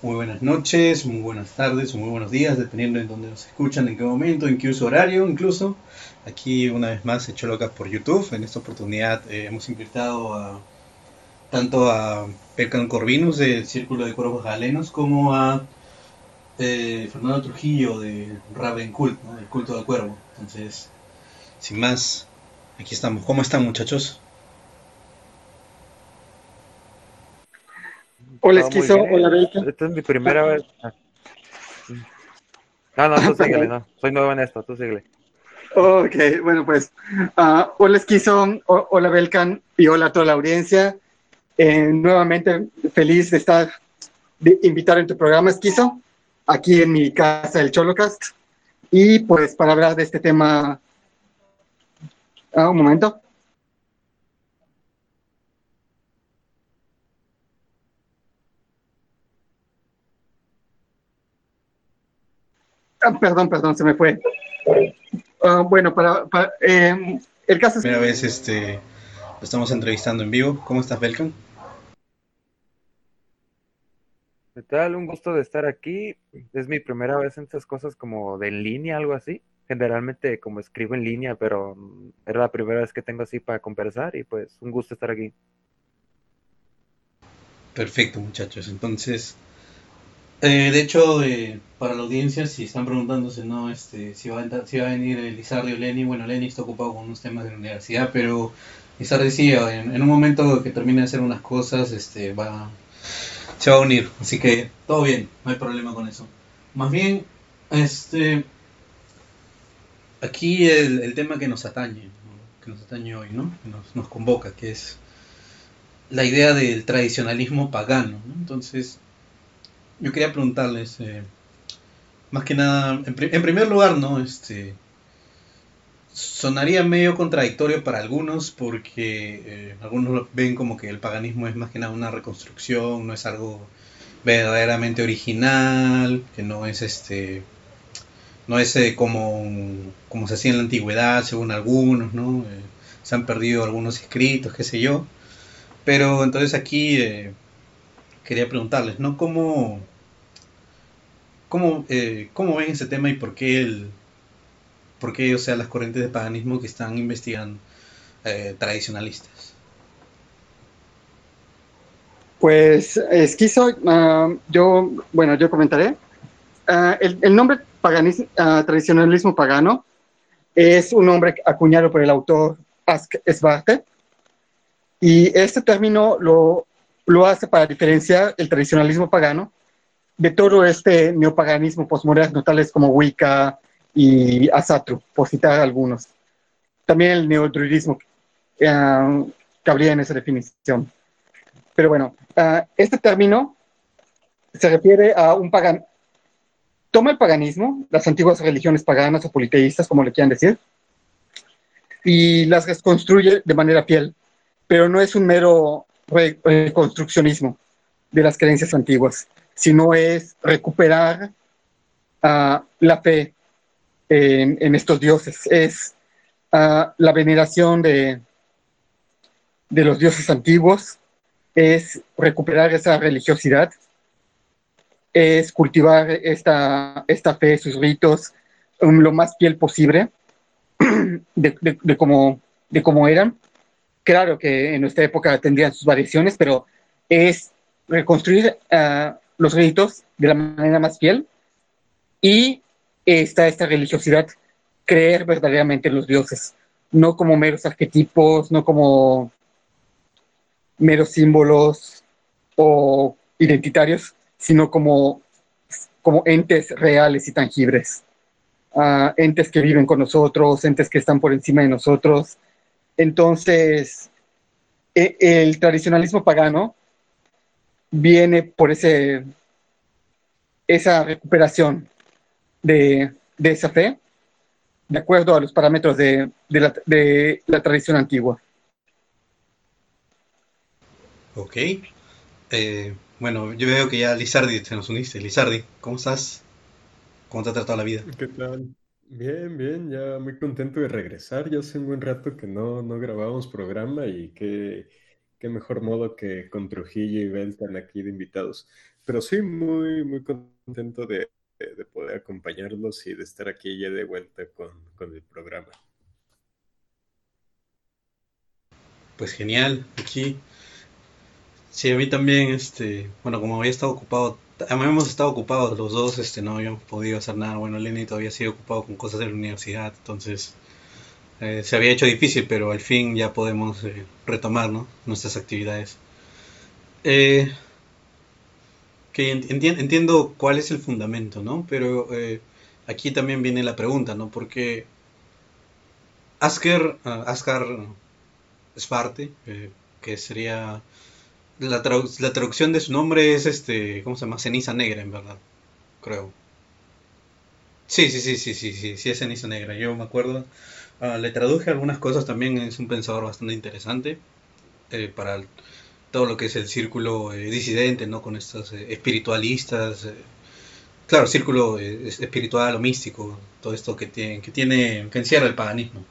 Muy buenas noches, muy buenas tardes o muy buenos días, dependiendo de dónde nos escuchan, en qué momento, en qué uso horario incluso. Aquí una vez más Hecho Locas por YouTube. En esta oportunidad eh, hemos invitado a tanto a Percan Corvinus del Círculo de Cuervos Galenos como a eh, Fernando Trujillo de Raven Cult, ¿no? del culto del cuervo. Entonces, sin más, aquí estamos. ¿Cómo están muchachos? Hola Esquizo, hola Belka. Esta es mi primera vez. No, no, tú síguele, no. Soy nuevo en esto, tú síguele. Ok, bueno, pues, uh, hola Esquizo, hola Belkan y hola a toda la audiencia. Eh, nuevamente feliz de estar, de invitar en tu programa Esquizo, aquí en mi casa, el Cholocast. Y pues para hablar de este tema. Ah, un momento. Ah, perdón, perdón, se me fue. Uh, bueno, para, para eh, el caso es... Primera vez este, lo estamos entrevistando en vivo. ¿Cómo estás, Belkan? ¿Qué tal? Un gusto de estar aquí. Es mi primera vez en estas cosas como de en línea, algo así. Generalmente como escribo en línea, pero era la primera vez que tengo así para conversar y pues un gusto estar aquí. Perfecto, muchachos. Entonces, eh, de hecho, eh, para la audiencia, si están preguntándose no, este, si, va a, si va a venir Lizardi o Lenny, bueno, Lenny está ocupado con unos temas de la universidad, pero Lizardi decía en, un momento que termine de hacer unas cosas, este, va, se va a unir, así que todo bien, no hay problema con eso. Más bien, este, aquí el, tema que nos atañe, que nos atañe hoy, ¿no? Que nos, nos convoca, que es la idea del tradicionalismo pagano, ¿no? Entonces, yo quería preguntarles, eh, más que nada, en, primer lugar, ¿no? Este, sonaría medio contradictorio para algunos porque eh, algunos ven como que el paganismo es más que nada una reconstrucción, no es algo verdaderamente original, que no es este no es eh, como, como se hacía en la antigüedad según algunos, ¿no? Se han perdido algunos escritos, qué sé yo. Pero entonces aquí quería preguntarles, ¿no? ¿Cómo, cómo, eh, cómo ven ese tema y por qué, el, por qué o sea, las corrientes de paganismo que están investigando eh, tradicionalistas? Pues esquizo, uh, yo, bueno, yo comentaré. Uh, el, nombre paganismo, uh, tradicionalismo pagano es un nombre acuñado por el autor Ask Svarte y este término lo, lo hace para diferenciar el tradicionalismo pagano de todo este neopaganismo postmoderno, tales como Wicca y Asatru, por citar algunos. También el neodruidismo cabría en esa definición. Pero bueno, uh, este término se refiere a un pagan. Toma el paganismo, las antiguas religiones paganas o politeístas, como le quieran decir, y las reconstruye de manera fiel, pero no es un mero reconstruccionismo de las creencias antiguas sino es recuperar uh, la fe en, estos dioses, es uh, la veneración de, los dioses antiguos, es recuperar esa religiosidad, es cultivar esta, esta fe, sus ritos, um, lo más fiel posible de cómo eran. Claro que en nuestra época tendrían sus variaciones, pero es reconstruir ah, los ritos de la manera más fiel y está esta religiosidad, creer verdaderamente en los dioses, no como meros arquetipos, no como meros símbolos o identitarios, sino como, como entes reales y tangibles. Ah, entes que viven con nosotros, entes que están por encima de nosotros. Entonces, e, el tradicionalismo pagano viene por ese, esa recuperación de, esa fe, de acuerdo a los parámetros de, la, tradición antigua. Ok. Eh, bueno, yo veo que ya Lizardi te nos uniste. Lizardi, ¿cómo estás? ¿Cómo te ha tratado la vida? ¿Qué tal? Bien, bien, ya muy contento de regresar. Ya hace un buen rato que no, no grabábamos programa y qué, qué mejor modo que con Trujillo y Beltan aquí de invitados. Pero sí, muy, muy contento de, poder acompañarlos y de estar aquí ya de vuelta con, con el programa. Pues genial, aquí. Sí, a mí también, este, bueno, como había estado ocupado hemos estado ocupados los dos, este, no habíamos podido hacer nada. Bueno, Lenny todavía sigue ocupado con cosas de la universidad, entonces eh, se había hecho difícil, pero al fin ya podemos eh, retomar nuestras actividades. Eh, que entiendo cuál es el fundamento, ¿no? Pero aquí también viene la pregunta, ¿no? Porque Asker, uh, Askar Sparte, que sería la, la, traducción de su nombre es este, ¿cómo se llama? Ceniza negra, en verdad, creo. Sí, sí, sí, sí, sí, sí, sí, es ceniza negra. Yo me acuerdo, ah, le traduje algunas cosas también, es un pensador bastante interesante eh, para todo lo que es el círculo eh, disidente, ¿no? Con estos eh, espiritualistas, claro, círculo espiritual o místico, todo esto que tiene, que tiene, que encierra el paganismo.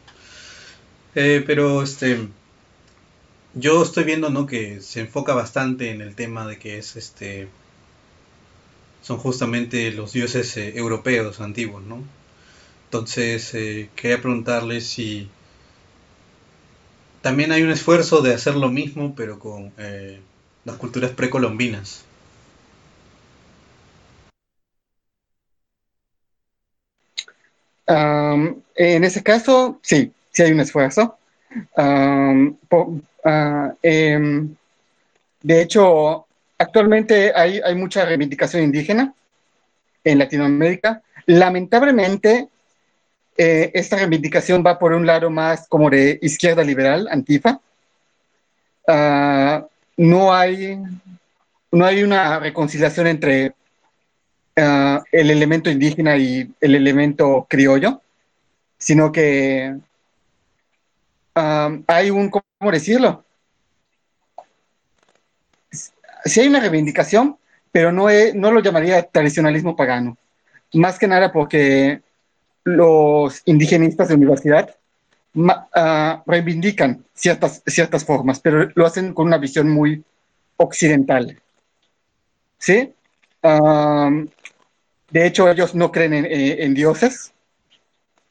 pero este yo estoy viendo ¿no? que se enfoca bastante en el tema de que es este son justamente los dioses eh, europeos antiguos, ¿no? Entonces eh, quería preguntarle si también hay un esfuerzo de hacer lo mismo, pero con eh, las culturas precolombinas. en ese caso, sí, sí hay un esfuerzo. Ah, em, de hecho, actualmente hay, mucha reivindicación indígena en Latinoamérica. Lamentablemente, eh, esta reivindicación va por un lado más como de izquierda liberal, antifa. Ah, no, hay, no hay una reconciliación entre ah, el elemento indígena y el elemento criollo, sino que hay un, ¿cómo decirlo? Sí hay una reivindicación, pero no, no lo llamaría tradicionalismo pagano. Más que nada porque los indigenistas de universidad ah, reivindican ciertas, ciertas formas, pero lo hacen con una visión muy occidental. ¿Sí? de hecho, ellos no creen en, dioses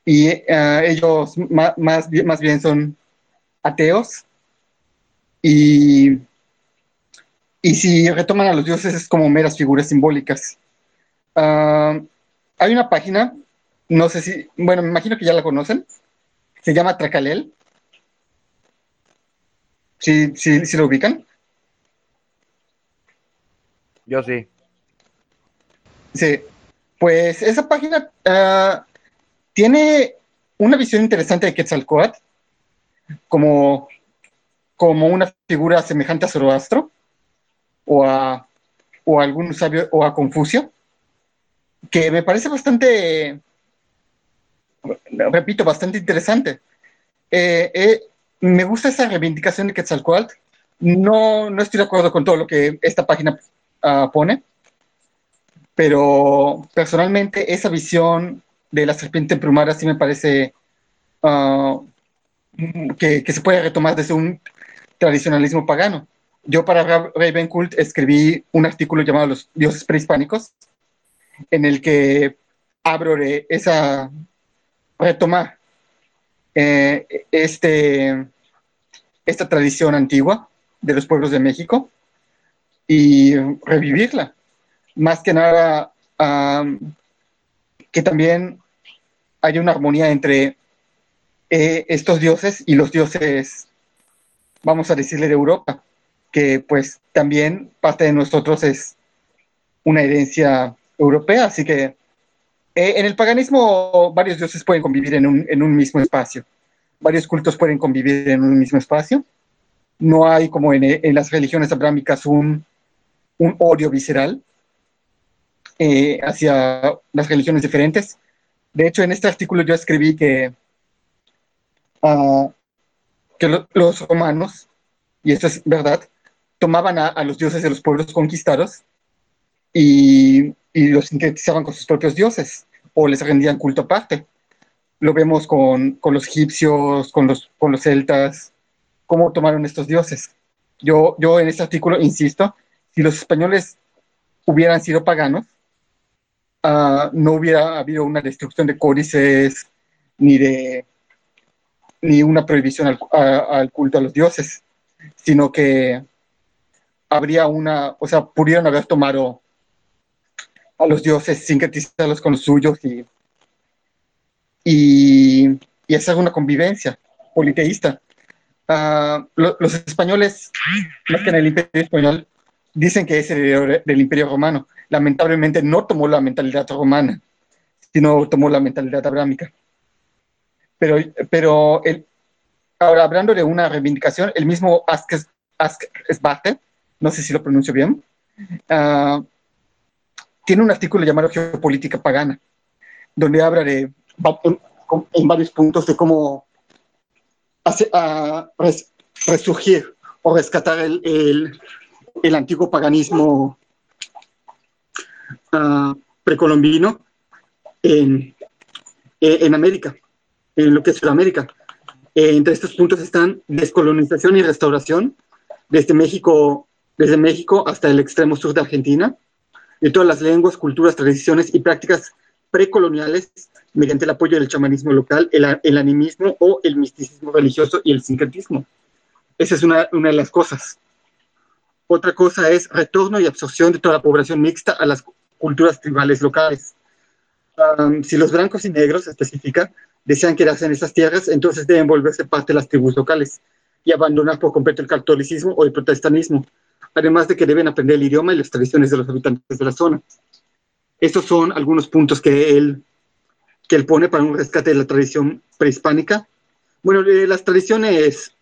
y ah, ellos más, más bien son ateos y, y si retoman a los dioses es como meras figuras simbólicas. Ah, hay una página, no sé si, bueno, me imagino que ya la conocen, se llama Tracalel. ¿Sí, sí, sí lo ubican? Yo sí. Sí, pues esa página ah, tiene una visión interesante de Quetzalcoatl como, como una figura semejante a Zoroastro o a, o algún sabio o a Confucio, que me parece bastante, repito, bastante interesante. Eh, eh, me gusta esa reivindicación de Quetzalcoatl. No, no estoy de acuerdo con todo lo que esta página ah, pone, pero personalmente esa visión de la serpiente emplumada sí me parece uh, que, se puede retomar desde un tradicionalismo pagano. Yo para Ravencult escribí un artículo llamado Los dioses prehispánicos, en el que abro esa retomar eh, este, esta tradición antigua de los pueblos de México. y revivirla. Más que nada, que también hay una armonía entre eh, estos dioses y los dioses, vamos a decirle, de Europa, que pues también parte de nosotros es una herencia europea, así que eh, en el paganismo varios dioses pueden convivir en un, en un mismo espacio, varios cultos pueden convivir en un mismo espacio, no hay como en, en las religiones abrámicas un, un odio visceral eh, hacia las religiones diferentes. De hecho, en este artículo yo escribí que, uh, que los romanos, y esto es verdad, tomaban a, a, los dioses de los pueblos conquistados y, y los sintetizaban con sus propios dioses o les rendían culto aparte. Lo vemos con, con los egipcios, con los, con los celtas, cómo tomaron estos dioses. Yo, yo en este artículo insisto, si los españoles hubieran sido paganos, uh, no hubiera habido una destrucción de códices ni de ni una prohibición al, culto a los dioses, sino que habría una, o sea, pudieron haber tomado a los dioses, sincretizarlos con los suyos y, y, y hacer una convivencia politeísta. Lo, los españoles, más que en el imperio español, dicen que es heredero del imperio romano. Lamentablemente no tomó la mentalidad romana, sino tomó la mentalidad abrámica. Pero, pero el, ahora hablando de una reivindicación, el mismo Ask, Ask Esbate, no sé si lo pronuncio bien, uh, tiene un artículo llamado Geopolítica Pagana, donde habla de, en, varios puntos de cómo hace, uh, res, resurgir o rescatar el, el, el antiguo paganismo uh, precolombino en, en, América, en lo que es Sudamérica. Eh, entre estos puntos están descolonización y restauración desde México, desde México hasta el extremo sur de Argentina, de todas las lenguas, culturas, tradiciones y prácticas precoloniales mediante el apoyo del chamanismo local, el, el animismo o el misticismo religioso y el sincretismo. Esa es una, una de las cosas. Otra cosa es retorno y absorción de toda la población mixta a las culturas tribales locales. Um, si los blancos y negros, especifica, desean quedarse en esas tierras, entonces deben volverse parte de las tribus locales y abandonar por completo el catolicismo o el protestantismo, además de que deben aprender el idioma y las tradiciones de los habitantes de la zona. Estos son algunos puntos que él, que él pone para un rescate de la tradición prehispánica. Bueno, de las tradiciones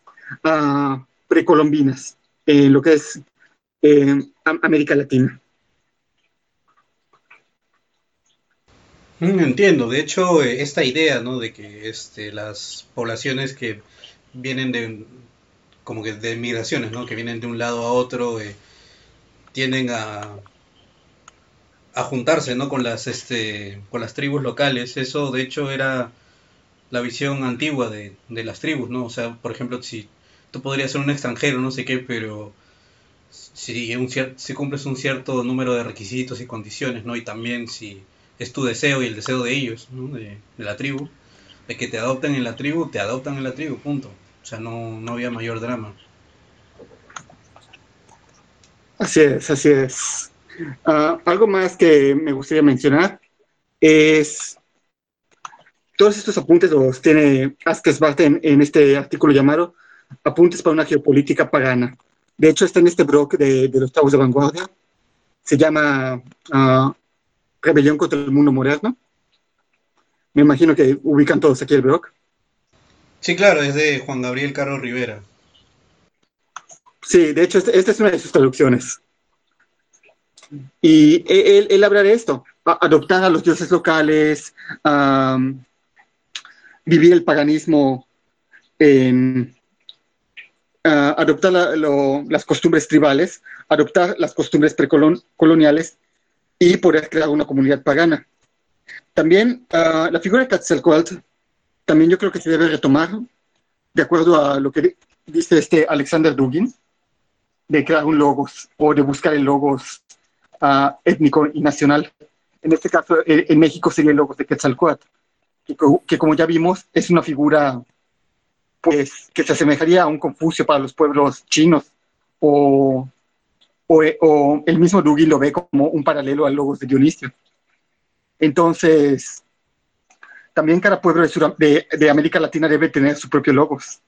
uh, precolombinas, en lo que es eh, América Latina. Entiendo, de hecho, eh, esta idea, ¿no? De que este, las poblaciones que vienen de, como que de migraciones, ¿no? Que vienen de un lado a otro, eh, tienden a, a juntarse, ¿no? Con las, este, con las tribus locales. Eso, de hecho, era la visión antigua de, de las tribus, ¿no? O sea, por ejemplo, si tú podrías ser un extranjero, no sé qué, pero si, un si cumples un cierto número de requisitos y condiciones, ¿no? Y también si es tu deseo y el deseo de ellos, ¿no? de, de, la tribu, de que te adopten en la tribu, te adoptan en la tribu, punto. O sea, no, no había mayor drama. Así es, así es. Uh, algo más que me gustaría mencionar es todos estos apuntes los tiene Askes en, en este artículo llamado Apuntes para una geopolítica pagana. De hecho, está en este blog de, de los Chavos de Vanguardia. Se llama uh, Rebelión contra el Mundo Moderno. Me imagino que ubican todos aquí el blog. Sí, claro, es de Juan Gabriel Carlos Rivera. Sí, de hecho, esta este es una de sus traducciones. Y él, él habla de esto, adoptar a los dioses locales, um, vivir el paganismo en, uh, adoptar la, lo, las costumbres tribales, adoptar las costumbres precoloniales y poder crear una comunidad pagana. También uh, la figura de Quetzalcoatl, también yo creo que se debe retomar, de acuerdo a lo que dice este Alexander Dugin, de crear un logos o de buscar el logos uh, étnico y nacional. En este caso, en, en México sería el logos de Quetzalcoatl, que, que como ya vimos es una figura pues que se asemejaría a un Confucio para los pueblos chinos o, o, el mismo Dugin lo ve como un paralelo al logos de Dionisio. Entonces, también cada pueblo de, de, América Latina debe tener su propio logos,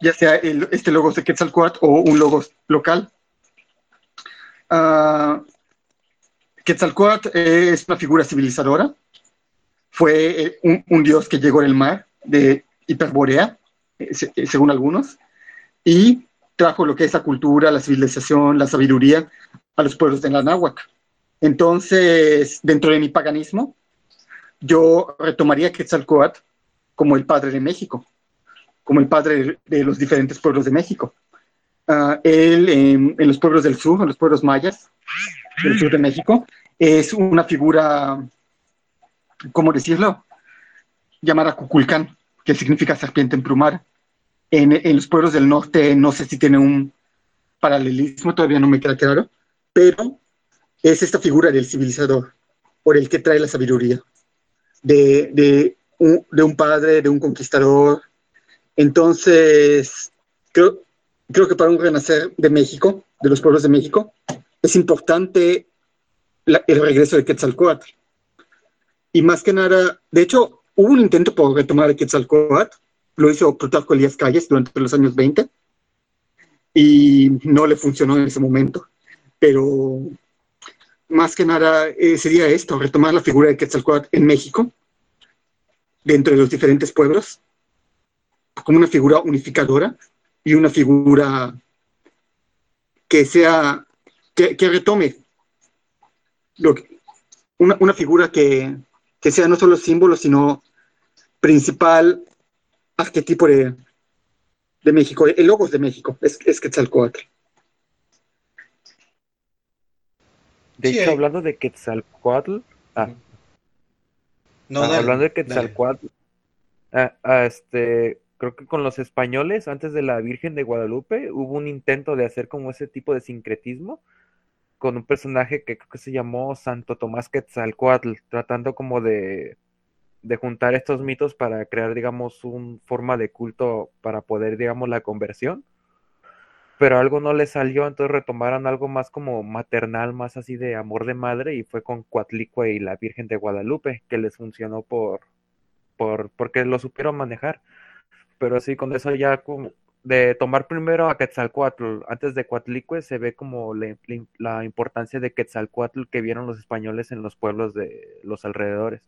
ya sea este logos de Quetzalcoatl o un logos local. Uh, Quetzalcoatl es una figura civilizadora, fue eh, un, un dios que llegó del mar de Hiperborea, eh, eh, según algunos, y trajo lo que es la cultura, la civilización, la sabiduría a los pueblos de la náhuatl. Entonces, dentro de mi paganismo, yo retomaría Quetzalcoatl como el padre de México, como el padre de los diferentes pueblos de México. Uh, él, en, en, los pueblos del sur, en los pueblos mayas del sur de México, es una figura, ¿cómo decirlo? Llamada Cuculcán, que significa serpiente emplumada. En, en los pueblos del norte no sé si tiene un paralelismo, todavía no me queda claro, pero es esta figura del civilizador, por el que trae la sabiduría, de, de, un, de un padre, de un conquistador. Entonces, creo, creo que para un renacer de México, de los pueblos de México, es importante la, el regreso de Quetzalcoatl. Y más que nada, de hecho, hubo un intento por retomar a Quetzalcoatl, lo hizo Plutarco Elías Calles durante los años 20 y no le funcionó en ese momento. Pero más que nada eh, sería esto, retomar la figura de Quetzalcoatl en México, dentro de los diferentes pueblos, como una figura unificadora y una figura que sea, que, que retome lo que, una, una, figura que, que sea no solo símbolo, sino principal arquetipo de, de México, el logos de México, es, es Quetzalcoatl. De hecho, hay... hablando de Quetzalcoatl, ah, no, ah, hablando de Quetzalcoatl, ah, ah, este, creo que con los españoles, antes de la Virgen de Guadalupe, hubo un intento de hacer como ese tipo de sincretismo con un personaje que creo que se llamó Santo Tomás Quetzalcoatl, tratando como de de juntar estos mitos para crear, digamos, una forma de culto para poder, digamos, la conversión. Pero algo no le salió, entonces retomaron algo más como maternal, más así de amor de madre, y fue con Cuatlicue y la Virgen de Guadalupe, que les funcionó por, por porque lo supieron manejar. Pero sí, con eso ya como de tomar primero a Quetzalcoatl antes de Cuatlicue se ve como la, la importancia de Quetzalcoatl que vieron los españoles en los pueblos de los alrededores.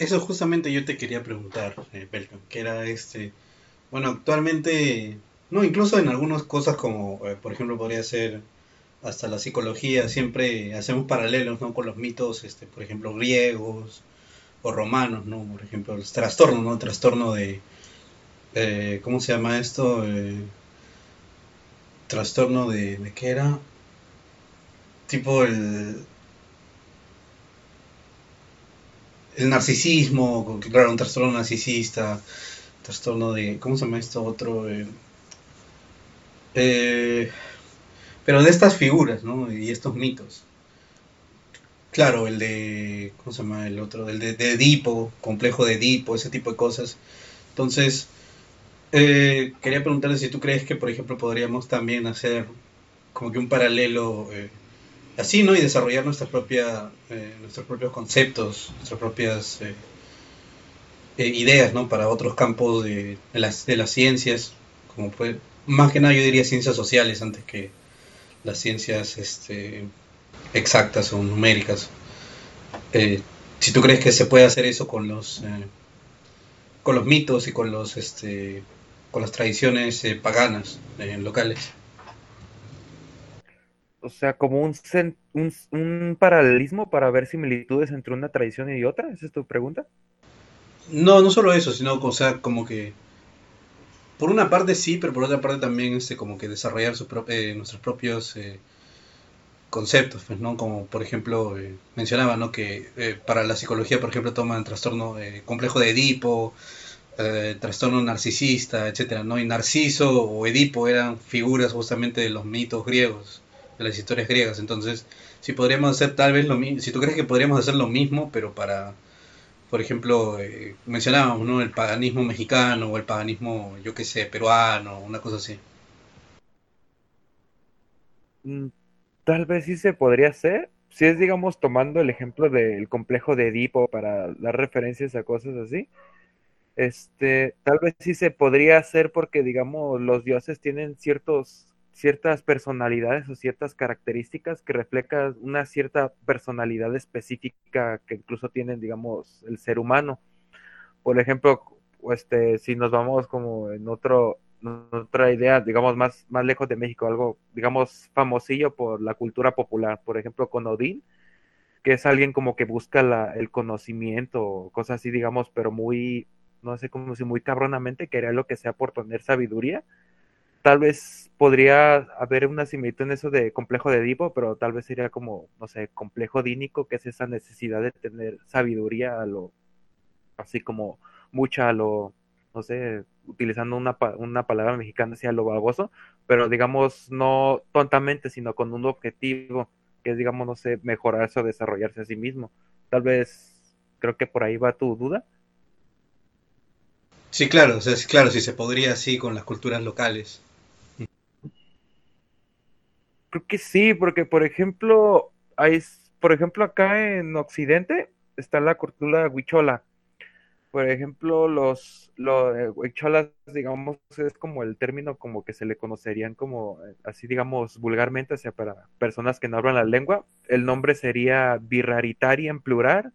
Eso justamente yo te quería preguntar, eh, que era este, bueno, actualmente, no, incluso en algunas cosas como, eh, por ejemplo, podría ser hasta la psicología, siempre hacemos paralelos. Con los mitos, este, por ejemplo, griegos o romanos, ¿no? Por ejemplo, el trastorno, ¿no? El trastorno de, eh, ¿cómo se llama esto? Eh, trastorno de, ¿de qué era? Tipo el el narcisismo, claro, un trastorno narcisista, trastorno de, ¿cómo se llama esto otro? Eh, eh, pero de estas figuras, ¿no? Y estos mitos. Claro, el de, ¿cómo se llama el otro? El de, Edipo, complejo de Edipo, ese tipo de cosas. Entonces, eh, quería preguntarle si tú crees que, por ejemplo, podríamos también hacer como que un paralelo así, ¿no? Y desarrollar nuestra propia, eh, nuestros propios conceptos, nuestras propias eh, eh, ideas, ¿no? Para otros campos de, las, de las ciencias, como fue, más que nada yo diría ciencias sociales antes que las ciencias este, exactas o numéricas. Si tú crees que se puede hacer eso con los, con los mitos y con los, este, con las tradiciones paganas locales o sea, como un, un, paralelismo para ver similitudes entre una tradición y otra? ¿Esa es tu pregunta? No, no solo eso, sino, o sea, como que por una parte sí, pero por otra parte también este, como que desarrollar eh, nuestros propios eh, conceptos, pues, ¿no? Como por ejemplo eh, mencionaba, ¿no? Que eh, para la psicología, por ejemplo, toman trastorno eh, complejo de Edipo, trastorno narcisista, etcétera, ¿no? Y Narciso o Edipo eran figuras justamente de los mitos griegos de las historias griegas. Entonces, si podríamos hacer tal vez lo mismo, si tú crees que podríamos hacer lo mismo, pero para, por ejemplo, eh, mencionábamos, ¿no? El paganismo mexicano o el paganismo, yo qué sé, peruano, una cosa así. Mm, Tal vez sí se podría hacer, si es, digamos, tomando el ejemplo del complejo de Edipo para dar referencias a cosas así. Este, tal vez sí se podría hacer porque, digamos, los dioses tienen ciertos, ciertas personalidades o ciertas características que reflejan una cierta personalidad específica que incluso tienen, digamos, el ser humano. Por ejemplo, este, si nos vamos como en otro, otra idea, digamos, más, más lejos de México, algo, digamos, famosillo por la cultura popular, por ejemplo, con Odín, que es alguien como que busca el conocimiento, cosas así, digamos, pero muy, no sé, como si muy cabronamente quería lo que sea por tener sabiduría. Tal vez podría haber una similitud en eso de complejo de Edipo, pero tal vez sería como, no sé, complejo dínico, que es esa necesidad de tener sabiduría a lo, así como mucha a lo, no sé, utilizando una, una palabra mexicana hacia lo baboso, pero digamos no tontamente, sino con un objetivo, que es, digamos, no sé, mejorarse o desarrollarse a sí mismo. Tal vez, creo que por ahí va tu duda. Sí, claro, o sea, claro, si se podría así con las culturas locales. Creo que sí, porque por ejemplo, hay, por ejemplo, acá en Occidente está la cultura huichola, por ejemplo, los, los eh, huicholas, digamos, es como el término como que se le conocerían como, eh, así digamos, vulgarmente, o sea, para personas que no hablan la lengua. El nombre sería birraritaria en plural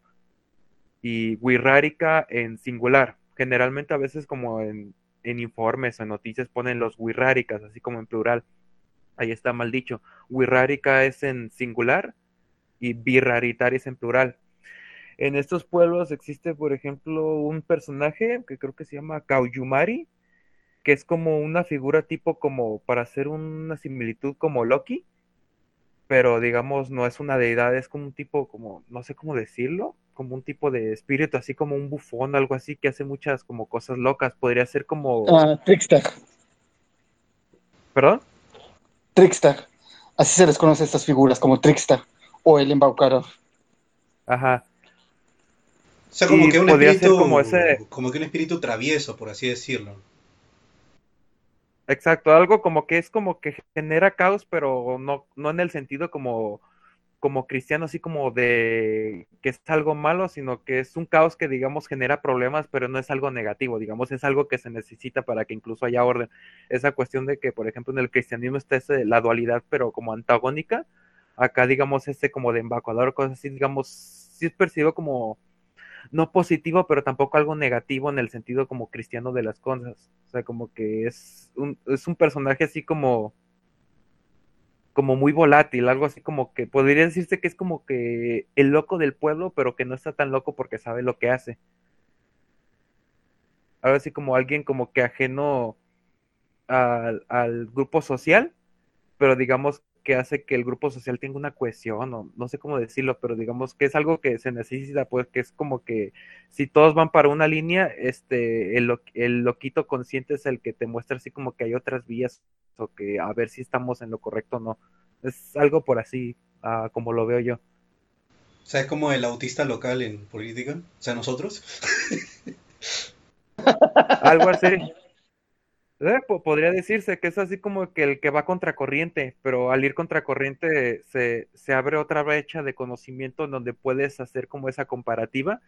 y wirrárica en singular. Generalmente a veces como en, en informes o en noticias ponen los wirráricas, así como en plural. Ahí está mal dicho. Wirrárica es en singular y birraritaria es en plural en estos pueblos existe, por ejemplo, un personaje que creo que se llama Kauyumari, que es como una figura tipo como para hacer una similitud como Loki, pero digamos no es una deidad, es como un tipo como, no sé cómo decirlo, como un tipo de espíritu, así como un bufón, algo así, que hace muchas como cosas locas, podría ser como... Uh, Trickster. ¿Perdón? Trickster. Así se les conoce a estas figuras, como Trickster o el embaucador. Ajá. O sea, como que un espíritu, como, ese... como que un espíritu travieso, por así decirlo. Exacto, algo como que es como que genera caos, pero no, no en el sentido como, como cristiano, así como de que es algo malo, sino que es un caos que, digamos, genera problemas, pero no es algo negativo, digamos, es algo que se necesita para que incluso haya orden. Esa cuestión de que, por ejemplo, en el cristianismo está ese, la dualidad, pero como antagónica, acá, digamos, ese como de embacuador, cosas así, digamos, sí es percibido como no positivo, pero tampoco algo negativo en el sentido como cristiano de las cosas. O sea, como que es un, es un personaje así como como muy volátil, algo así como que podría decirse que es como que el loco del pueblo, pero que no está tan loco porque sabe lo que hace. Algo así como alguien como que ajeno al, al grupo social, pero digamos que hace que el grupo social tenga una cohesión, o no sé cómo decirlo, pero digamos que es algo que se necesita, pues que es como que si todos van para una línea, este, el, el loquito consciente es el que te muestra así como que hay otras vías, o que a ver si estamos en lo correcto o no. Es algo por así, uh, como lo veo yo. O sea, es como el autista local en política, o sea, nosotros. algo así. Eh, podría decirse que es así como que el que va contracorriente, pero al ir contracorriente se, se abre otra brecha de conocimiento en donde puedes hacer como esa comparativa,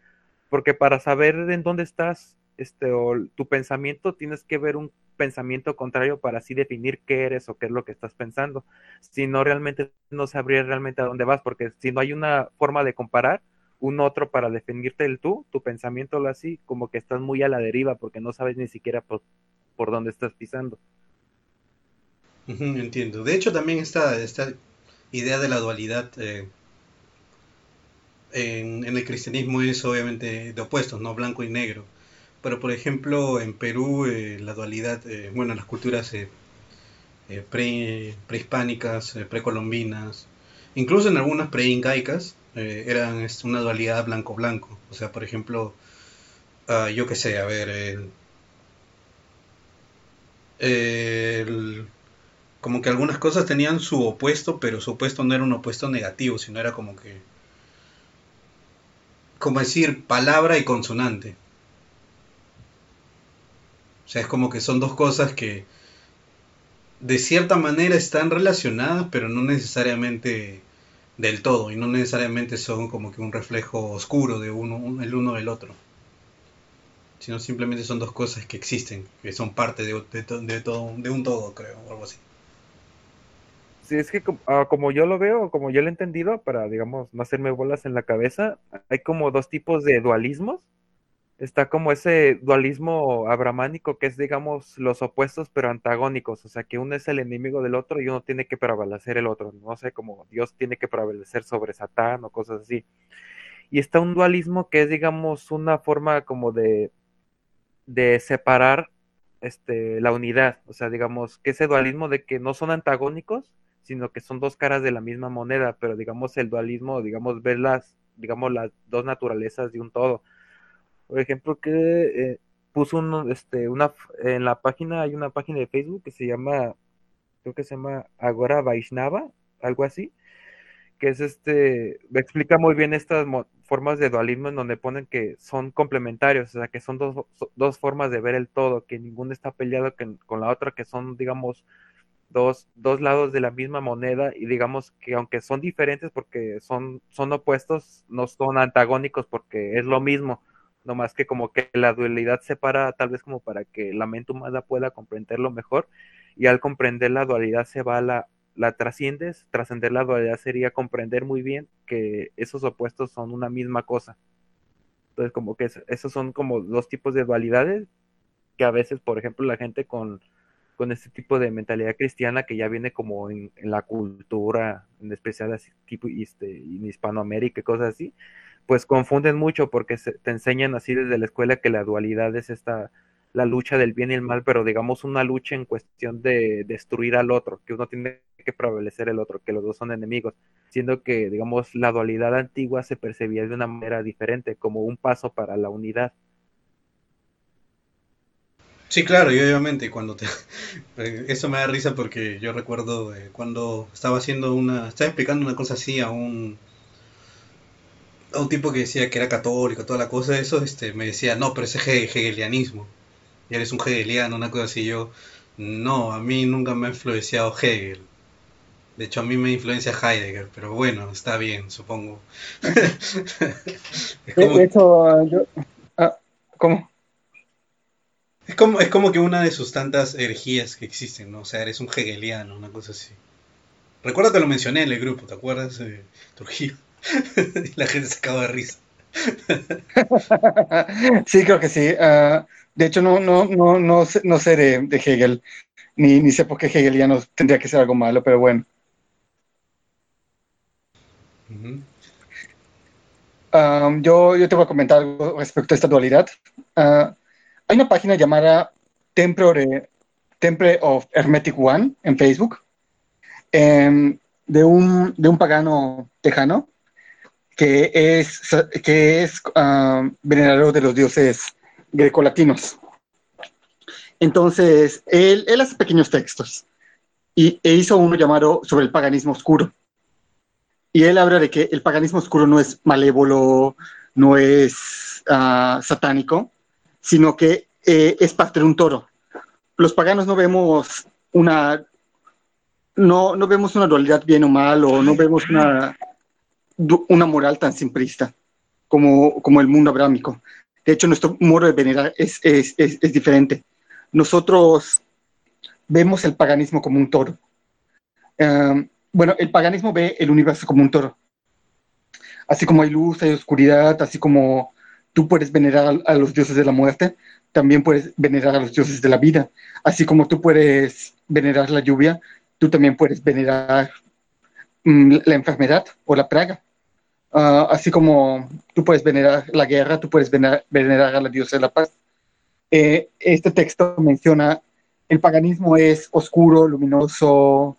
porque para saber en dónde estás, este, o tu pensamiento, tienes que ver un pensamiento contrario para así definir qué eres o qué es lo que estás pensando. Si no, realmente no sabría realmente a dónde vas, porque si no hay una forma de comparar un otro para definirte el tú, tu pensamiento lo así, como que estás muy a la deriva porque no sabes ni siquiera por dónde estás pisando. entiendo. De hecho, también esta, esta idea de la dualidad eh, en, el cristianismo es obviamente de opuestos, no blanco y negro. Pero, por ejemplo, en Perú eh, la dualidad, eh, bueno, las culturas pre, prehispánicas, precolombinas, incluso en algunas preincaicas, eran una dualidad blanco-blanco. O sea, por ejemplo, ah, yo qué sé, a ver, como que algunas cosas tenían su opuesto, pero su opuesto no era un opuesto negativo, sino era como que como decir palabra y consonante. O sea, es como que son dos cosas que de cierta manera están relacionadas, pero no necesariamente del todo, y no necesariamente son como que un reflejo oscuro de uno, el uno del otro, sino simplemente son dos cosas que existen, que son parte de, de, todo, de un todo, creo, o algo así. Sí, es que ah, como, yo lo veo, como yo lo he entendido, para, digamos, no hacerme bolas en la cabeza, hay como dos tipos de dualismos. Está como ese dualismo abramánico que es, digamos, los opuestos pero antagónicos, o sea, que uno es el enemigo del otro y uno tiene que prevalecer el otro, no sé, como Dios tiene que prevalecer sobre Satán o cosas así. Y está un dualismo que es, digamos, una forma como de, de separar este, la unidad, o sea, digamos, que ese dualismo de que no son antagónicos, sino que son dos caras de la misma moneda, pero digamos el dualismo, digamos, ver las, digamos, las dos naturalezas de un todo. Por ejemplo, que eh, puso un, este, una, en la página, hay una página de Facebook que se llama, creo que se llama Agora Vaishnava, algo así, que es este, explica muy bien estas formas de dualismo en donde ponen que son complementarios, o sea, que son dos, dos formas de ver el todo, que ninguno está peleado con la otra, que son, digamos, dos, dos lados de la misma moneda y digamos que aunque son diferentes porque son, son opuestos, no son antagónicos porque es lo mismo, no más que como que la dualidad separa tal vez como para que la mente humana pueda comprenderlo mejor y al comprender la dualidad se va a la, la trasciendes, trascender la dualidad sería comprender muy bien que esos opuestos son una misma cosa. Entonces como que esos son como dos tipos de dualidades que a veces, por ejemplo, la gente con con este tipo de mentalidad cristiana que ya viene como en, la cultura, en especial tipo este, en Hispanoamérica y cosas así, pues confunden mucho porque te enseñan así desde la escuela que la dualidad es esta, la lucha del bien y el mal, pero digamos una lucha en cuestión de destruir al otro, que uno tiene que prevalecer el otro, que los dos son enemigos, siendo que, digamos, la dualidad antigua se percibía de una manera diferente, como un paso para la unidad. Sí, claro, y obviamente cuando te... Eh, eso me da risa porque yo recuerdo eh, cuando estaba haciendo una... Estaba explicando una cosa así a un... A un tipo que decía que era católico, toda la cosa, eso este, me decía, no, pero ese es hegelianismo. Y eres un hegeliano, una cosa así. Yo, no, a mí nunca me ha influenciado Hegel. De hecho, a mí me influencia Heidegger, pero bueno, está bien, supongo. De hecho, yo... Ah, ¿Cómo? Es como, es como que una de sus tantas herejías que existen, ¿no? O sea, eres un hegeliano, una cosa así. Recuerdo que lo mencioné en el grupo, ¿te acuerdas? de Trujillo. la gente se acaba de risa. sí, creo que sí. Ah, de hecho, no, no, no, no, sé, no sé de, Hegel, ni, ni sé por qué hegeliano tendría que ser algo malo, pero bueno. Ah, yo, yo te voy a comentar algo respecto a esta dualidad. Uh, hay una página llamada Temple, Temple of Hermetic One en Facebook, em, de, un, de un pagano tejano que es, que es uh, venerador de los dioses grecolatinos. Entonces, él, él, hace pequeños textos y e hizo uno llamado sobre el paganismo oscuro. Y él habla de que el paganismo oscuro no es malévolo, no es ah, satánico, sino que eh, es parte de un toro. Los paganos no vemos una no, no vemos una dualidad bien o mal o no vemos una, una moral tan simplista como, como el mundo abrámico. De hecho, nuestro modo de venerar es, es, es, diferente. Nosotros vemos el paganismo como un toro. Um, bueno, el paganismo ve el universo como un toro. Así como hay luz, hay oscuridad, así como tú puedes venerar a, los dioses de la muerte, también puedes venerar a los dioses de la vida. Así como tú puedes venerar la lluvia, tú también puedes venerar mm, la enfermedad o la praga. Ah, así como tú puedes venerar la guerra, tú puedes venerar, a la diosa de la paz. Eh, este texto menciona el paganismo es oscuro, luminoso,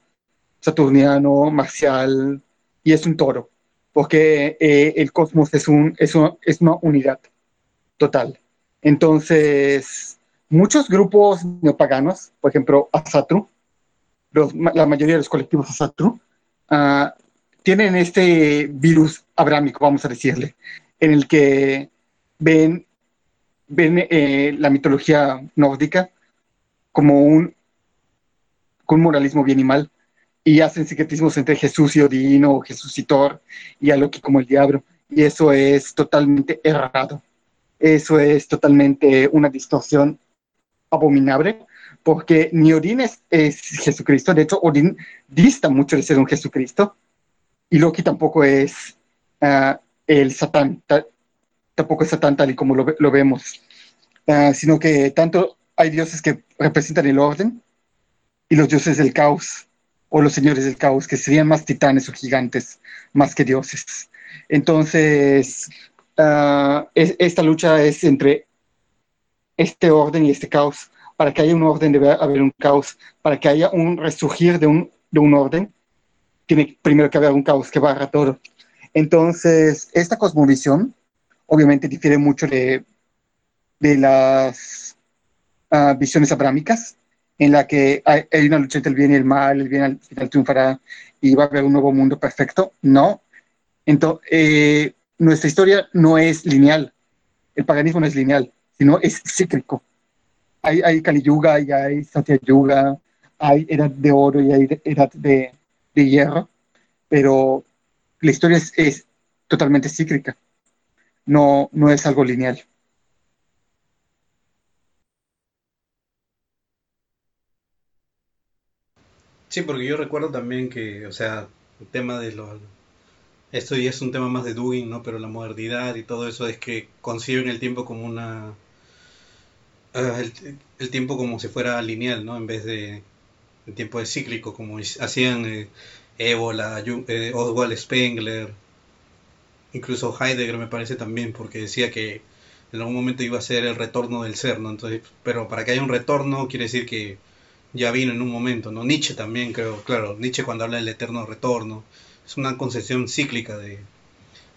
saturniano, marcial y es un toro porque eh, el cosmos es, un, es, es una unidad total. Entonces, muchos grupos neopaganos, por ejemplo, Asatru, la mayoría de los colectivos Asatru, uh, tienen este virus abrámico, vamos a decirle. en el que ven, eh, la mitología nórdica como un, un moralismo bien y mal, y hacen secretismos entre Jesús y Odín o Jesús y Thor, y a Loki como el diablo, y eso es totalmente errado. Eso es totalmente una distorsión abominable, porque ni Odín es, Jesucristo, de hecho Odín dista mucho de ser un Jesucristo, y Loki tampoco es ah, el Satán, tampoco es Satán tal y como lo, vemos, ah, sino que tanto hay dioses que representan el orden y los dioses del caos, o los señores del caos, que serían más titanes o gigantes, más que dioses. Entonces, ah, esta lucha es entre este orden y este caos. Para que haya un orden debe haber un caos. Para que haya un resurgir de un, de un orden, tiene primero que haber un caos que barra todo. Entonces, esta cosmovisión obviamente difiere mucho de, de las ah, visiones abrámicas, en la que hay, una lucha entre el bien y el mal, el bien al final triunfará y va a haber un nuevo mundo perfecto. No. Entonces, eh, nuestra historia no es lineal. El paganismo no es lineal sino es cíclico. Hay, hay Kali Yuga y hay Satya Yuga, hay edad de oro y hay edad de, de hierro, pero la historia es, totalmente cíclica, no, no es algo lineal. Sí, porque yo recuerdo también que, o sea, el tema de lo... Esto ya es un tema más de Dugin, ¿no? Pero la modernidad y todo eso es que conciben el tiempo como una Ah, el, tiempo como si fuera lineal, ¿no? En vez de el tiempo de cíclico, como hacían eh, Ébola, eh, Oswald Spengler, incluso Heidegger me parece también, porque decía que en algún momento iba a ser el retorno del ser, ¿no? Entonces, pero para que haya un retorno quiere decir que ya vino en un momento, ¿no? Nietzsche también, creo, claro, Nietzsche cuando habla del eterno retorno, es una concepción cíclica de,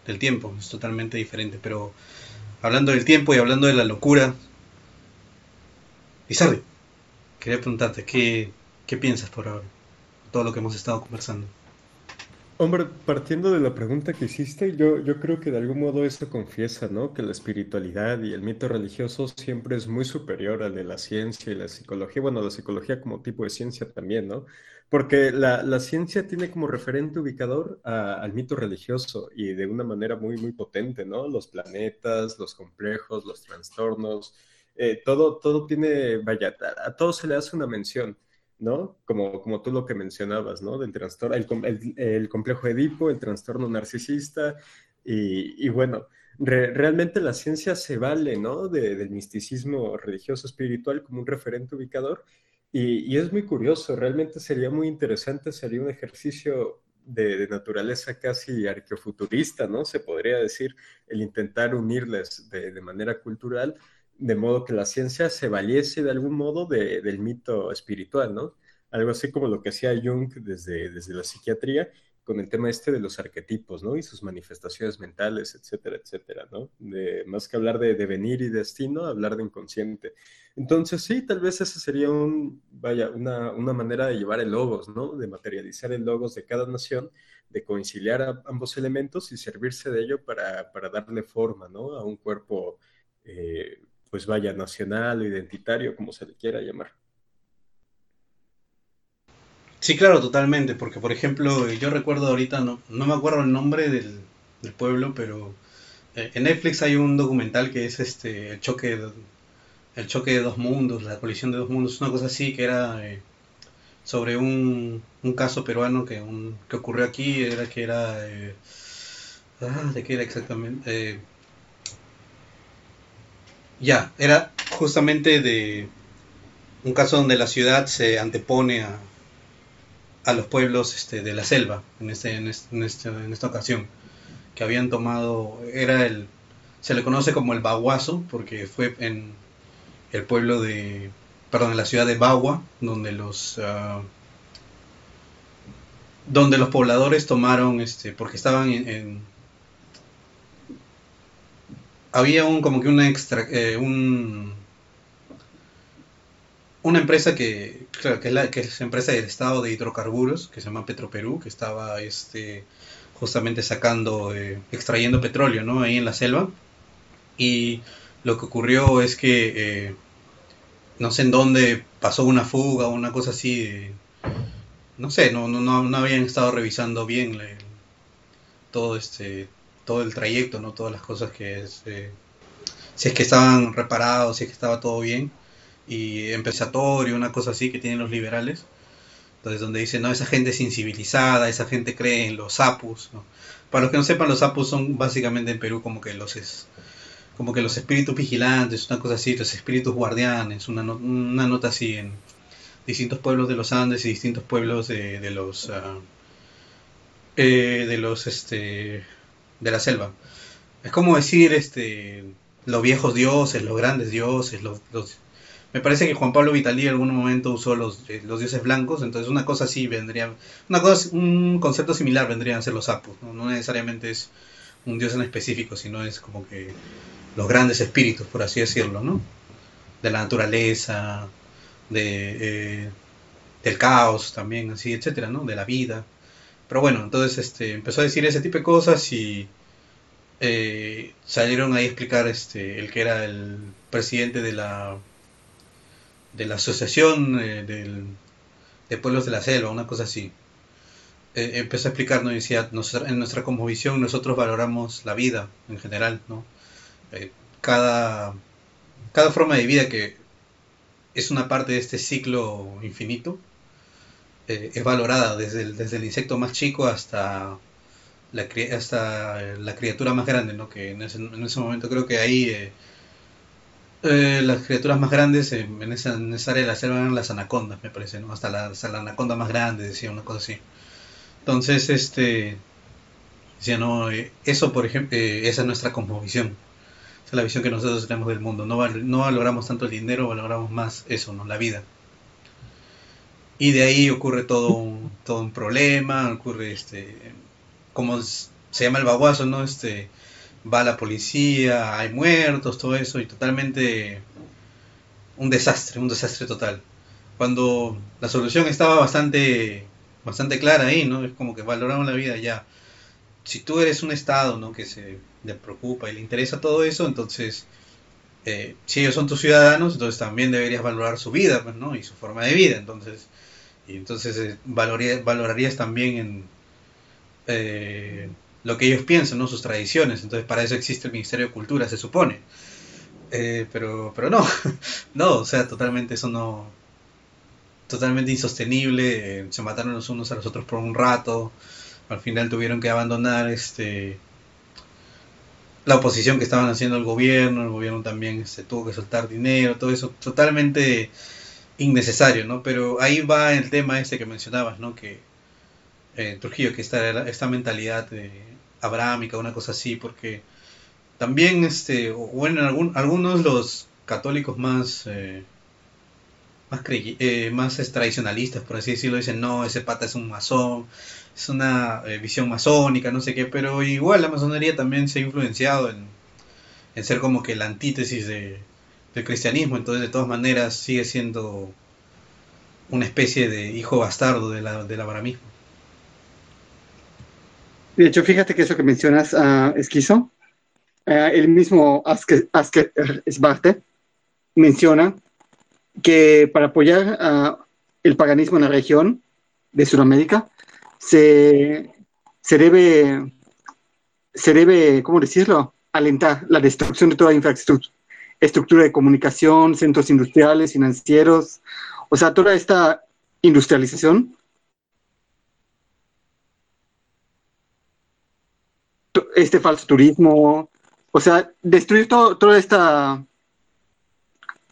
del tiempo, es totalmente diferente, pero hablando del tiempo y hablando de la locura, Isabel, quería preguntarte, ¿qué, ¿qué piensas por ahora? Todo lo que hemos estado conversando. Hombre, partiendo de la pregunta que hiciste, yo, creo que de algún modo eso confiesa, ¿no? Que la espiritualidad y el mito religioso siempre es muy superior al de la ciencia y la psicología. Bueno, la psicología como tipo de ciencia también, ¿no? Porque la, ciencia tiene como referente ubicador al mito religioso y de una manera muy, muy potente, ¿no? Los planetas, los complejos, los trastornos, eh, todo, todo tiene, vaya, a, todo se le hace una mención, ¿no? Como, como tú lo que mencionabas, ¿no? Del trastorno, el, el, complejo Edipo, el trastorno narcisista, y, bueno, realmente la ciencia se vale, ¿no? del misticismo religioso espiritual como un referente ubicador, y, y, es muy curioso, realmente sería muy interesante, sería un ejercicio de, de, naturaleza casi arqueofuturista, ¿no? Se podría decir, el intentar unirles de, de manera cultural de modo que la ciencia se valiese de algún modo del mito espiritual, ¿no? Algo así como lo que hacía Jung desde, desde la psiquiatría con el tema este de los arquetipos, ¿no? Y sus manifestaciones mentales, etcétera, etcétera, ¿no? De, más que hablar de devenir y destino, hablar de inconsciente. Entonces, sí, tal vez esa sería un, vaya, una, una manera de llevar el logos, ¿no? De materializar el logos de cada nación, de conciliar ambos elementos y servirse de ello para, para darle forma, ¿no? A un cuerpo eh, pues vaya, nacional o identitario, como se le quiera llamar. Sí, claro, totalmente, porque por ejemplo, yo recuerdo ahorita, no, no me acuerdo el nombre del, pueblo, pero eh, en Netflix hay un documental que es este el choque de, el choque de dos mundos, la colisión de dos mundos, una cosa así que era eh, sobre un, un, caso peruano que, un, que ocurrió aquí, era que era... Eh, ah, ¿De qué era exactamente? Ya, era justamente de un caso donde la ciudad se antepone a, a los pueblos este, de la selva en, este, en, este, en, esta ocasión, que habían tomado, era el, se le conoce como el Baguazo, porque fue en el pueblo de, perdón, en la ciudad de Bagua, donde los, uh, donde los pobladores tomaron, este, porque estaban en había un como que una extra eh, un una empresa que claro, que es la que es empresa del estado de hidrocarburos que se llama Petroperú que estaba este justamente sacando, eh, extrayendo petróleo, ¿no? Ahí en la selva. Y lo que ocurrió es que, eh, no sé en dónde pasó una fuga o una cosa así, no sé, no, no, no, habían estado revisando bien todo este todo el trayecto, ¿no? Todas las cosas que es, eh, si es que estaban reparados, si es que estaba todo bien y empezatorio, una cosa así que tienen los liberales. Entonces, donde dicen, no, esa gente es incivilizada, esa gente cree en los apus. Para los que no sepan, los apus son básicamente en Perú como que los es, como que los espíritus vigilantes, una cosa así, los espíritus guardianes, una, una nota así en distintos pueblos de los Andes y distintos pueblos de, de los uh, eh, de los este de la selva. Es como decir este los viejos dioses, los grandes dioses, los, los me parece que Juan Pablo Vitali en algún momento usó los, eh, los dioses blancos, entonces una cosa así vendría, una cosa, un concepto similar vendrían a ser los ¿no? no necesariamente es un dios en específico, sino es como que los grandes espíritus, por así decirlo, ¿no? De la naturaleza, de, eh, del caos también, así, etcétera, ¿no? De la vida. Pero bueno, entonces este, empezó a decir ese tipo de cosas y eh, salieron ahí a explicar este, el que era el presidente de la de la Asociación eh, de Pueblos de la Selva, una cosa así. Eh, empezó a explicarnos y decía, en nuestra visión nosotros valoramos la vida en general, ¿no? Cada, cada forma de vida que es una parte de este ciclo infinito es valorada desde el, desde el insecto más chico hasta la, hasta la criatura más grande, ¿no? Que en ese, en ese momento creo que ahí eh, las criaturas más grandes en, esa, área de la selva eran las anacondas, me parece, ¿no? Hasta la, la anaconda más grande, decía una cosa así. Entonces, este, decía, no, eh, eso, por ejemplo, eh, esa es nuestra cosmovisión. Esa es la visión que nosotros tenemos del mundo. No, no valoramos tanto el dinero, valoramos más eso, ¿no? La vida. Y de ahí ocurre todo un, todo un problema, ocurre, este, como se llama el baguazo, ¿no? Este, va la policía, hay muertos, todo eso, y totalmente un desastre, un desastre total. Cuando la solución estaba bastante, bastante clara ahí, ¿no? Es como que valoramos la vida ya. Si tú eres un Estado, ¿no? Que se le preocupa y le interesa todo eso, entonces, eh, si ellos son tus ciudadanos, entonces también deberías valorar su vida, pues, ¿no? Y su forma de vida, entonces, y entonces eh, valorarías también en... Eh, lo que ellos piensan, ¿no? sus tradiciones. Entonces, para eso existe el Ministerio de Cultura, se supone. Eh, pero, pero no, no, o sea, totalmente eso no. Totalmente insostenible. Eh, se mataron los unos a los otros por un rato. Al final tuvieron que abandonar este la oposición que estaban haciendo el gobierno. El gobierno también se este, tuvo que soltar dinero, todo eso. Totalmente innecesario, ¿no? Pero ahí va el tema este que mencionabas, ¿no? Que eh, Trujillo, que esta, esta mentalidad de abrámica, una cosa así, porque también, este, bueno, algunos los católicos más, eh, más, eh, más tradicionalistas, por así decirlo, dicen, no, ese pata es un masón, es una visión masónica, no sé qué, pero igual la masonería también se ha influenciado en, en ser como que la antítesis de, del cristianismo, entonces de todas maneras sigue siendo una especie de hijo bastardo de la, del abramismo. De hecho, fíjate que eso que mencionas, uh, Esquizo, uh, el mismo Asker, Asker menciona que para apoyar uh, el paganismo en la región de Sudamérica se, se, debe, se debe, ¿cómo decirlo?, alentar la destrucción de toda infraestructura estructura de comunicación, centros industriales, financieros, o sea, toda esta industrialización. Este falso turismo, o sea, destruir todo, toda esta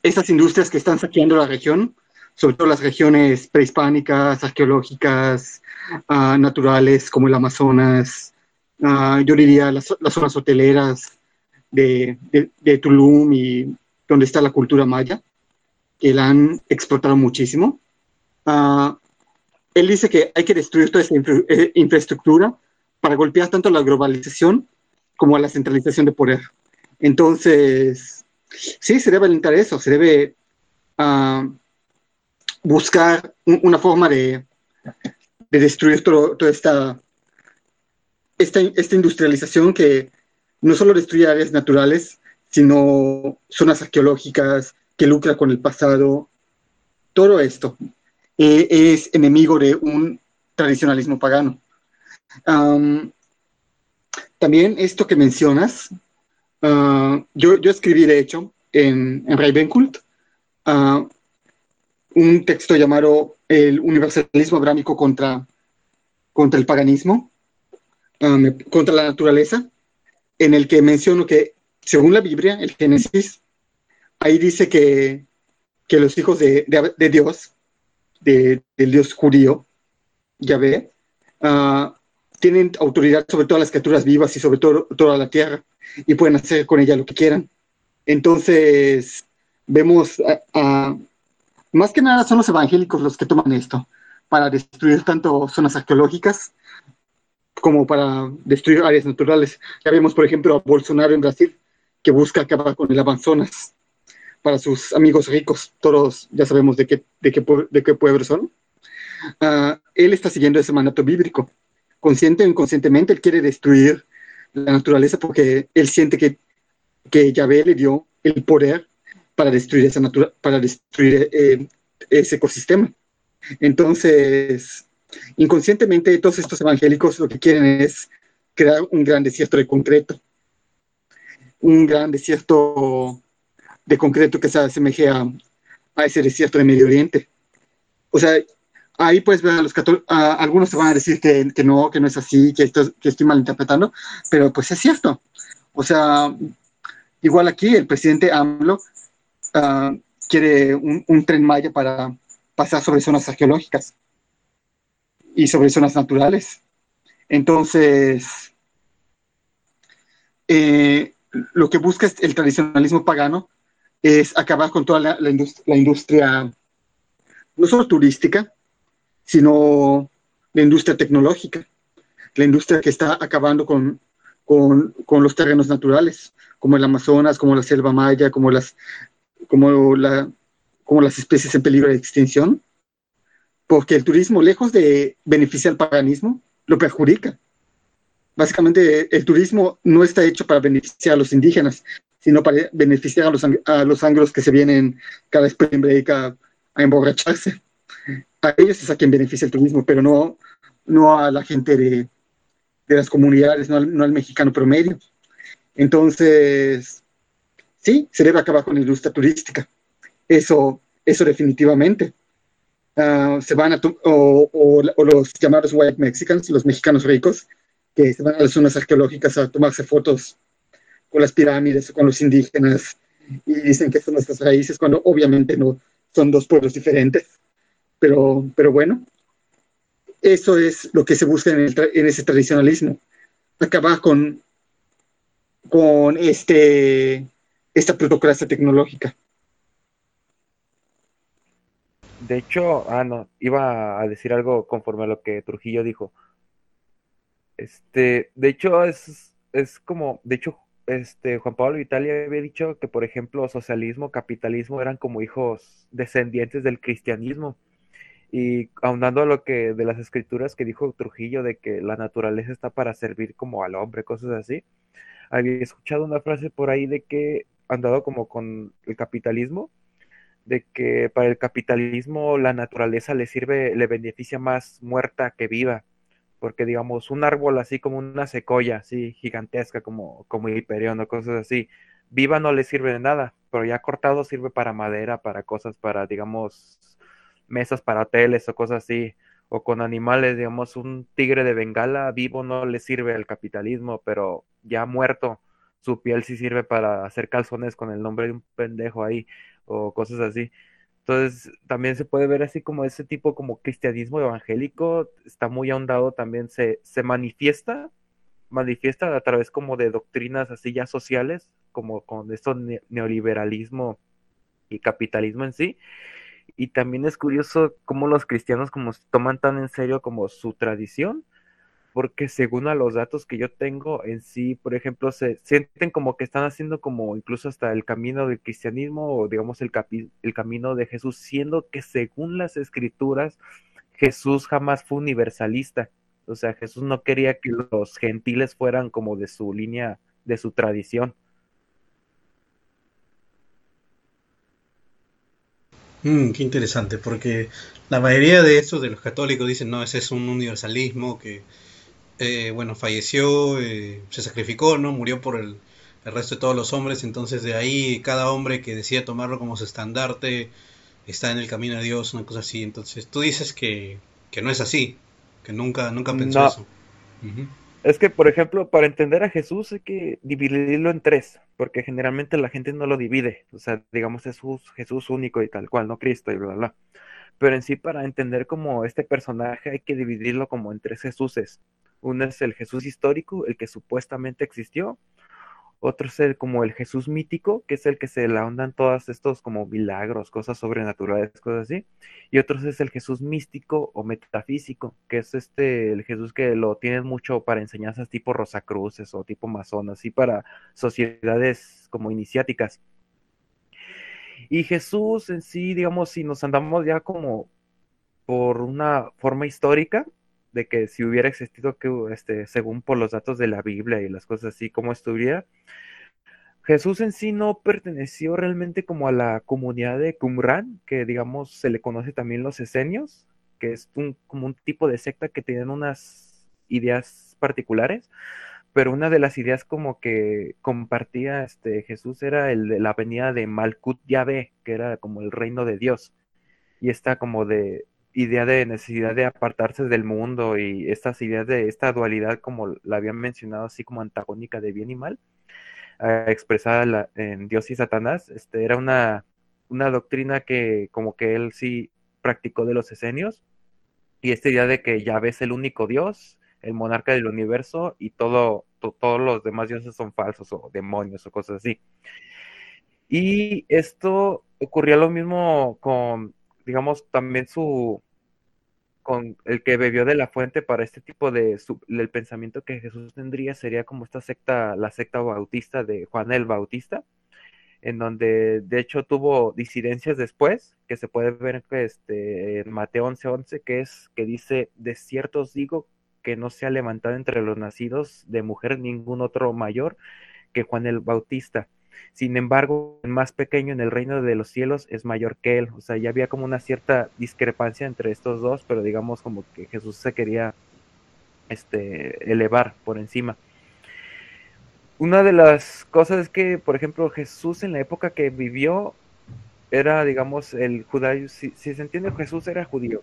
estas industrias que están saqueando la región, sobre todo las regiones prehispánicas, arqueológicas, uh, naturales como el Amazonas, uh, yo diría las, las zonas hoteleras de, de, Tulum y donde está la cultura maya, que la han explotado muchísimo. Uh, él dice que hay que destruir toda infra eh, infraestructura para golpear tanto la globalización como a la centralización de poder. Entonces, sí, se debe alentar eso, se debe uh, buscar una forma de, de destruir toda esta esta, esta industrialización que no solo destruye áreas naturales, sino zonas arqueológicas, que lucra con el pasado, todo esto eh, es enemigo de un tradicionalismo pagano. también esto que mencionas, ah, yo, yo, escribí de hecho en, en Ravenkult uh, un texto llamado El universalismo abrámico contra, contra el paganismo, contra la naturaleza, en el que menciono que según la Biblia, el Génesis, ahí dice que, que los hijos de, de, Dios, de, del Dios judío, Yahvé, uh, tienen autoridad sobre todas las criaturas vivas y sobre todo, toda la tierra y pueden hacer con ella lo que quieran. Entonces, vemos, más que nada son los evangélicos los que toman esto para destruir tanto zonas arqueológicas como para destruir áreas naturales. Ya vemos, por ejemplo, a Bolsonaro en Brasil, que busca acabar con el Amazonas para sus amigos ricos. Todos ya sabemos de qué, de qué, de qué pueblo son. Uh, él está siguiendo ese mandato bíblico. Consciente o inconscientemente, él quiere destruir la naturaleza porque él siente que, que Yahvé le dio el poder para destruir, esa natura, para destruir eh, ese ecosistema. Entonces, inconscientemente, todos estos evangélicos lo que quieren es crear un gran desierto de concreto. Un gran desierto de concreto que se asemeje a, a ese desierto de Medio Oriente. O sea, ahí ver a los católicos, algunos te van a decir que, no, que no es así, que, esto, que estoy malinterpretando, pero pues es cierto. O sea, igual aquí el presidente AMLO uh, quiere un, un, tren Maya para pasar sobre zonas arqueológicas y sobre zonas naturales. Entonces, eh, lo que busca el tradicionalismo pagano es acabar con toda la, la, la industria, no solo turística, sino la industria tecnológica, la industria que está acabando con, con, con, los terrenos naturales, como el Amazonas, como la selva maya, como las, como, la, como las especies en peligro de extinción, porque el turismo, lejos de beneficiar al paganismo, lo perjudica. Básicamente, el turismo no está hecho para beneficiar a los indígenas, sino para beneficiar a los, a los anglos que se vienen cada spring break a, a emborracharse a ellos es a quien beneficia el turismo, pero no, no a la gente de, de las comunidades, no al, no al, mexicano promedio. Entonces, sí, se debe acabar con la industria turística. Eso, eso definitivamente. Uh, se van a, o, los llamados white mexicans, los mexicanos ricos, que se van a las zonas arqueológicas a tomarse fotos con las pirámides o con los indígenas y dicen que son nuestras raíces, cuando obviamente no son dos pueblos diferentes pero, pero bueno, eso es lo que se busca en, el, en ese tradicionalismo, acabar con, con este, esta plutocracia tecnológica. De hecho, ah, no, iba a decir algo conforme a lo que Trujillo dijo. Este, de hecho, es, es como, de hecho, este, Juan Pablo Italia había dicho que, por ejemplo, socialismo, capitalismo eran como hijos descendientes del cristianismo. Y aunando a lo que de las escrituras que dijo Trujillo de que la naturaleza está para servir como al hombre, cosas así, había escuchado una frase por ahí de que andado como con el capitalismo, de que para el capitalismo la naturaleza le sirve, le beneficia más muerta que viva, porque digamos un árbol así como una secoya, así gigantesca como, como hiperión o cosas así, viva no le sirve de nada, pero ya cortado sirve para madera, para cosas, para digamos mesas para hoteles o cosas así, o con animales, digamos, un tigre de Bengala vivo no le sirve al capitalismo, pero ya muerto, su piel sí sirve para hacer calzones con el nombre de un pendejo ahí, o cosas así. Entonces, también se puede ver así como ese tipo como cristianismo evangélico, está muy ahondado, también se, se manifiesta, manifiesta a través como de doctrinas así ya sociales, como con esto neoliberalismo y capitalismo en sí, y también es curioso cómo los cristianos como toman tan en serio como su tradición, porque según a los datos que yo tengo en sí, por ejemplo, se sienten como que están haciendo como incluso hasta el camino del cristianismo o digamos el, el camino de Jesús, siendo que según las escrituras Jesús jamás fue universalista. O sea, Jesús no quería que los gentiles fueran como de su línea, de su tradición. Mm, qué interesante, porque la mayoría de estos de los católicos dicen, no, ese es un universalismo que, eh, bueno, falleció, eh, se sacrificó, ¿no? Murió por el, el resto de todos los hombres, entonces de ahí cada hombre que decía tomarlo como su estandarte está en el camino de Dios, una cosa así. Entonces tú dices que, que no es así, que nunca, nunca pensó eso. Es que, por ejemplo, para entender a Jesús hay que dividirlo en tres, porque generalmente la gente no lo divide. O sea, digamos Jesús, Jesús único y tal cual, no Cristo y bla, bla. Pero en sí, para entender como este personaje hay que dividirlo como en tres Jesuses. Uno es el Jesús histórico, el que supuestamente existió, otro es el, como el Jesús mítico, que es el que se le ahondan todos estos como milagros, cosas sobrenaturales, cosas así. Y otro es el Jesús místico o metafísico, que es este, el Jesús que lo tienen mucho para enseñanzas tipo Rosacruces o tipo masonas, y para sociedades como iniciáticas. Y Jesús en sí, digamos, si nos andamos ya como por una forma histórica, de que si hubiera existido que este según por los datos de la Biblia y las cosas así como estuviera Jesús en sí no perteneció realmente como a la comunidad de Qumran, que digamos se le conoce también los esenios, que es un, como un tipo de secta que tienen unas ideas particulares, pero una de las ideas como que compartía este Jesús era el de la venida de Malkut Yahvé, que era como el reino de Dios, y está como de idea de necesidad de apartarse del mundo y estas ideas de esta dualidad, como la habían mencionado, así como antagónica de bien y mal, eh, expresada en Dios y Satanás, este, era una, una doctrina que como que él sí practicó de los esenios, y esta idea de que ya ves el único Dios, el monarca del universo, y todo, todos los demás dioses son falsos o demonios o cosas así. Y esto ocurría lo mismo con digamos, también su, con el que bebió de la fuente para este tipo de, el pensamiento que Jesús tendría sería como esta secta, la secta bautista de Juan el Bautista, en donde de hecho tuvo disidencias después, que se puede ver este, en Mateo 11:11, que es que dice, de cierto os digo que no se ha levantado entre los nacidos de mujer ningún otro mayor que Juan el Bautista sin embargo, el más pequeño en el reino de los cielos es mayor que él. O sea, ya había como una cierta discrepancia entre estos dos, pero digamos como que Jesús se quería este, elevar por encima. Una de las cosas es que, por ejemplo, Jesús en la época que vivió era, digamos, el judío, si, si se entiende, Jesús era judío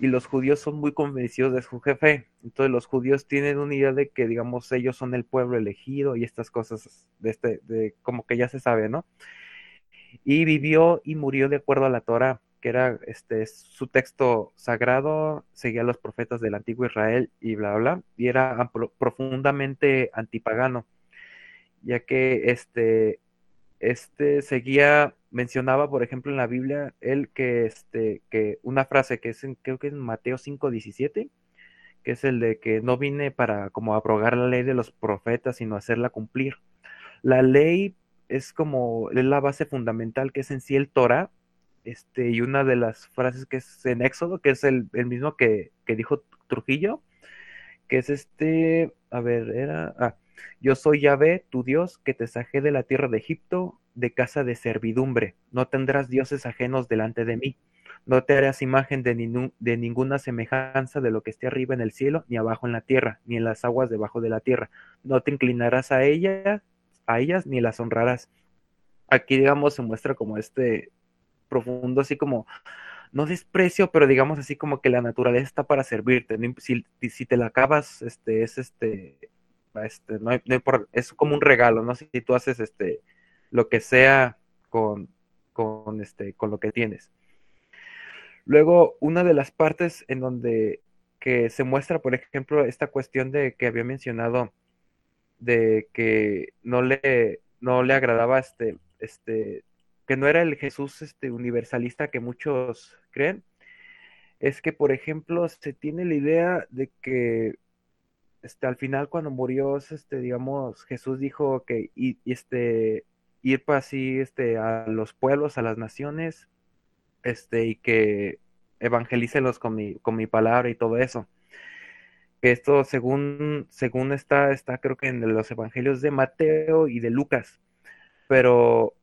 y los judíos son muy convencidos de su jefe. Entonces los judíos tienen una idea de que, digamos, ellos son el pueblo elegido y estas cosas de este, de como que ya se sabe, ¿no? Y vivió y murió de acuerdo a la Torah, que era este su texto sagrado, seguía a los profetas del antiguo Israel y bla bla, y era profundamente antipagano, ya que este este seguía mencionaba, por ejemplo, en la Biblia, él que, este, que una frase que es en, creo que en Mateo 5.17, que es el de que no vine para como abrogar la ley de los profetas, sino hacerla cumplir. La ley es como, es la base fundamental que es en sí el Torah, este, y una de las frases que es en Éxodo, que es el, el mismo que, que dijo Trujillo, que es este, a ver, era, ah, yo soy Yahvé, tu Dios, que te saqué de la tierra de Egipto, de casa de servidumbre. No tendrás dioses ajenos delante de mí. No te harás imagen de, ninguna semejanza de lo que esté arriba en el cielo, ni abajo en la tierra, ni en las aguas debajo de la tierra. No te inclinarás a ellas, a ellas, ni las honrarás. Aquí, digamos, se muestra como este profundo, así como, no desprecio, pero digamos así como que la naturaleza está para servirte. Si, si te la acabas, este, es este, este, es como un regalo, ¿no? Si tú haces este lo que sea con, con, este, con lo que tienes. Luego, una de las partes en donde que se muestra, por ejemplo, esta cuestión de que había mencionado de que no le, no le agradaba este, este, que no era el Jesús este, universalista que muchos creen, es que, por ejemplo, se tiene la idea de que este, al final cuando murió, este, digamos, Jesús dijo que y, este, ir para así este, a los pueblos, a las naciones, este, y que evangelícelos con mi, con mi palabra y todo eso. esto según, según está, está creo que en los evangelios de Mateo y de Lucas, pero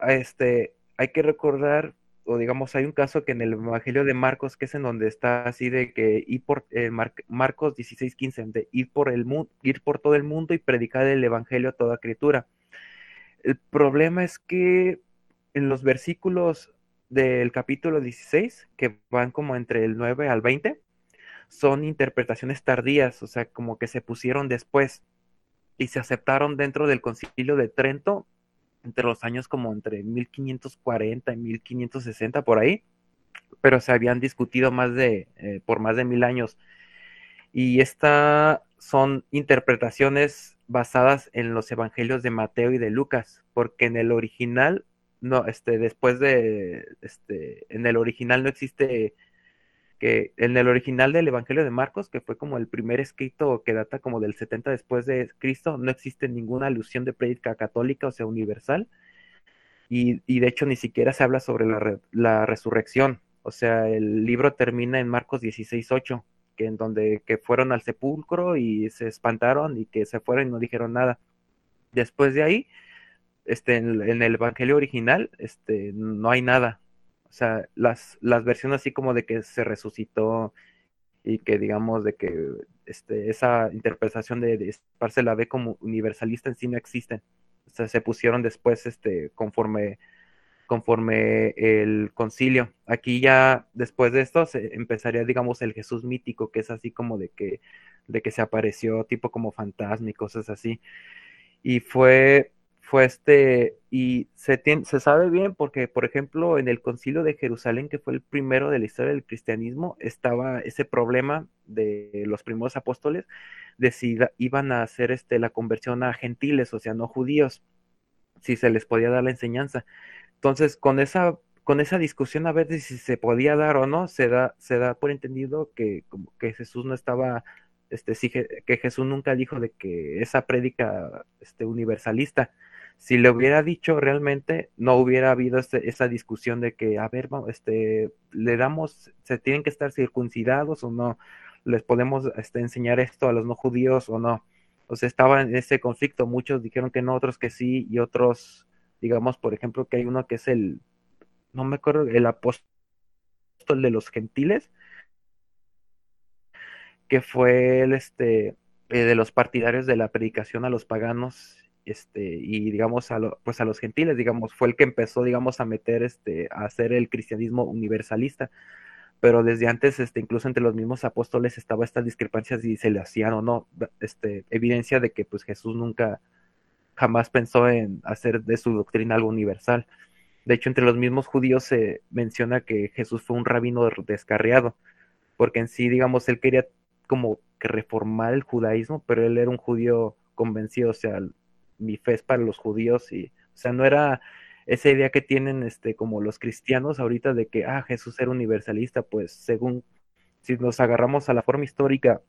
este, hay que recordar, o digamos, hay un caso que en el evangelio de Marcos, que es en donde está así de que ir por, eh, Marcos 16, 15, de ir por, el ir por todo el mundo y predicar el evangelio a toda criatura. El problema es que en los versículos del capítulo 16, que van como entre el 9 al 20, son interpretaciones tardías, o sea, como que se pusieron después y se aceptaron dentro del concilio de Trento entre los años como entre 1540 y 1560 por ahí, pero se habían discutido más de, eh, por más de mil años. Y estas son interpretaciones basadas en los evangelios de Mateo y de Lucas, porque en el original, no, este, después de, este, en el original no existe en el original del Evangelio de Marcos, que fue como el primer escrito que data como del 70 después de Cristo, no existe ninguna alusión de prédica católica, o sea, universal, y, de hecho ni siquiera se habla sobre la, resurrección, o sea, el libro termina en Marcos 16.8, que en donde que fueron al sepulcro y se espantaron y que se fueron y no dijeron nada. Después de ahí, este, en, en el Evangelio original, este, no hay nada, sea, las, las versiones así como de que se resucitó y que digamos de que este, esa interpretación de, de la ve como universalista en sí no existen. O sea, se pusieron después este, conforme, conforme el concilio. Aquí ya después de esto se empezaría, digamos, el Jesús mítico, que es así como de que, de que se apareció tipo como fantasma y cosas así. Y fue fue este, y se, se sabe bien porque, por ejemplo, en el concilio de Jerusalén, que fue el primero de la historia del cristianismo, estaba ese problema de los primeros apóstoles, de si iban a hacer este, la conversión a gentiles, o sea, no judíos, si se les podía dar la enseñanza. Entonces, con esa, con esa discusión a ver si se podía dar o no, se da, se da por entendido que, que Jesús no estaba este, que Jesús nunca dijo de que esa prédica este, universalista, si le hubiera dicho realmente, no hubiera habido este, esa discusión de que, a ver, este, le damos, se tienen que estar circuncidados o no, les podemos este, enseñar esto a los no judíos o no. O sea, estaba en ese conflicto, muchos dijeron que no, otros que sí, y otros, digamos, por ejemplo, que hay uno que es el, no me acuerdo, el apóstol de los gentiles, que fue el, este, eh, de los partidarios de la predicación a los paganos este, y digamos a, pues a los gentiles, digamos, fue el que empezó, digamos, a meter, este, a hacer el cristianismo universalista, pero desde antes, este, incluso entre los mismos apóstoles estaba estas discrepancias si se le hacían o no, este, evidencia de que pues Jesús nunca, jamás pensó en hacer de su doctrina algo universal. De hecho, entre los mismos judíos se menciona que Jesús fue un rabino descarriado, porque en sí, digamos, él quería como que reformar el judaísmo, pero él era un judío convencido, o sea, mi fe es para los judíos y, o sea, no era esa idea que tienen este como los cristianos ahorita de que ah Jesús era universalista, pues según si nos agarramos a la forma histórica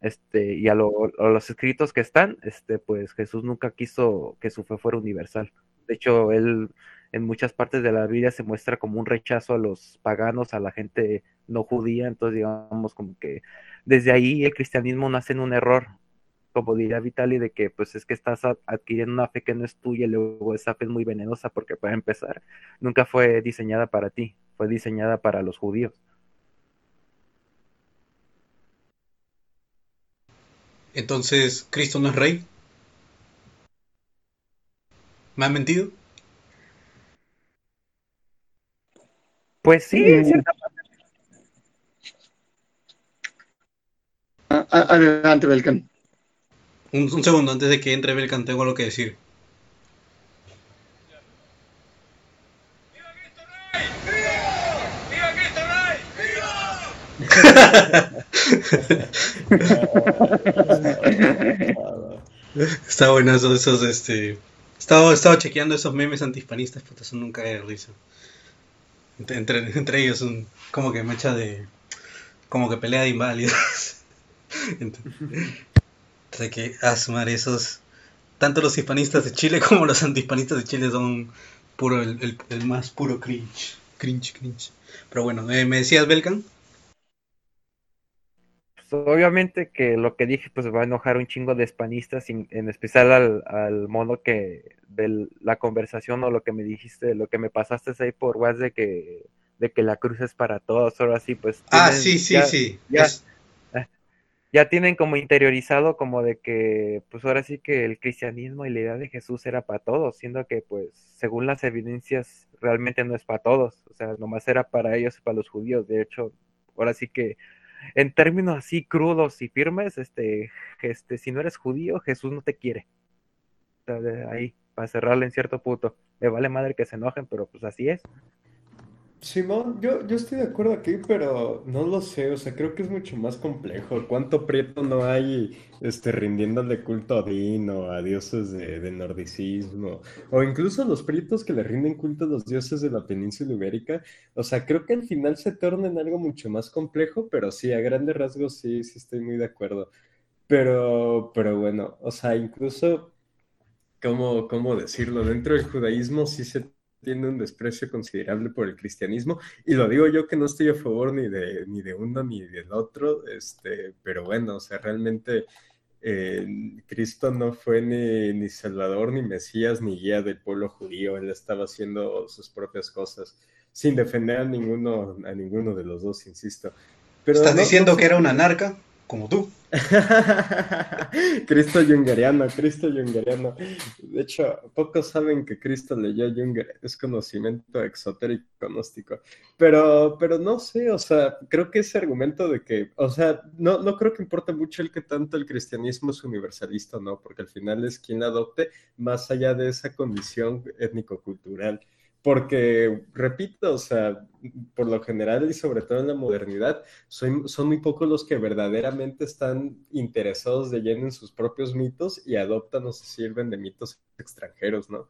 este y a, los escritos que están, este pues Jesús nunca quiso que su fe fuera universal. De hecho, él en muchas partes de la Biblia se muestra como un rechazo a los paganos, a la gente no judía, entonces digamos como que desde ahí el cristianismo nace en un error, como diría Vitali, de que pues es que estás adquiriendo una fe que no es tuya y luego esa fe es muy venenosa porque para empezar nunca fue diseñada para ti, fue diseñada para los judíos. Entonces, ¿Cristo no es rey? ¿Me han mentido? Pues sí, en cierta Adelante, Belkan. Un, segundo, antes de que entre Belkan, tengo algo que decir. Está bueno esos, este. Estaba, estaba chequeando esos memes antihispanistas, pero eso nunca de risa. Entre, entre, ellos un como que mecha de. como que pelea de inválidos. de que asmar esos tanto los hispanistas de Chile como los antihispanistas de Chile son puro el, el, más puro cringe cringe cringe pero bueno eh, me decías Belkan obviamente que lo que dije pues va a enojar un chingo de hispanistas, en especial al, al modo que de la conversación o lo que me dijiste, lo que me pasaste ahí por WhatsApp de que, de que la cruz es para todos, ahora sí pues... ah, sí, sí, sí. Ya, ya tienen como interiorizado como de que pues ahora sí que el cristianismo y la idea de Jesús era para todos, siendo que pues según las evidencias realmente no es para todos, o sea, nomás era para ellos y para los judíos, de hecho, ahora sí que en términos así crudos y firmes, este, este, si no eres judío, Jesús no te quiere. ahí, para cerrarle en cierto punto. Me vale madre que se enojen, pero pues así es. Simón, yo, yo estoy de acuerdo aquí, pero no lo sé, o sea, creo que es mucho más complejo. ¿Cuánto prieto no hay este, rindiéndole culto a o a dioses de, nordicismo? O incluso los prietos que le rinden culto a los dioses de la península ibérica. O sea, creo que al final se torna en algo mucho más complejo, pero sí, a grandes rasgos sí, sí estoy muy de acuerdo. Pero, pero bueno, o sea, incluso, ¿cómo, cómo decirlo? Dentro del judaísmo sí se tiene un desprecio considerable por el cristianismo, y lo digo yo que no estoy a favor ni de, ni de uno ni del otro, este, pero bueno, o sea, realmente eh, Cristo no fue ni, ni, Salvador, ni Mesías, ni guía del pueblo judío, él estaba haciendo sus propias cosas, sin defender a ninguno, a ninguno de los dos, insisto. Pero ¿Estás diciendo que era una narca? como tú. Cristo Jungeriano, Cristo Jungeriano. De hecho, pocos saben que Cristo leyó Junger, es conocimiento exotérico gnóstico. Pero, pero no sé, o sea, creo que ese argumento de que, o sea, no, no creo que importe mucho el que tanto el cristianismo es universalista no, porque al final es quien adopte más allá de esa condición étnico-cultural porque, repito, o sea, por lo general y sobre todo en la modernidad, son, muy pocos los que verdaderamente están interesados de lleno en sus propios mitos y adoptan o se sirven de mitos extranjeros, ¿no?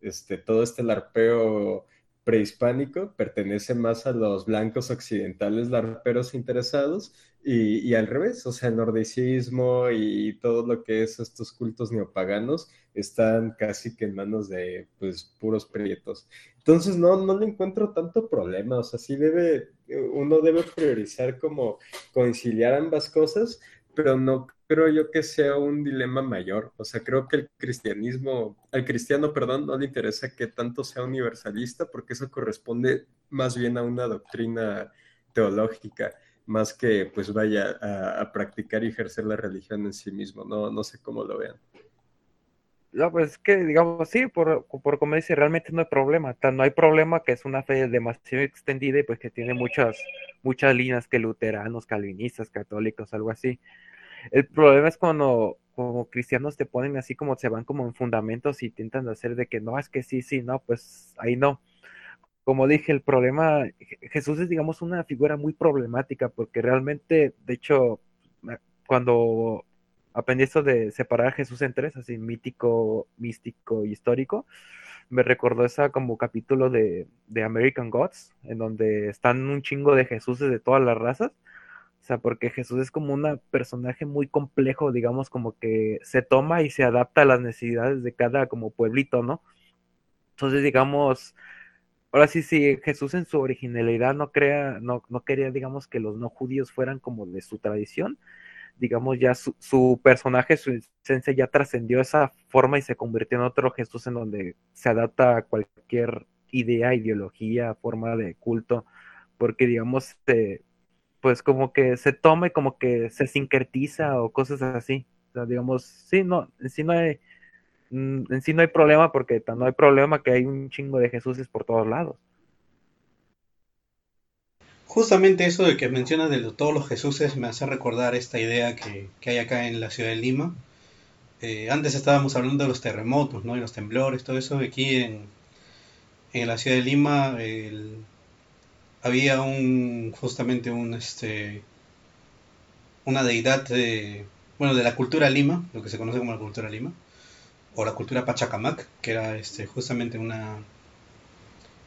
Este, todo este larpeo prehispánico pertenece más a los blancos occidentales larperos interesados y, y, al revés, o sea, el nordicismo y todo lo que es estos cultos neopaganos están casi que en manos de pues puros prietos. Entonces no, no le encuentro tanto problema, o sea, sí debe, uno debe priorizar como conciliar ambas cosas, pero no creo yo que sea un dilema mayor. O sea, creo que el cristianismo, al cristiano, perdón, no le interesa que tanto sea universalista, porque eso corresponde más bien a una doctrina teológica, más que pues vaya a, practicar y ejercer la religión en sí mismo. No, no sé cómo lo vean. No, pues es que, digamos, sí, por, por como dice, realmente no hay problema. No hay problema que es una fe demasiado extendida y pues que tiene muchas, muchas líneas que luteranos, calvinistas, católicos, algo así. El problema es cuando como cristianos te ponen así como se van como en fundamentos y intentan hacer de que no, es que sí, sí, no, pues ahí no. Como dije, el problema, Jesús es, digamos, una figura muy problemática porque realmente, de hecho, cuando aprendí esto de separar a Jesús en tres, así mítico, místico y histórico. Me recordó esa como capítulo de, de American Gods, en donde están un chingo de Jesús de todas las razas. O sea, porque Jesús es como un personaje muy complejo, digamos, como que se toma y se adapta a las necesidades de cada como pueblito, ¿no? Entonces, digamos, ahora sí, sí, Jesús en su originalidad no crea, no, no quería, digamos, que los no judíos fueran como de su tradición, digamos, ya su, personaje, su esencia ya trascendió esa forma y se convirtió en otro Jesús en donde se adapta a cualquier idea, ideología, forma de culto, porque digamos, pues como que se toma y como que se sincretiza o cosas así. O sea, digamos, sí, no, sí no hay, en sí no hay problema porque no hay problema que hay un chingo de Jesuses por todos lados. Justamente eso de que mencionas de todos los Jesuses me hace recordar esta idea que, hay acá en la ciudad de Lima. Eh, antes estábamos hablando de los terremotos, ¿no? Y los temblores, todo eso. Aquí en, en la ciudad de Lima había un justamente un este una deidad de bueno de la cultura Lima, lo que se conoce como la cultura Lima, o la cultura Pachacamac, que era este justamente una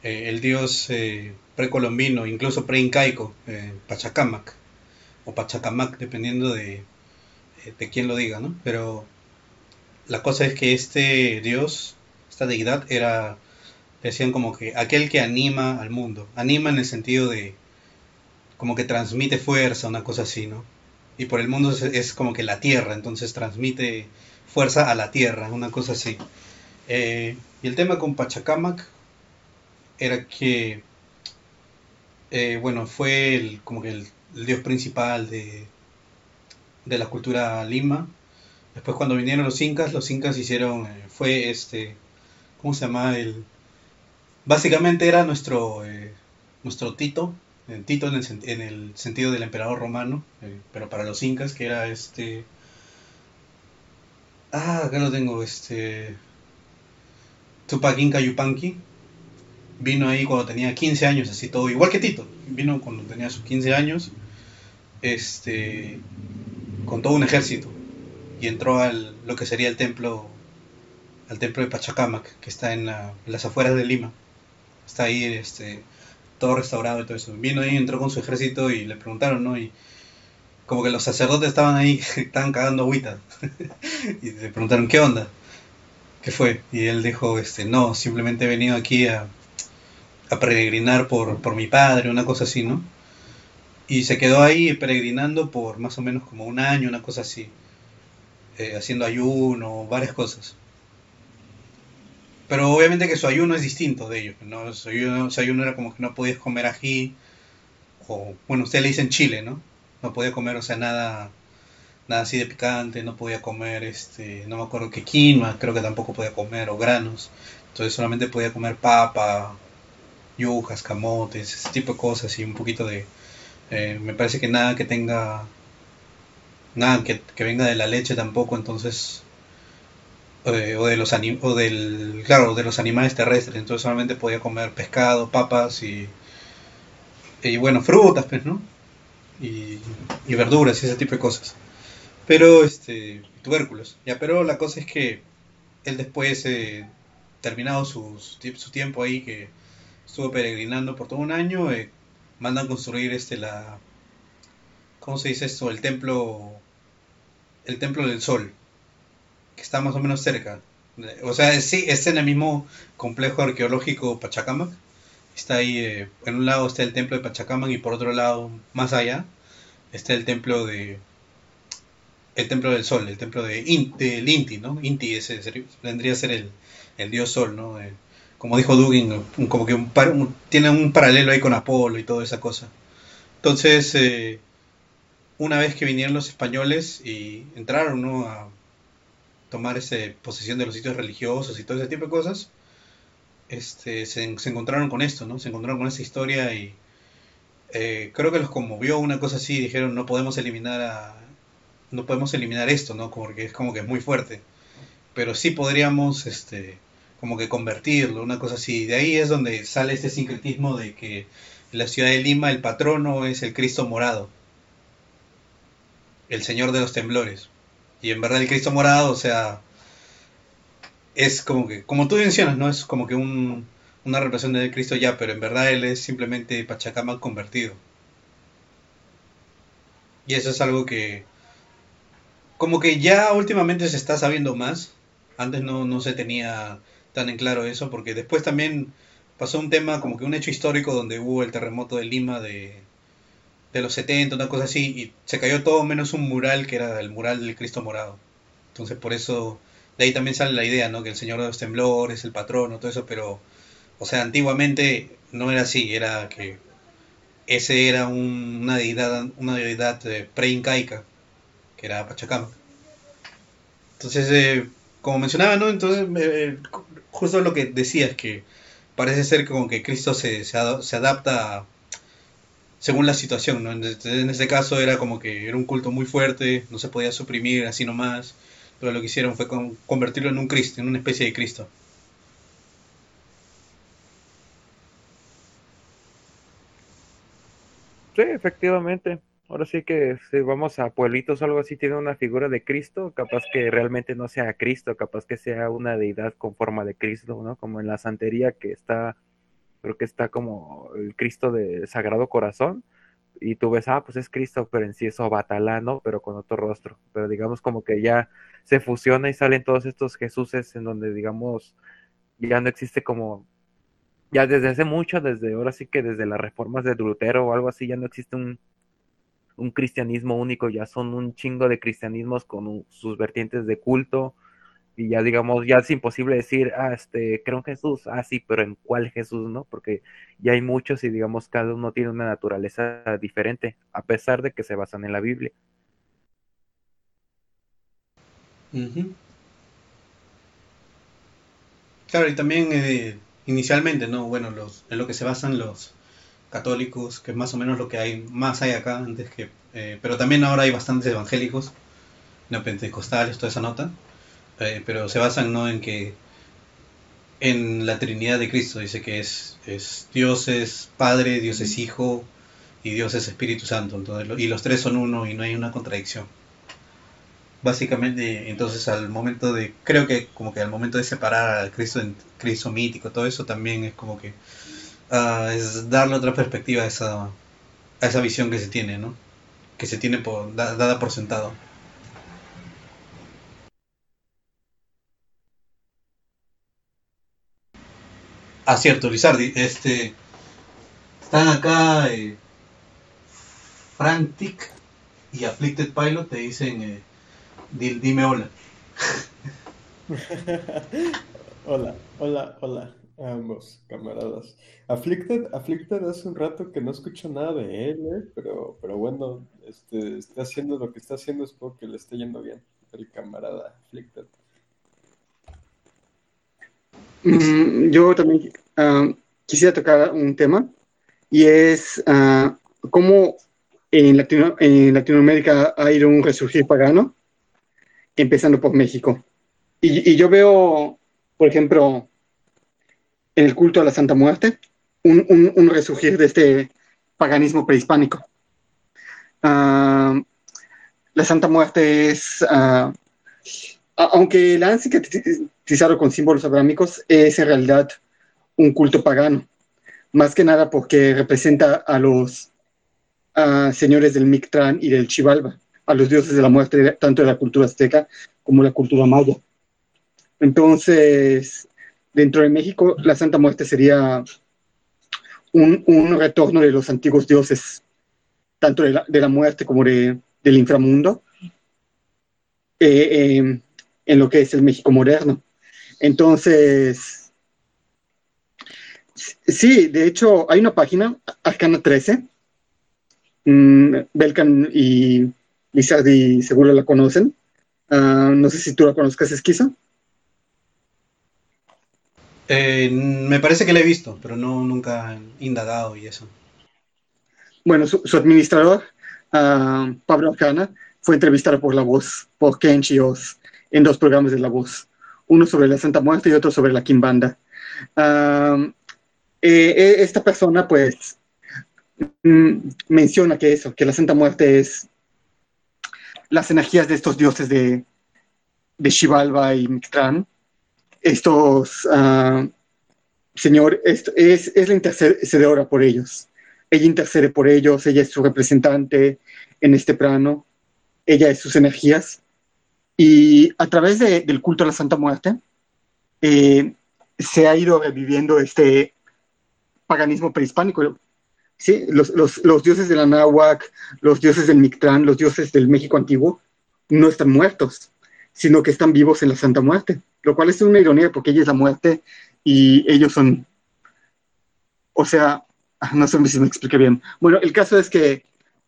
eh, el dios eh, precolombino, incluso preincaico, eh, Pachacamac, o Pachacamac, dependiendo de, de quién lo diga, ¿no? Pero la cosa es que este dios, esta deidad, era, decían como que aquel que anima al mundo, anima en el sentido de como que transmite fuerza, una cosa así, ¿no? y por el mundo es, como que la tierra, entonces transmite fuerza a la tierra, una cosa así. Eh, y el tema con Pachacamac era que, eh, bueno, fue el, como que el, dios principal de, de, la cultura lima. Después cuando vinieron los incas, los incas hicieron, eh, fue este, ¿cómo se llama? El, básicamente era nuestro, nuestro Tito, Tito en el, en el, sentido del emperador romano, pero para los incas, que era este... Ah, acá lo tengo, este... Tupac Inca Yupanqui. Vino ahí cuando tenía 15 años, así todo, igual que Tito. Vino cuando tenía sus 15 años, este... con todo un ejército. Y entró al lo que sería el templo, al templo de Pachacamac, que está en, en las afueras de Lima. Está ahí, este todo restaurado y todo eso. Vino ahí, entró con su ejército y le preguntaron, ¿no? Y como que los sacerdotes estaban ahí, estaban cagando agüita. y le preguntaron, ¿qué onda? ¿Qué fue? Y él dijo, este, no, simplemente he venido aquí a, a peregrinar por, por mi padre, una cosa así, ¿no? Y se quedó ahí peregrinando por más o menos como un año, una cosa así. Eh, haciendo ayuno, varias cosas. Pero obviamente que su ayuno es distinto de ellos. ¿no? Su, ayuno, era como que no podías comer ají, o bueno, usted le dice en Chile, ¿no? No podía comer, o sea, nada, nada así de picante, no podía comer, este, no me acuerdo qué quinoa, creo que tampoco podía comer, o granos. Entonces solamente podía comer papa, yujas, camotes, ese tipo de cosas y un poquito de... Eh, me parece que nada que tenga... Nada que, que venga de la leche tampoco, entonces eh, o de los o del claro de los animales terrestres entonces solamente podía comer pescado papas y y bueno frutas pues no y, verduras y ese tipo de cosas pero este tubérculos ya pero la cosa es que él después eh, terminado su, tiempo ahí que estuvo peregrinando por todo un año eh, mandan construir este la cómo se dice esto el templo el templo del sol que está más o menos cerca. O sea, sí, es en el mismo complejo arqueológico Pachacamac. Está ahí, eh, en un lado está el templo de Pachacamac y por otro lado, más allá, está el templo de el templo del sol, el templo de del Inti, ¿no? Inti ese vendría a ser el, dios sol, ¿no? Eh, como dijo Dugin, como que un, tiene un paralelo ahí con Apolo y toda esa cosa. Entonces, eh, una vez que vinieron los españoles y entraron a, tomar ese, posesión de los sitios religiosos y todo ese tipo de cosas, este, se, encontraron con esto, ¿no? Se encontraron con esa historia y eh, creo que los conmovió una cosa así, dijeron no podemos eliminar a, no podemos eliminar esto, ¿no? Porque es como que es muy fuerte, pero sí podríamos, este, como que convertirlo, una cosa así. De ahí es donde sale este sincretismo de que en la ciudad de Lima el patrono es el Cristo morado, el Señor de los temblores. Y en verdad el Cristo morado, o sea, es como que, como tú mencionas, ¿no? Es como que un, una representación de Cristo ya, pero en verdad él es simplemente Pachacama convertido. Y eso es algo que, como que ya últimamente se está sabiendo más. Antes no, no se tenía tan en claro eso, porque después también pasó un tema, como que un hecho histórico donde hubo el terremoto de Lima de de los 70, una cosa así, y se cayó todo menos un mural que era el mural del Cristo morado. Entonces por eso, de ahí también sale la idea, ¿no? Que el Señor de los Temblores, el patrono, todo eso, pero, o sea, antiguamente no era así, era que ese era una deidad, una deidad eh, pre-incaica, que era Pachacama. Entonces, eh, como mencionaba, ¿no? Entonces, eh, justo lo que decías, que parece ser como que Cristo se, se, adapta según la situación, ¿no? En, este caso era como que era un culto muy fuerte, no se podía suprimir así nomás, lo que hicieron fue convertirlo en un Cristo, en una especie de Cristo. Sí, efectivamente. Ahora sí que si vamos a pueblitos o algo así, tiene una figura de Cristo, capaz que realmente no sea Cristo, capaz que sea una deidad con forma de Cristo, ¿no? Como en la santería que está creo que está como el Cristo de Sagrado Corazón, y tú ves, ah, pues es Cristo, pero en sí es Obatalá, Pero con otro rostro. Pero digamos como que ya se fusiona y salen todos estos Jesuses en donde, digamos, ya no existe como, ya desde hace mucho, desde ahora sí que desde las reformas de Lutero o algo así, ya no existe un, un cristianismo único, ya son un chingo de cristianismos con sus vertientes de culto y ya digamos, ya es imposible decir, ah, este, creo en Jesús, ah, sí, pero ¿en cuál Jesús, no? Porque ya hay muchos y digamos, cada uno tiene una naturaleza diferente, a pesar de que se basan en la Biblia. Claro, y también eh, inicialmente, ¿no? Bueno, los, en lo que se basan los católicos, que es más o menos lo que hay, más hay acá, antes que, eh, pero también ahora hay bastantes evangélicos, no pentecostales, toda esa nota eh, pero se basan ¿no? en que en la Trinidad de Cristo dice que es, es Dios es Padre, Dios es Hijo y Dios es Espíritu Santo, entonces, y los tres son uno y no hay una contradicción. Básicamente, entonces al momento de, creo que como que al momento de separar al Cristo, Cristo mítico, todo eso también es como que uh, es darle otra perspectiva a esa, esa visión que se tiene, ¿no? Que se tiene por, dada por sentado. Ah, cierto, Lizardi. Este, están acá eh, Frantic y Afflicted Pilot. Te dicen, eh, dime hola. hola, hola, hola a ambos camaradas. Afflicted, Afflicted hace un rato que no escucho nada de él, eh, pero, pero bueno, este, está haciendo lo que está haciendo, espero que le esté yendo bien. El camarada Afflicted. Mm, yo también ah, quisiera tocar un tema y es uh, cómo en, Latino, en Latinoamérica ha ido un resurgir pagano, empezando por México. Y, yo veo, por ejemplo, en el culto a la Santa Muerte, un, resurgir de este paganismo prehispánico. Ah, la Santa Muerte es, aunque la han utilizado con símbolos abrámicos es en realidad un culto pagano, más que nada porque representa a los señores del Mictlán y del Chivalba, a los dioses de la muerte, tanto de la cultura azteca como la cultura maya. Entonces, dentro de México, la Santa Muerte sería un, retorno de los antiguos dioses, tanto de la, muerte como de, del inframundo, eh, eh, en lo que es el México moderno. Entonces, sí, de hecho, hay una página, Arcana 13. Mm, Belkan y Lizardi seguro la conocen. Ah, no sé si tú la conozcas, Esquizo. Eh, me parece que la he visto, pero no nunca he indagado y eso. Bueno, su, administrador, ah, Pablo Arcana, fue entrevistado por La Voz, por Kenchi Oz, en dos programas de La Voz uno sobre la Santa Muerte y otro sobre la Kimbanda. Eh, eh, esta persona, pues, mm, menciona que eso, que la Santa Muerte es las energías de estos dioses de, de Shivalba y Mictlán. Estos, uh, Señor, es, es la intercedora por ellos. Ella intercede por ellos, ella es su representante en este plano, ella es sus energías y a través del culto a la Santa Muerte eh, se ha ido reviviendo este paganismo prehispánico. ¿Sí? Los, los, dioses de la Náhuac, los dioses del Mictlán, los dioses del México antiguo, no están muertos, sino que están vivos en la Santa Muerte, lo cual es una ironía porque ella es la muerte y ellos son, o sea, no sé si me expliqué bien. Bueno, el caso es que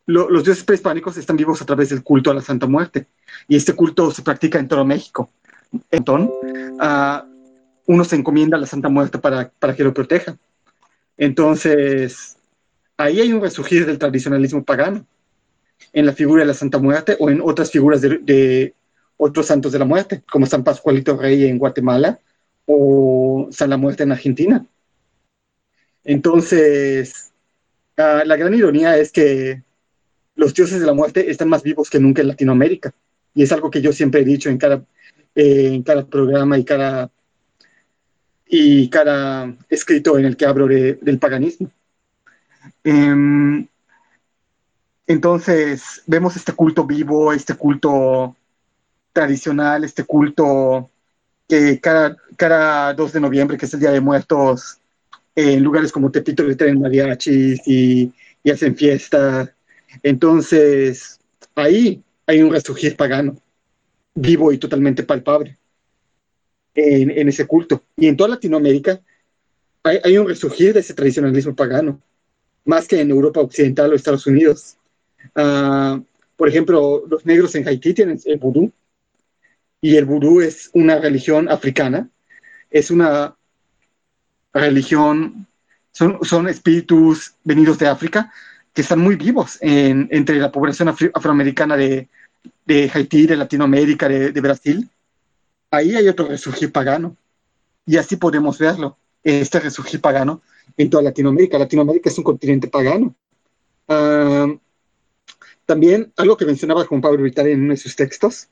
los dioses prehispánicos están vivos a través del culto a la Santa Muerte. Y este culto se practica en todo México. Entonces, uh, uno se encomienda a la Santa Muerte para, para que lo proteja. Entonces, ahí hay un resurgir del tradicionalismo pagano, en la figura de la Santa Muerte o en otras figuras de, otros santos de la muerte, como San Pascualito Rey en Guatemala o San la Muerte en Argentina. Entonces, uh, la gran ironía es que los dioses de la muerte están más vivos que nunca en Latinoamérica. Y es algo que yo siempre he dicho en cada, eh, en programa y cada, y cada escrito en el que hablo del paganismo. Em, entonces, vemos este culto vivo, este culto tradicional, este culto que cada, cada 2 de noviembre, que es el Día de Muertos, en lugares como Tepito le traen mariachis y, y hacen fiestas Entonces, ahí hay un resurgir pagano, vivo y totalmente palpable en, ese culto. Y en toda Latinoamérica hay, un resurgir de ese tradicionalismo pagano, más que en Europa Occidental o Estados Unidos. Ah, por ejemplo, los negros en Haití tienen el vudú, y el vudú es una religión africana, es una religión, son, son espíritus venidos de África que están muy vivos entre la población afroamericana de, de, Haití, de Latinoamérica, de, de, Brasil. Ahí hay otro resurgir pagano. Y así podemos verlo, este resurgir pagano en toda Latinoamérica. Latinoamérica es un continente pagano. Ah, también algo que mencionaba Juan Pablo Vitali en uno de sus textos,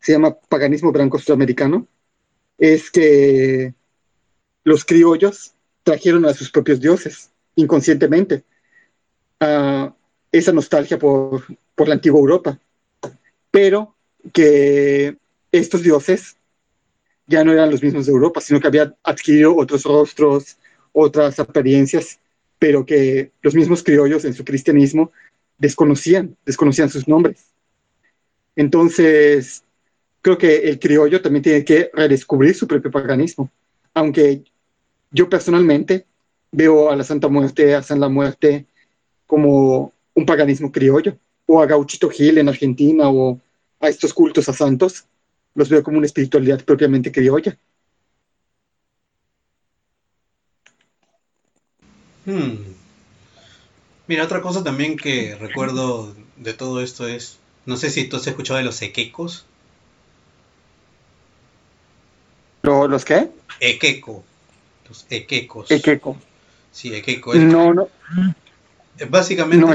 se llama paganismo blanco sudamericano, es que los criollos trajeron a sus propios dioses inconscientemente esa nostalgia por, por la antigua Europa, pero que estos dioses ya no eran los mismos de Europa, sino que habían adquirido otros rostros, otras apariencias, pero que los mismos criollos en su cristianismo desconocían, desconocían sus nombres. Entonces, creo que el criollo también tiene que redescubrir su propio paganismo, aunque yo personalmente veo a la Santa Muerte, a San la Muerte, como un paganismo criollo, o a Gauchito Gil en Argentina, o a estos cultos a santos, los veo como una espiritualidad propiamente criolla. Hmm. Mira, otra cosa también que recuerdo de todo esto es, no sé si tú has escuchado de los equecos. ¿Los qué? Equeco. Los equecos. Equeco. Sí, equeco. No, no. Básicamente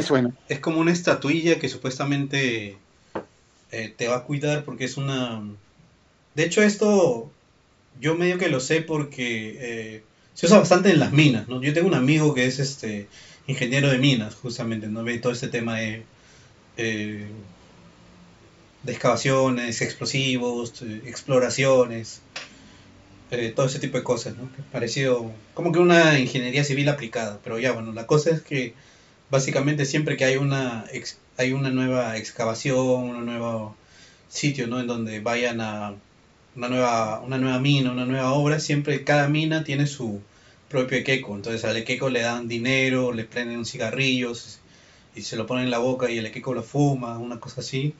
es como una estatuilla que supuestamente eh, te va a cuidar porque es una... De hecho esto yo medio que lo sé porque eh, se usa bastante en las minas, ¿no? Yo tengo un amigo que es este ingeniero de minas, justamente, ¿no? Ve todo este tema de, eh, excavaciones, explosivos, exploraciones, todo ese tipo de cosas, ¿no? Parecido, como que una ingeniería civil aplicada, pero ya, bueno, la cosa es que básicamente siempre que hay una, hay una nueva excavación, un nuevo sitio, ¿no? En donde vayan a una nueva, una nueva mina, una nueva obra, siempre cada mina tiene su propio equeco. Entonces al equeco le dan dinero, le prenden cigarrillos y se lo ponen en la boca y el equeco lo fuma, una cosa así.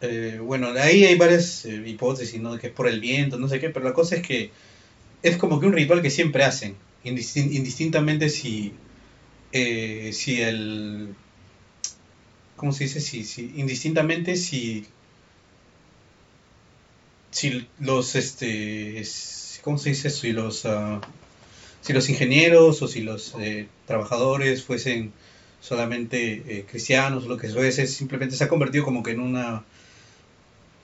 Eh, bueno, ahí hay varias eh, hipótesis, ¿no? Que es por el viento, no sé qué, pero la cosa es que es como que un ritual que siempre hacen, indistintamente si eh, si el... ¿Cómo se dice? Si, si, indistintamente si... Si los, este... ¿Cómo se dice? Si los... Uh, si los ingenieros o si los eh, trabajadores fuesen solamente eh, cristianos o lo que fuese, simplemente se ha convertido como que en una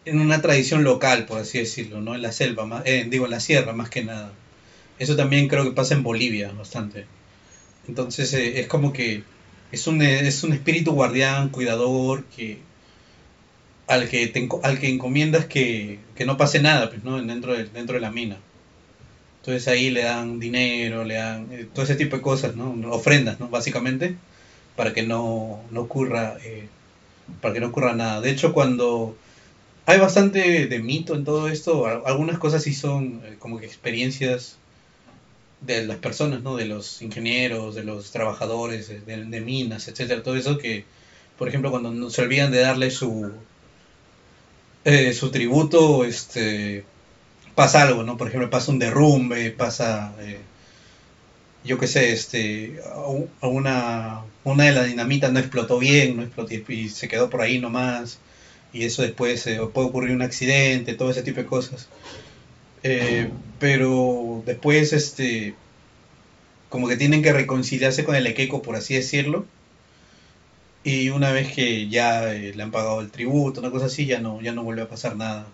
en una tradición local, por así decirlo, ¿no? En la selva, más, eh, digo, en la sierra más que nada. Eso también creo que pasa en Bolivia bastante. Entonces es como que es un, es un espíritu guardián, cuidador, que al que, te, al que encomiendas que, que no pase nada pues, ¿no? dentro, de, dentro de la mina. Entonces ahí le dan dinero, le dan eh, todo ese tipo de cosas, ¿no? ofrendas, ¿no? básicamente, para que no, no ocurra eh, para que no ocurra nada. De hecho, cuando hay bastante de mito en todo esto, algunas cosas sí son como que experiencias de las personas, ¿no? De los ingenieros, de los trabajadores, de, minas, etcétera, todo eso que, por ejemplo, cuando se olvidan de darle su eh, su tributo, este pasa algo, ¿no? Por ejemplo, pasa un derrumbe, pasa eh, yo qué sé, este una una de las dinamitas no explotó bien, no explotó y se quedó por ahí nomás y eso después eh, puede ocurrir un accidente, todo ese tipo de cosas. Eh, pero después, este, como que tienen que reconciliarse con el Equeco, por así decirlo. Y una vez que ya eh, le han pagado el tributo, una cosa así, ya no, ya no vuelve a pasar nada.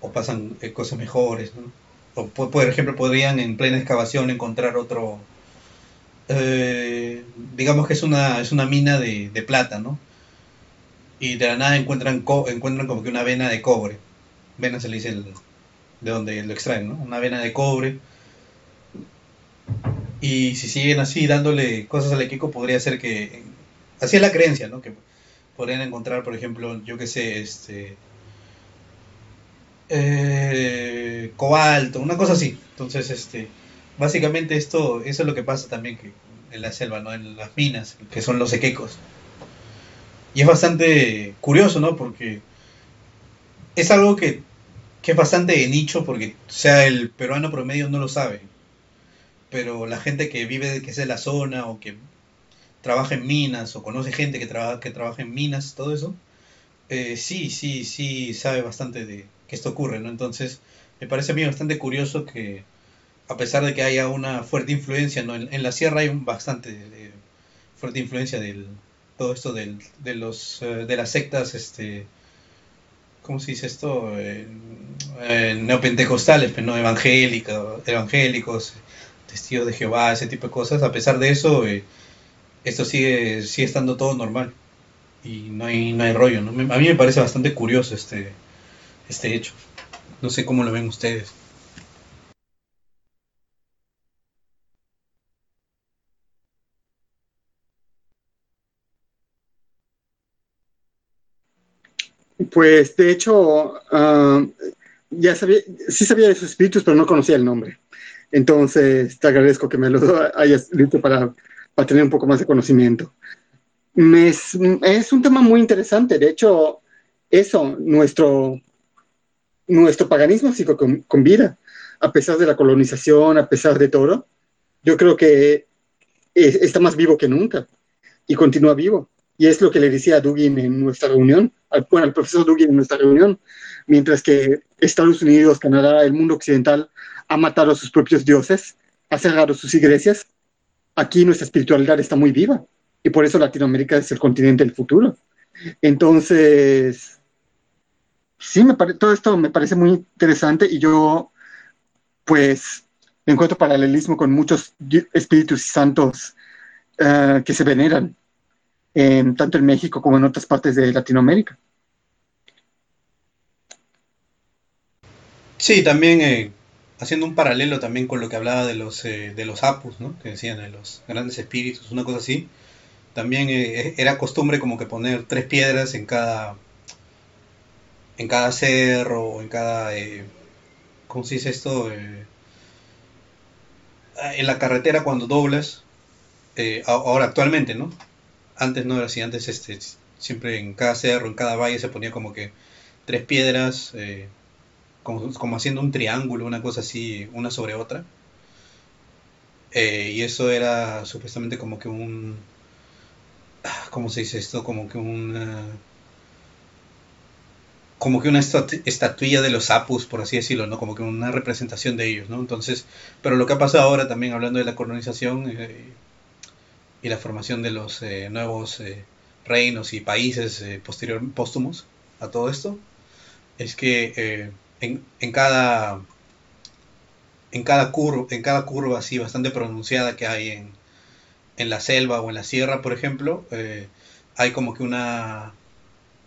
O pasan eh, cosas mejores, ¿no? O por ejemplo, podrían en plena excavación encontrar otro, digamos que es una, es una mina de, de, plata, ¿no? Y de la nada encuentran, encuentran como que una vena de cobre. Vena se le dice el, de donde lo extraen, ¿no? Una vena de cobre. Y si siguen así dándole cosas al equipo, podría ser que así es la creencia, ¿no? Que podrían encontrar, por ejemplo, yo qué sé, este, eh, cobalto, una cosa así. Entonces, este, básicamente esto, eso es lo que pasa también que en la selva, ¿no? En las minas, que son los equecos. Y es bastante curioso, ¿no? Porque es algo que, que es bastante nicho, porque, o sea, el peruano promedio no lo sabe. Pero la gente que vive, que es de la zona, o que trabaja en minas, o conoce gente que trabaja, que trabaja en minas, todo eso, eh, sí, sí, sí sabe bastante de, esto ocurre, ¿no? Entonces, me parece a mí bastante curioso que, a pesar de que haya una fuerte influencia, ¿no? En, la sierra hay un bastante fuerte influencia del todo esto del, de los eh, de las sectas, este, ¿cómo se dice esto? Eh, neopentecostales, pero pues, no evangélicos, evangélicos, testigos de Jehová, ese tipo de cosas. A pesar de eso, eh, esto sigue sigue estando todo normal y no hay no hay rollo, ¿no? A mí me parece bastante curioso este este hecho. No sé cómo lo ven ustedes. Pues de hecho, ah, ya sabía, sí sabía de sus espíritus, pero no conocía el nombre. Entonces, te agradezco que me lo hayas dicho para, para tener un poco más de conocimiento. es, un tema muy interesante. De hecho, eso, nuestro, nuestro paganismo sigue con, vida, a pesar de la colonización, a pesar de todo. Yo creo que está más vivo que nunca y continúa vivo. Y es lo que le decía a Dugin en nuestra reunión, al, bueno, al profesor Dugin en nuestra reunión, mientras que Estados Unidos, Canadá, el mundo occidental ha matado a sus propios dioses, ha cerrado sus iglesias, aquí nuestra espiritualidad está muy viva y por eso Latinoamérica es el continente del futuro. Entonces, sí, me todo esto me parece muy interesante y yo, pues, encuentro paralelismo con muchos espíritus santos uh, que se veneran, tanto en México como en otras partes de Latinoamérica. Sí, también eh, haciendo un paralelo también con lo que hablaba de los eh, de los apus, ¿no? Que decían de los grandes espíritus, una cosa así. También eh, era costumbre como que poner tres piedras en cada en cada cerro, en cada, eh, ¿cómo se dice esto? Eh, en la carretera cuando doblas, eh, ahora actualmente, ¿no? Antes no era así, antes este, siempre en cada cerro, en cada valle se ponía como que tres piedras, como, como, haciendo un triángulo, una cosa así, una sobre otra. y eso era supuestamente como que un, ¿cómo se dice esto? Como que un como que una estatuilla de los apus, por así decirlo, ¿no? Como que una representación de ellos, ¿no? Entonces, pero lo que ha pasado ahora también hablando de la colonización eh, y la formación de los eh, nuevos eh, reinos y países posterior, póstumos a todo esto, es que en, cada en cada curva, en cada curva así bastante pronunciada que hay en, en la selva o en la sierra, por ejemplo, hay como que una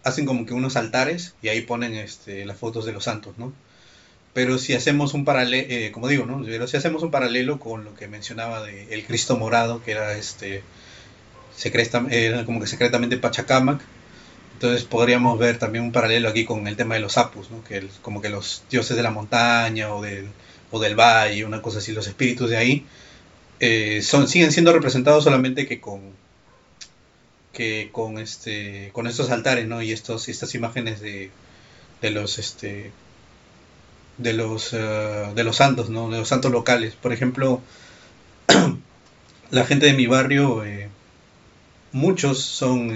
hacen como que unos altares y ahí ponen este, las fotos de los santos, ¿no? Pero si hacemos un paralelo, eh, como digo, ¿no? Pero si hacemos un paralelo con lo que mencionaba de el Cristo morado, que era este secreta, era como que secretamente Pachacamac, entonces podríamos ver también un paralelo aquí con el tema de los apus, ¿no? Que como que los dioses de la montaña o del, o del valle, una cosa así, los espíritus de ahí, eh, son, siguen siendo representados solamente que con que con este con estos altares no y estos estas imágenes de, de los este de los eh, de los santos no de los santos locales. Por ejemplo la gente de mi barrio eh, muchos son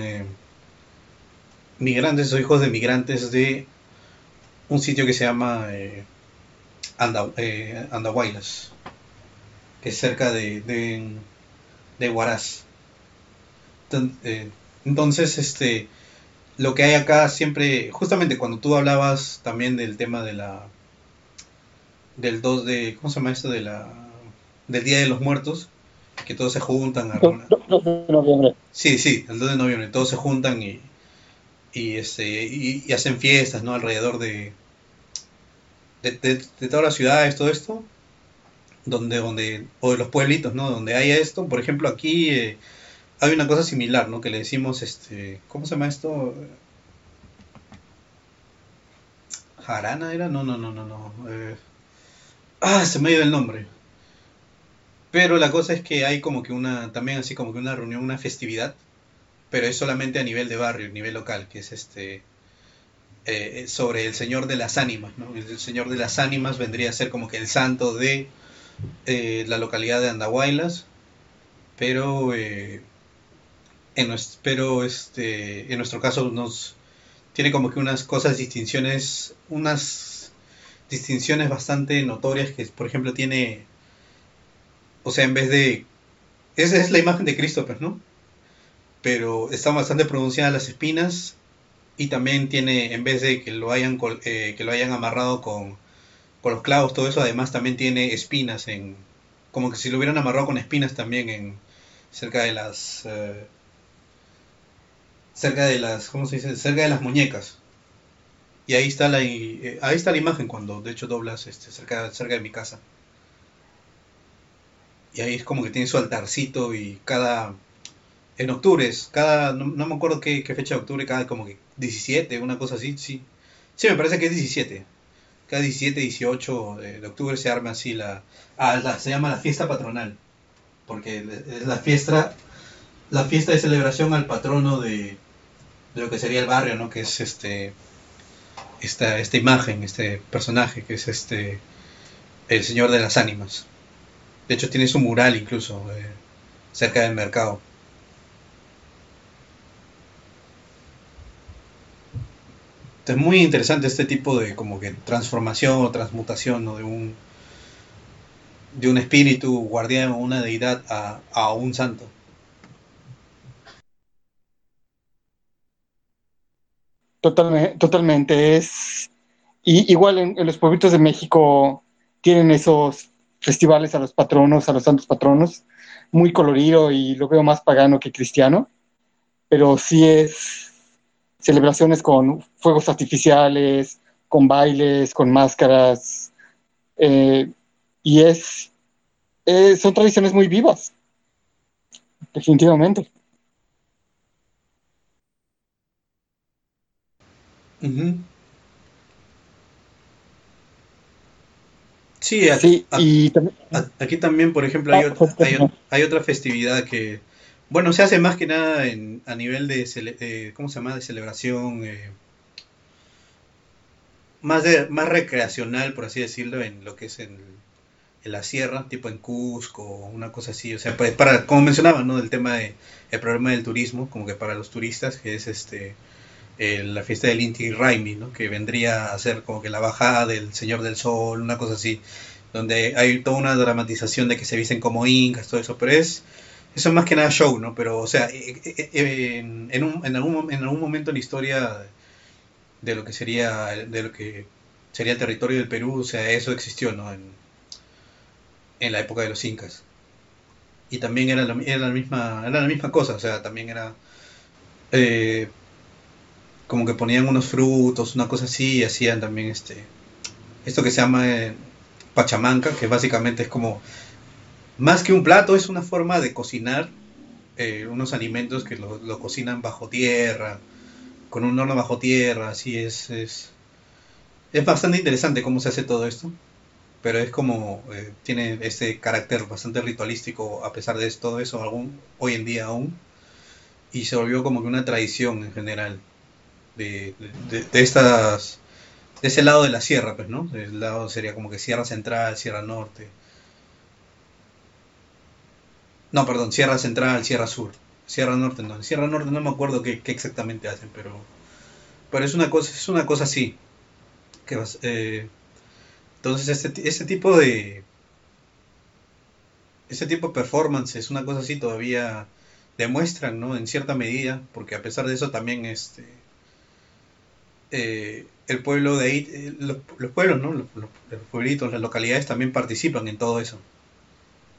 migrantes o hijos de migrantes de un sitio que se llama Anda, Andahuaylas que es cerca de, de, de Huaraz eh, entonces, este, lo que hay acá siempre, justamente cuando tú hablabas también del tema de la, del 2 de, ¿cómo se llama esto? De la, del Día de los Muertos, que todos se juntan. A 2 de noviembre. Sí, sí, el 2 de noviembre, todos se juntan y, y, este, y, hacen fiestas, ¿no? Alrededor de, de, de, todas las ciudades, todo esto, donde, donde, o de los pueblitos, ¿no? Donde haya esto, por ejemplo, aquí... Eh, hay una cosa similar, ¿no? Que le decimos, este, ¿cómo se llama esto? Jarana era, no, no, no, no, no. Eh, ah, se me ha ido el nombre. Pero la cosa es que hay como que una, también así como que una reunión, una festividad, pero es solamente a nivel de barrio, a nivel local, que es este, eh, sobre el Señor de las Ánimas, ¿no? El Señor de las Ánimas vendría a ser como que el santo de eh, la localidad de Andahuaylas, pero eh, en, pero este, en nuestro caso nos tiene como que unas cosas, distinciones, unas distinciones bastante notorias que, por ejemplo, tiene, o sea, en vez de, esa es la imagen de Cristo, ¿no? Pero están bastante pronunciadas las espinas y también tiene, en vez de que lo hayan, eh, que lo hayan amarrado con, con los clavos, todo eso, además también tiene espinas en, como que si lo hubieran amarrado con espinas también en, cerca de las... Eh, cerca de las, ¿cómo se dice? Cerca de las muñecas. Y ahí está la, eh, ahí está la imagen cuando de hecho doblas este, cerca, cerca de mi casa. Y ahí es como que tiene su altarcito y cada... En octubre, cada, no, me acuerdo qué, fecha de octubre, cada como que 17, una cosa así, sí. Sí, me parece que es 17. Cada 17, 18 de, octubre se arma así la, ah, se llama la fiesta patronal. Porque es la fiesta, la fiesta de celebración al patrono de, de lo que sería el barrio, ¿no? Que es este esta, esta imagen, este personaje, que es este el Señor de las Ánimas. De hecho tiene su mural incluso eh, cerca del mercado. Es muy interesante este tipo de como que transformación o transmutación de un de un espíritu guardián o una deidad a, a un santo. Totalmente, totalmente. Es y, igual en, los pueblitos de México tienen esos festivales a los patronos, a los santos patronos, muy colorido y lo veo más pagano que cristiano, pero sí es celebraciones con fuegos artificiales, con bailes, con máscaras, eh, y es, eh, son tradiciones muy vivas, definitivamente. Sí, aquí, y también, aquí también, por ejemplo, hay, ah, hay, otra festividad que, bueno, se hace más que nada en, a nivel de, ¿cómo se llama?, de celebración, eh, más, más recreacional, por así decirlo, en lo que es en, en la sierra, tipo en Cusco, una cosa así, o sea, pues, para, como mencionaba, ¿no?, del tema de, el problema del turismo, como que para los turistas, que es este la fiesta del Inti Raimi, ¿no? que vendría a ser como que la bajada del Señor del Sol, una cosa así, donde hay toda una dramatización de que se visten como incas, todo eso, pero es eso es más que nada show, ¿no? Pero, o sea, eh, eh, eh, en, un, en, algún, en algún momento en la historia de lo que sería de lo que sería el territorio del Perú, o sea, eso existió, ¿no? En, en la época de los incas. Y también era la, era la misma era la misma cosa, o sea, también era como que ponían unos frutos, una cosa así, y hacían también este, esto que se llama eh, pachamanca, que básicamente es como, más que un plato, es una forma de cocinar eh, unos alimentos que lo, cocinan bajo tierra, con un horno bajo tierra, así es, es, es bastante interesante cómo se hace todo esto, pero es como, eh, tiene ese carácter bastante ritualístico a pesar de todo eso, algún, hoy en día aún, y se volvió como que una tradición en general de, estas de ese lado de la sierra, pues, ¿no? El lado sería como que Sierra Central, Sierra Norte. No, perdón, Sierra Central, Sierra Sur. Sierra Norte no. Sierra Norte no me acuerdo qué, exactamente hacen, pero. Pero es una cosa, es una cosa así. Que, eh, entonces, este, este tipo de. Este tipo de performance es una cosa así todavía demuestran, ¿no? En cierta medida, porque a pesar de eso también este eh, el pueblo de ahí, eh, los, pueblos, ¿no? Los, pueblitos, las localidades también participan en todo eso.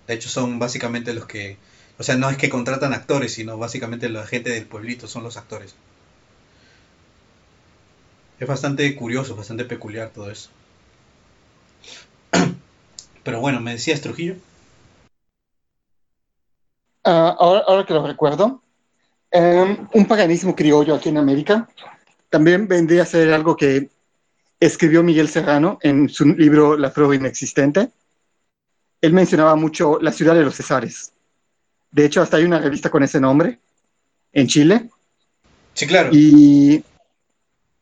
De hecho, son básicamente los que, o sea, no es que contratan actores, sino básicamente la gente del pueblito son los actores. Es bastante curioso, bastante peculiar todo eso. Pero bueno, me decías Trujillo. Ah, ahora, ahora, que lo recuerdo, em, un paganismo criollo aquí en América también vendría a ser algo que escribió Miguel Serrano en su libro La prueba inexistente. Él mencionaba mucho la ciudad de los Cesares. De hecho, hasta hay una revista con ese nombre en Chile. Sí, claro. Y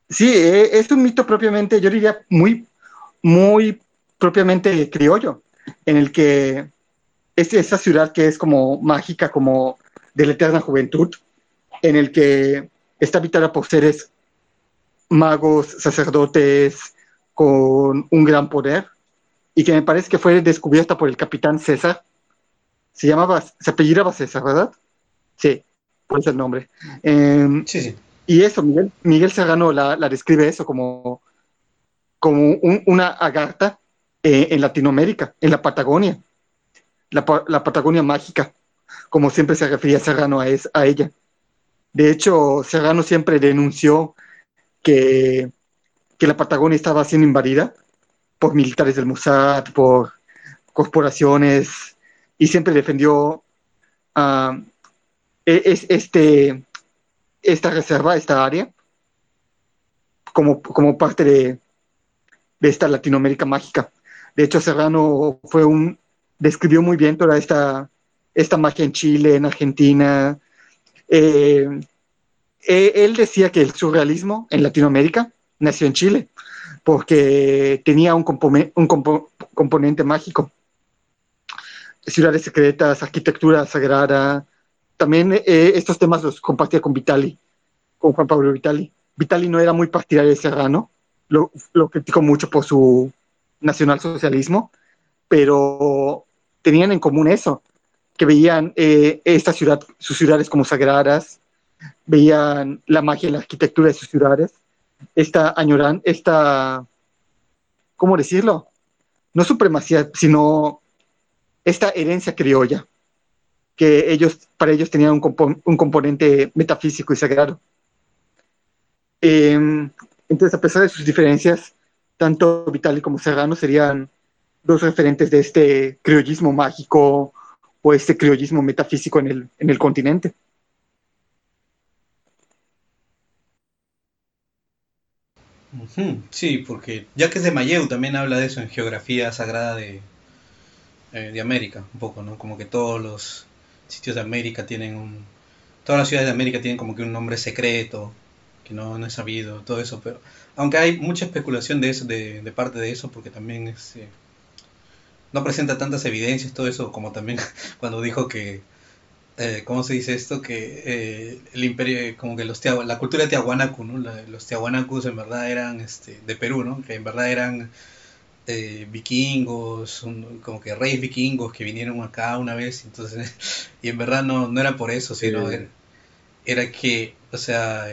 sí, e, es un mito propiamente, yo diría, muy, muy propiamente criollo, en el que es esa ciudad que es como mágica, como de la eterna juventud, en el que está habitada por seres magos, sacerdotes con un gran poder y que me parece que fue descubierta por el capitán César. Se llamaba, se apellidaba César, ¿verdad? Sí, por ese el nombre. Em, sí, sí. Y eso, Miguel, Miguel Serrano la, describe eso como, como una agarta eh, en Latinoamérica, en la Patagonia, la, la, Patagonia mágica, como siempre se refería Serrano a, es, a ella. De hecho, Serrano siempre denunció que, la Patagonia estaba siendo invadida por militares del Mossad, por corporaciones, y siempre defendió uh, este, esta reserva, esta área, como, parte de, esta Latinoamérica mágica. De hecho, Serrano fue un, describió muy bien toda esta, esta magia en Chile, en Argentina. Eh, eh, él decía que el surrealismo en Latinoamérica nació en Chile, porque tenía un, un componente mágico. Ciudades secretas, arquitectura sagrada. También eh, estos temas los compartía con Vitali, con Juan Pablo Vitali. Vitali no era muy partidario de Serrano, lo, lo criticó mucho por su nacionalsocialismo, pero tenían en común eso, que veían eh, esta ciudad, sus ciudades como sagradas, veían la magia y la arquitectura de sus ciudades, esta añoran, esta, ¿cómo decirlo? No supremacía, sino esta herencia criolla, que ellos, para ellos tenían un, un componente metafísico y sagrado. Em, entonces, a pesar de sus diferencias, tanto Vitali como Serrano serían dos referentes de este criollismo mágico o este criollismo metafísico en el, en el continente. Sí, porque ya que es de Mayeu también habla de eso en Geografía Sagrada de, eh, de América, un poco, ¿no? Como que todos los sitios de América tienen un... Todas las ciudades de América tienen como que un nombre secreto, que no, no es sabido, todo eso, pero... Aunque hay mucha especulación de eso, de, de parte de eso, porque también es, eh, no presenta tantas evidencias, todo eso, como también cuando dijo que eh, ¿cómo se dice esto? Que eh, el imperio, como que los la cultura de Tiahuanacu, ¿no? los Tiahuanacus en verdad eran este, de Perú, ¿no? Que en verdad eran eh, vikingos, como que reyes vikingos que vinieron acá una vez, entonces, y en verdad no, no era por eso, sino era, que, o sea,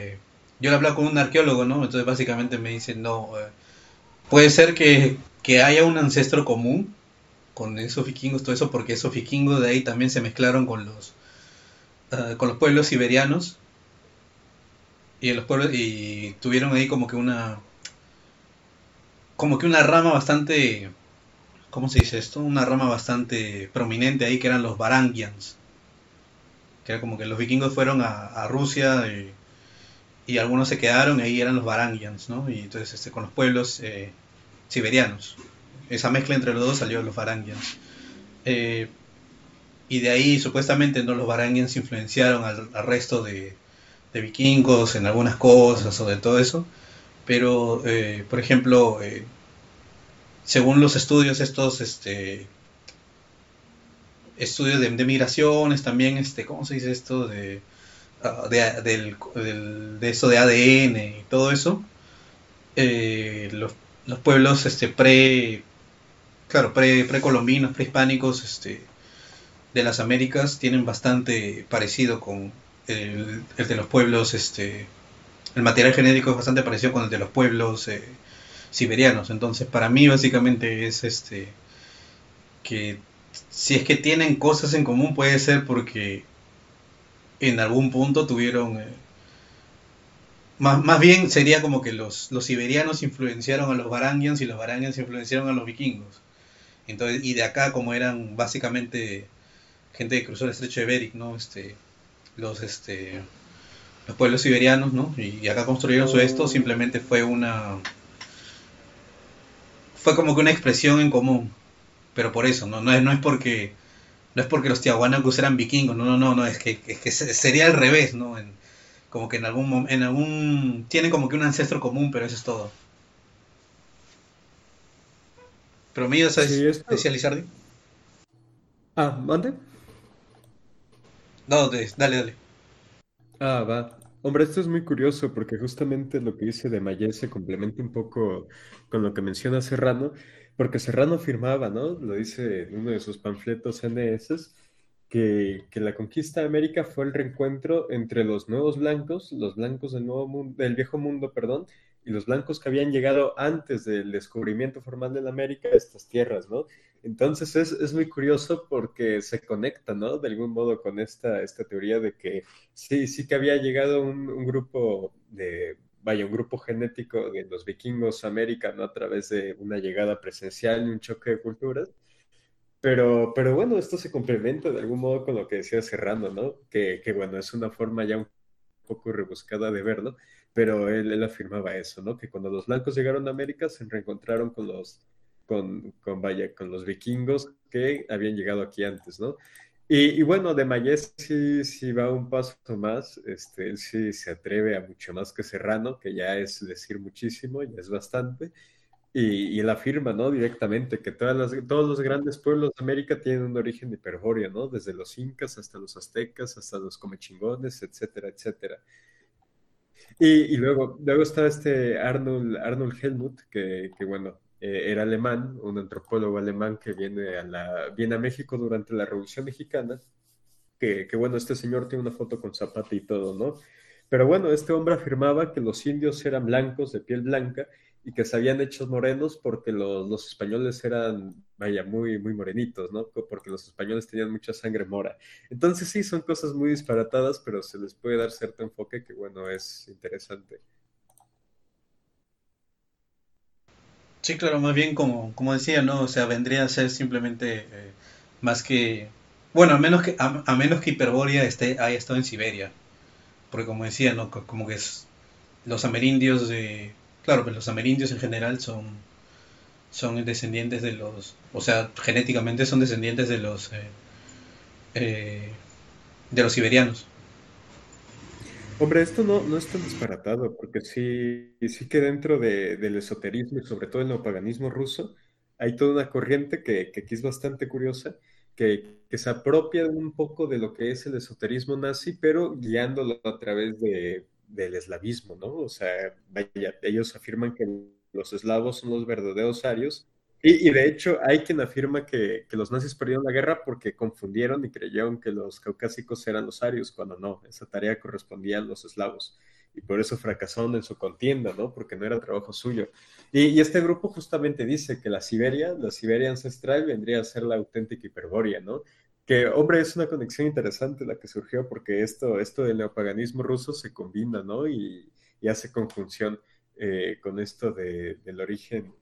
yo le hablaba con un arqueólogo, ¿no? Entonces básicamente me dicen, no, puede ser que, que haya un ancestro común con esos vikingos, todo eso, porque esos vikingos de ahí también se mezclaron con los Ah, con los pueblos siberianos y los pueblos y tuvieron ahí como que una como que una rama bastante ¿cómo se dice esto? Una rama bastante prominente ahí que eran los Varangians. Que era como que los vikingos fueron a, Rusia y, algunos se quedaron y ahí eran los Varangians, ¿no? Y entonces este, con los pueblos eh, siberianos. Esa mezcla entre los dos salió los Varangians. Eh, y de ahí supuestamente no los Varangians influenciaron al, resto de, vikingos en algunas cosas o de todo eso, pero eh, por ejemplo, eh, según los estudios estos, este, estudios de, migraciones también, este, ¿cómo se dice esto? De, ah, de, de eso de ADN y todo eso, eh, los, los, pueblos este, pre, claro, pre, precolombinos, prehispánicos, este, de las Américas tienen bastante parecido con el, de los pueblos, este, el material genético es bastante parecido con el de los pueblos eh, siberianos. Entonces, para mí básicamente es este que si es que tienen cosas en común puede ser porque en algún punto tuvieron eh, más, más, bien sería como que los, los siberianos influenciaron a los Varangians y los Varangians influenciaron a los vikingos. Entonces, y de acá como eran básicamente gente que cruzó el estrecho de Bering, ¿no? Este, los, este, los pueblos siberianos, ¿no? Y, acá construyeron su esto, simplemente fue una... Fue como que una expresión en común, pero por eso, ¿no? No es, no es porque... No es porque los tiahuanacos eran vikingos, no, no, no, no, es que, es que sería al revés, ¿no? como que en algún en algún tienen como que un ancestro común, pero eso es todo. Pero mío, ¿sabes? Sí, Decía Lizardi. Ah, ¿mande? No, dale, dale. Ah, va. Hombre, esto es muy curioso porque justamente lo que dice de Mayes se complementa un poco con lo que menciona Serrano, porque Serrano afirmaba, ¿no? Lo dice en uno de sus panfletos NS, que, que, la conquista de América fue el reencuentro entre los nuevos blancos, los blancos del, nuevo mundo, del viejo mundo, perdón, y los blancos que habían llegado antes del descubrimiento formal de la América a estas tierras, ¿no? Entonces es, es, muy curioso porque se conecta, ¿no? De algún modo con esta, esta teoría de que sí, sí que había llegado un, grupo de, vaya, un grupo genético de los vikingos a América, ¿no? A través de una llegada presencial y un choque de culturas. Pero, pero bueno, esto se complementa de algún modo con lo que decía Serrano, ¿no? Que, que bueno, es una forma ya un poco rebuscada de verlo, pero él, él, afirmaba eso, ¿no? Que cuando los blancos llegaron a América se reencontraron con los, con, con, vaya, con los vikingos que habían llegado aquí antes, ¿no? Y, bueno, de Mayes sí, sí, va un paso más, este, él sí se atreve a mucho más que Serrano, que ya es decir muchísimo, ya es bastante, y, y él afirma, ¿no? Directamente que todas las, todos los grandes pueblos de América tienen un origen hiperbóreo, ¿no? Desde los incas hasta los aztecas, hasta los comechingones, etcétera, etcétera. Y, luego, luego está este Arnold, Arnold Helmut, que bueno, eh, era alemán, un antropólogo alemán que viene a, la, viene a México durante la Revolución Mexicana, que, que, bueno, este señor tiene una foto con Zapata y todo, ¿no? Pero bueno, este hombre afirmaba que los indios eran blancos, de piel blanca, y que se habían hecho morenos porque los, los, españoles eran, vaya, muy, muy morenitos, ¿no? Porque los españoles tenían mucha sangre mora. Entonces sí, son cosas muy disparatadas, pero se les puede dar cierto enfoque que, bueno, es interesante. Sí, claro, más bien como, como decía, ¿no? O sea, vendría a ser simplemente eh, más que, bueno, a menos que, a, menos que Hiperbórea esté, haya estado en Siberia. Porque como decía, ¿no? Como que es los amerindios de Claro, pero los amerindios en general son, son descendientes de los, o sea, genéticamente son descendientes de los, eh, eh, de los siberianos. Hombre, esto no, no es tan disparatado, porque sí, sí que dentro de, del esoterismo y sobre todo el neopaganismo ruso, hay toda una corriente que, que aquí es bastante curiosa, que, que, se apropia un poco de lo que es el esoterismo nazi, pero guiándolo a través de, del eslavismo, ¿no? O sea, vaya, ellos afirman que los eslavos son los verdaderos arios, y, de hecho hay quien afirma que, que, los nazis perdieron la guerra porque confundieron y creyeron que los caucásicos eran los arios, cuando no, esa tarea correspondía a los eslavos. Y por eso fracasaron en su contienda, ¿no? Porque no era trabajo suyo. Y, este grupo justamente dice que la Siberia, la Siberia ancestral, vendría a ser la auténtica Hiperbórea, ¿no? que, hombre, es una conexión interesante la que surgió porque esto, esto del neopaganismo ruso se combina, ¿no? Y, y hace conjunción eh, con esto de, del origen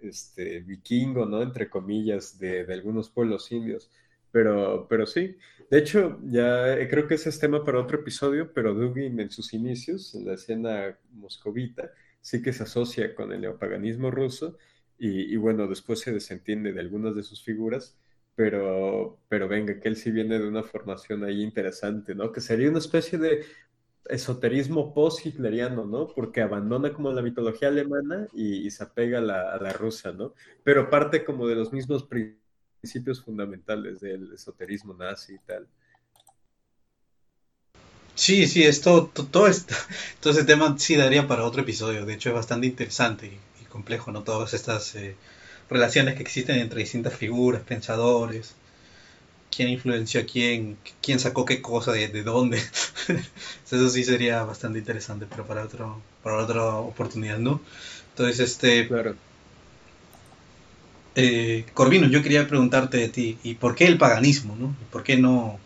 este, vikingo, ¿no? Entre comillas, de, de, algunos pueblos indios. Pero, pero sí, de hecho, ya eh, creo que ese es tema para otro episodio, pero Dugin en sus inicios, en la escena moscovita, sí que se asocia con el neopaganismo ruso y, y bueno, después se desentiende de algunas de sus figuras pero, pero venga, que él sí viene de una formación ahí interesante, ¿no? Que sería una especie de esoterismo post-hitleriano, ¿no? Porque abandona como la mitología alemana y, se apega a la, rusa, ¿no? Pero parte como de los mismos principios fundamentales del esoterismo nazi y tal. Sí, sí, esto, todo, esto, todo ese tema sí daría para otro episodio, de hecho es bastante interesante y, y complejo, ¿no? Todas estas... Eh relaciones que existen entre distintas figuras, pensadores, quién influenció a quién, quién sacó qué cosa de, de dónde. Eso sí sería bastante interesante, pero para otro, para otra oportunidad, ¿no? Entonces, este. Claro. Eh, Corvino, yo quería preguntarte de ti, ¿y por qué el paganismo, no? ¿Y por qué no,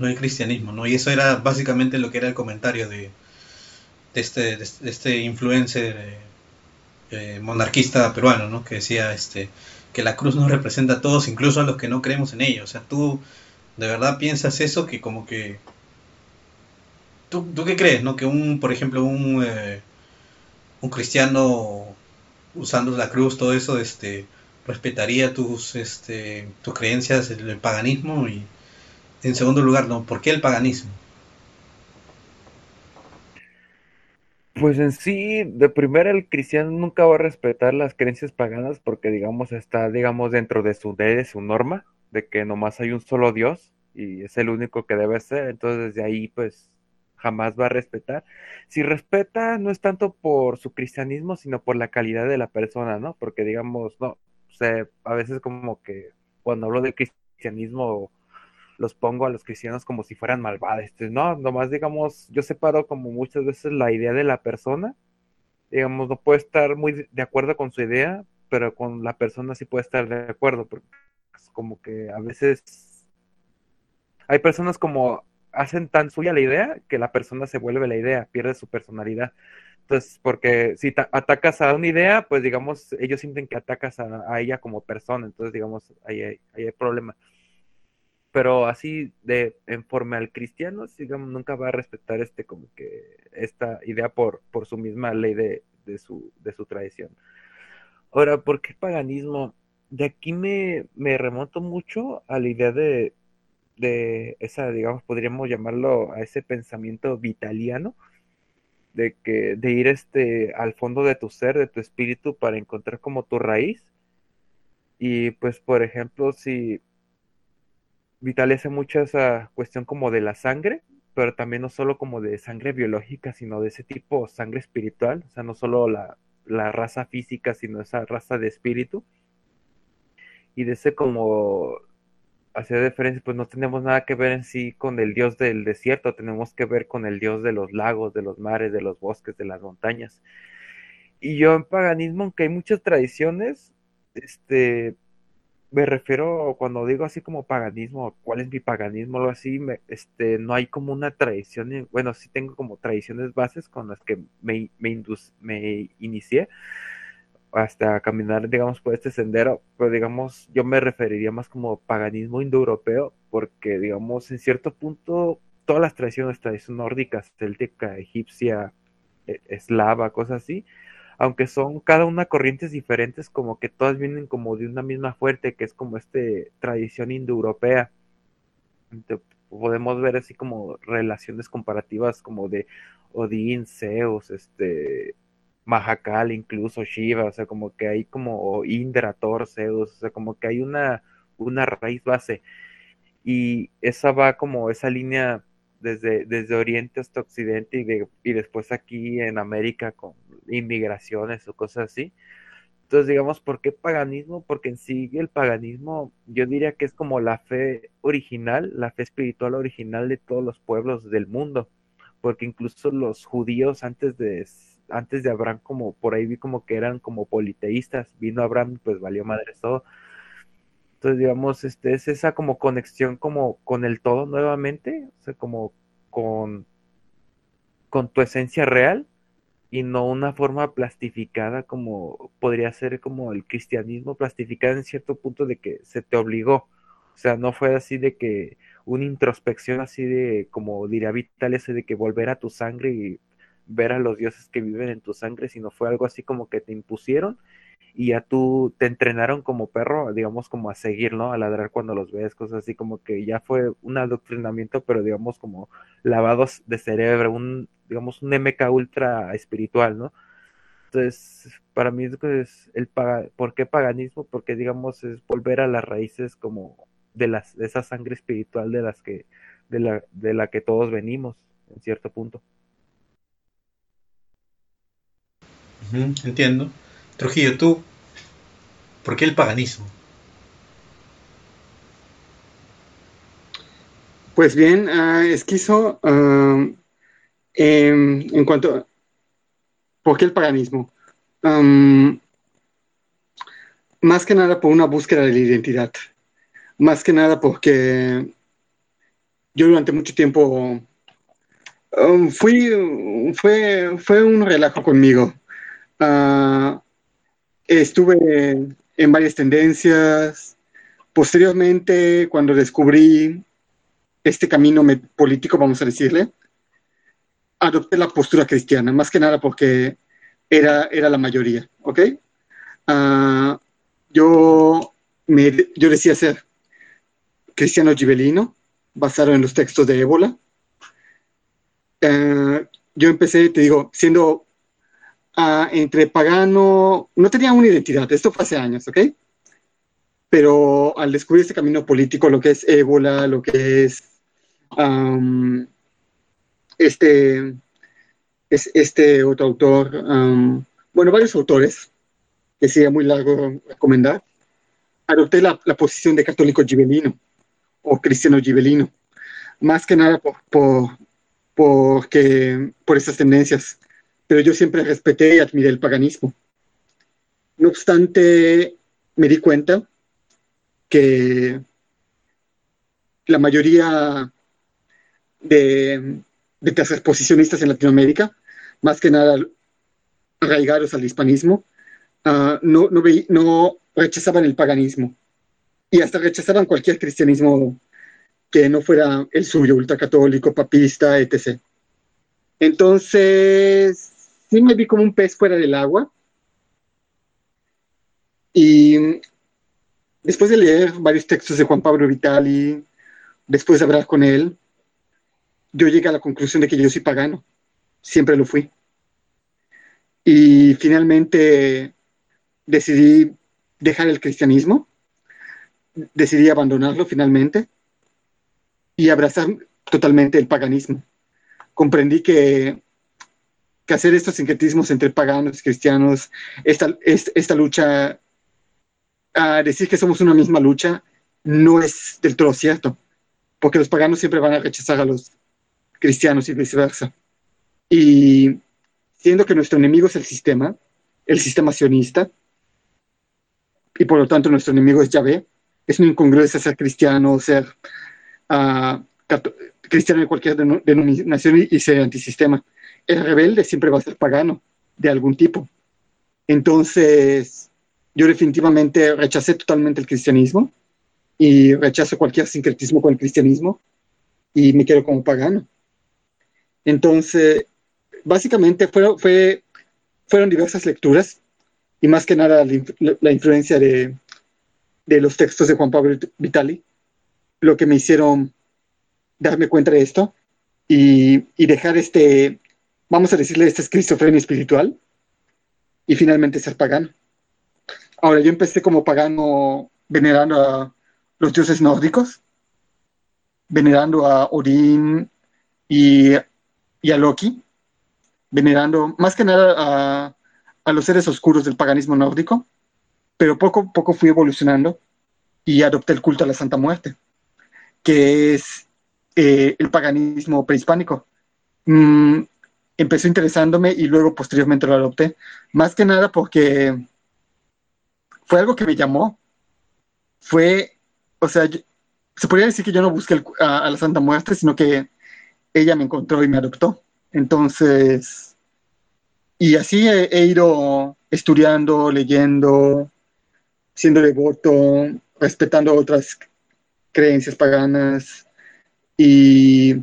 no el cristianismo, no? Y eso era básicamente lo que era el comentario de, de este, de este influencer. Eh, eh, monarquista peruano, ¿no? Que decía este, que la cruz nos representa a todos, incluso a los que no creemos en ella. O sea, tú, ¿De verdad piensas eso? Que como que... ¿Tú, tú qué crees, no? Que un, por ejemplo, un, eh, un cristiano usando la cruz, todo eso, este, respetaría tus, este, tus creencias, el, el paganismo y en segundo lugar, no, ¿por qué el paganismo? Pues en sí, de primera el cristiano nunca va a respetar las creencias paganas porque digamos está, digamos, dentro de su de su norma, de que nomás hay un solo Dios y es el único que debe ser, entonces desde ahí pues jamás va a respetar. Si respeta no es tanto por su cristianismo, sino por la calidad de la persona, ¿no? Porque digamos, no, o sea, a veces como que cuando hablo de cristianismo los pongo a los cristianos como si fueran malvados. No, nomás digamos, yo separo como muchas veces la idea de la persona. Digamos, no puede estar muy de acuerdo con su idea, pero con la persona sí puede estar de acuerdo, porque es como que a veces hay personas como hacen tan suya la idea que la persona se vuelve la idea, pierde su personalidad. Entonces, porque si atacas a una idea, pues digamos, ellos sienten que atacas a, ella como persona, entonces digamos, ahí hay, ahí hay problema pero así de en forma al cristiano, digamos, nunca va a respetar este como que esta idea por, por su misma ley de, de, su, de su tradición. Ahora, ¿por qué paganismo? De aquí me, me remonto mucho a la idea de, de esa, digamos, podríamos llamarlo a ese pensamiento vitaliano, de que, de ir este al fondo de tu ser, de tu espíritu, para encontrar como tu raíz. Y pues, por ejemplo, si vitaliza mucho esa cuestión como de la sangre, pero también no solo como de sangre biológica, sino de ese tipo sangre espiritual, o sea, no solo la, la raza física, sino esa raza de espíritu. Y de ese como hacer diferencia, pues no tenemos nada que ver en sí con el dios del desierto, tenemos que ver con el dios de los lagos, de los mares, de los bosques, de las montañas. Y yo en paganismo, aunque hay muchas tradiciones, este, me refiero cuando digo así como paganismo, cuál es mi paganismo, algo así, me, este, no hay como una tradición, bueno, sí tengo como tradiciones bases con las que me, me, inicié hasta caminar, digamos, por este sendero, pero digamos, yo me referiría más como paganismo indoeuropeo, porque, digamos, en cierto punto, todas las tradiciones, tradiciones nórdicas, céltica, egipcia, e, eslava, cosas así, aunque son cada una corrientes diferentes, como que todas vienen como de una misma fuerte, que es como este tradición indoeuropea. Podemos ver así como relaciones comparativas como de Odín, Zeus, este, Mahakal, incluso Shiva, o sea, como que hay como Indra, Thor, Zeus, o sea, como que hay una, una raíz base. Y esa va como esa línea desde, desde Oriente hasta Occidente y, de, y después aquí en América con inmigraciones o cosas así. Entonces, digamos, ¿por qué paganismo? Porque en sí el paganismo yo diría que es como la fe original, la fe espiritual original de todos los pueblos del mundo, porque incluso los judíos antes de, antes de Abraham, como por ahí vi como que eran como politeístas, vino Abraham, pues valió madre todo. Entonces, digamos, este, es esa como conexión como con el todo nuevamente, o sea, como con, con tu esencia real y no una forma plastificada como podría ser como el cristianismo plastificado en cierto punto de que se te obligó. O sea, no fue así de que una introspección así de, como diría Vital, ese de que volver a tu sangre y ver a los dioses que viven en tu sangre, sino fue algo así como que te impusieron y ya tú te entrenaron como perro, digamos, como a seguir, ¿no? A ladrar cuando los ves, cosas así como que ya fue un adoctrinamiento, pero digamos como lavados de cerebro, un, digamos, un MK ultra espiritual, ¿no? Entonces, para mí es el ¿por qué paganismo? Porque digamos es volver a las raíces como de las de esa sangre espiritual de las que de la de la que todos venimos en cierto punto. entiendo. Trujillo, tú, ¿por qué el paganismo? Pues bien, uh, esquizo, uh, en cuanto, ¿por qué el paganismo? Más que nada por una búsqueda de la identidad, más que nada porque yo durante mucho tiempo fui, fue, fue un relajo conmigo. Uh, estuve en varias tendencias. Posteriormente, cuando descubrí este camino político, vamos a decirle, adopté la postura cristiana, más que nada porque era, era la mayoría, ¿ok? Ah, yo, me, yo decía ser cristiano gibelino, basado en los textos de Ébola. Eh, yo empecé, te digo, siendo entre pagano, no tenía una identidad, esto fue hace años, ¿ok? Pero al descubrir este camino político, lo que es ébola, lo que es um, este, es, este otro autor, um, bueno, varios autores, que sería muy largo recomendar, adopté la, la posición de católico gibelino o cristiano gibelino, más que nada por, por, porque, por esas tendencias, pero yo siempre respeté y admiré el paganismo. No obstante, me di cuenta que la mayoría de, de posicionistas en Latinoamérica, más que nada arraigados al hispanismo, uh, no, no, no rechazaban el paganismo y hasta rechazaban cualquier cristianismo que no fuera el suyo, ultracatólico, papista, etc. Entonces, sí me vi como un pez fuera del agua. Y después de leer varios textos de Juan Pablo Vitali, después de hablar con él, yo llegué a la conclusión de que yo soy pagano. Siempre lo fui. Y finalmente decidí dejar el cristianismo, decidí abandonarlo finalmente y abrazar totalmente el paganismo. Comprendí que, que hacer estos sincretismos entre paganos y cristianos, esta, esta lucha, a decir que somos una misma lucha, no es del todo cierto, porque los paganos siempre van a rechazar a los cristianos y viceversa. Y siendo que nuestro enemigo es el sistema, el sistema sionista, y por lo tanto nuestro enemigo es Yahvé, es una incongruencia ser cristiano, ser uh, cristiano de cualquier denominación y, ser antisistema. El rebelde siempre va a ser pagano, de algún tipo. Entonces, yo definitivamente rechacé totalmente el cristianismo y rechazo cualquier sincretismo con el cristianismo y me quedo como pagano. Entonces, básicamente fueron, fue, fueron diversas lecturas y más que nada la, influencia de, de, los textos de Juan Pablo Vitali, lo que me hicieron darme cuenta de esto y, y dejar este, vamos a decirle, esta esquizofrenia espiritual y finalmente ser pagano. Ahora, yo empecé como pagano venerando a los dioses nórdicos, venerando a Odín y, a Loki, venerando más que nada a, a los seres oscuros del paganismo nórdico, pero poco a poco fui evolucionando y adopté el culto a la Santa Muerte, que es eh, el paganismo prehispánico. Mm, empezó interesándome y luego posteriormente lo adopté, más que nada porque fue algo que me llamó. Fue, o sea, se podría decir que yo no busqué a, la Santa Muerte, sino que ella me encontró y me adoptó. Entonces, y así he, ido estudiando, leyendo, siendo devoto, respetando otras creencias paganas y,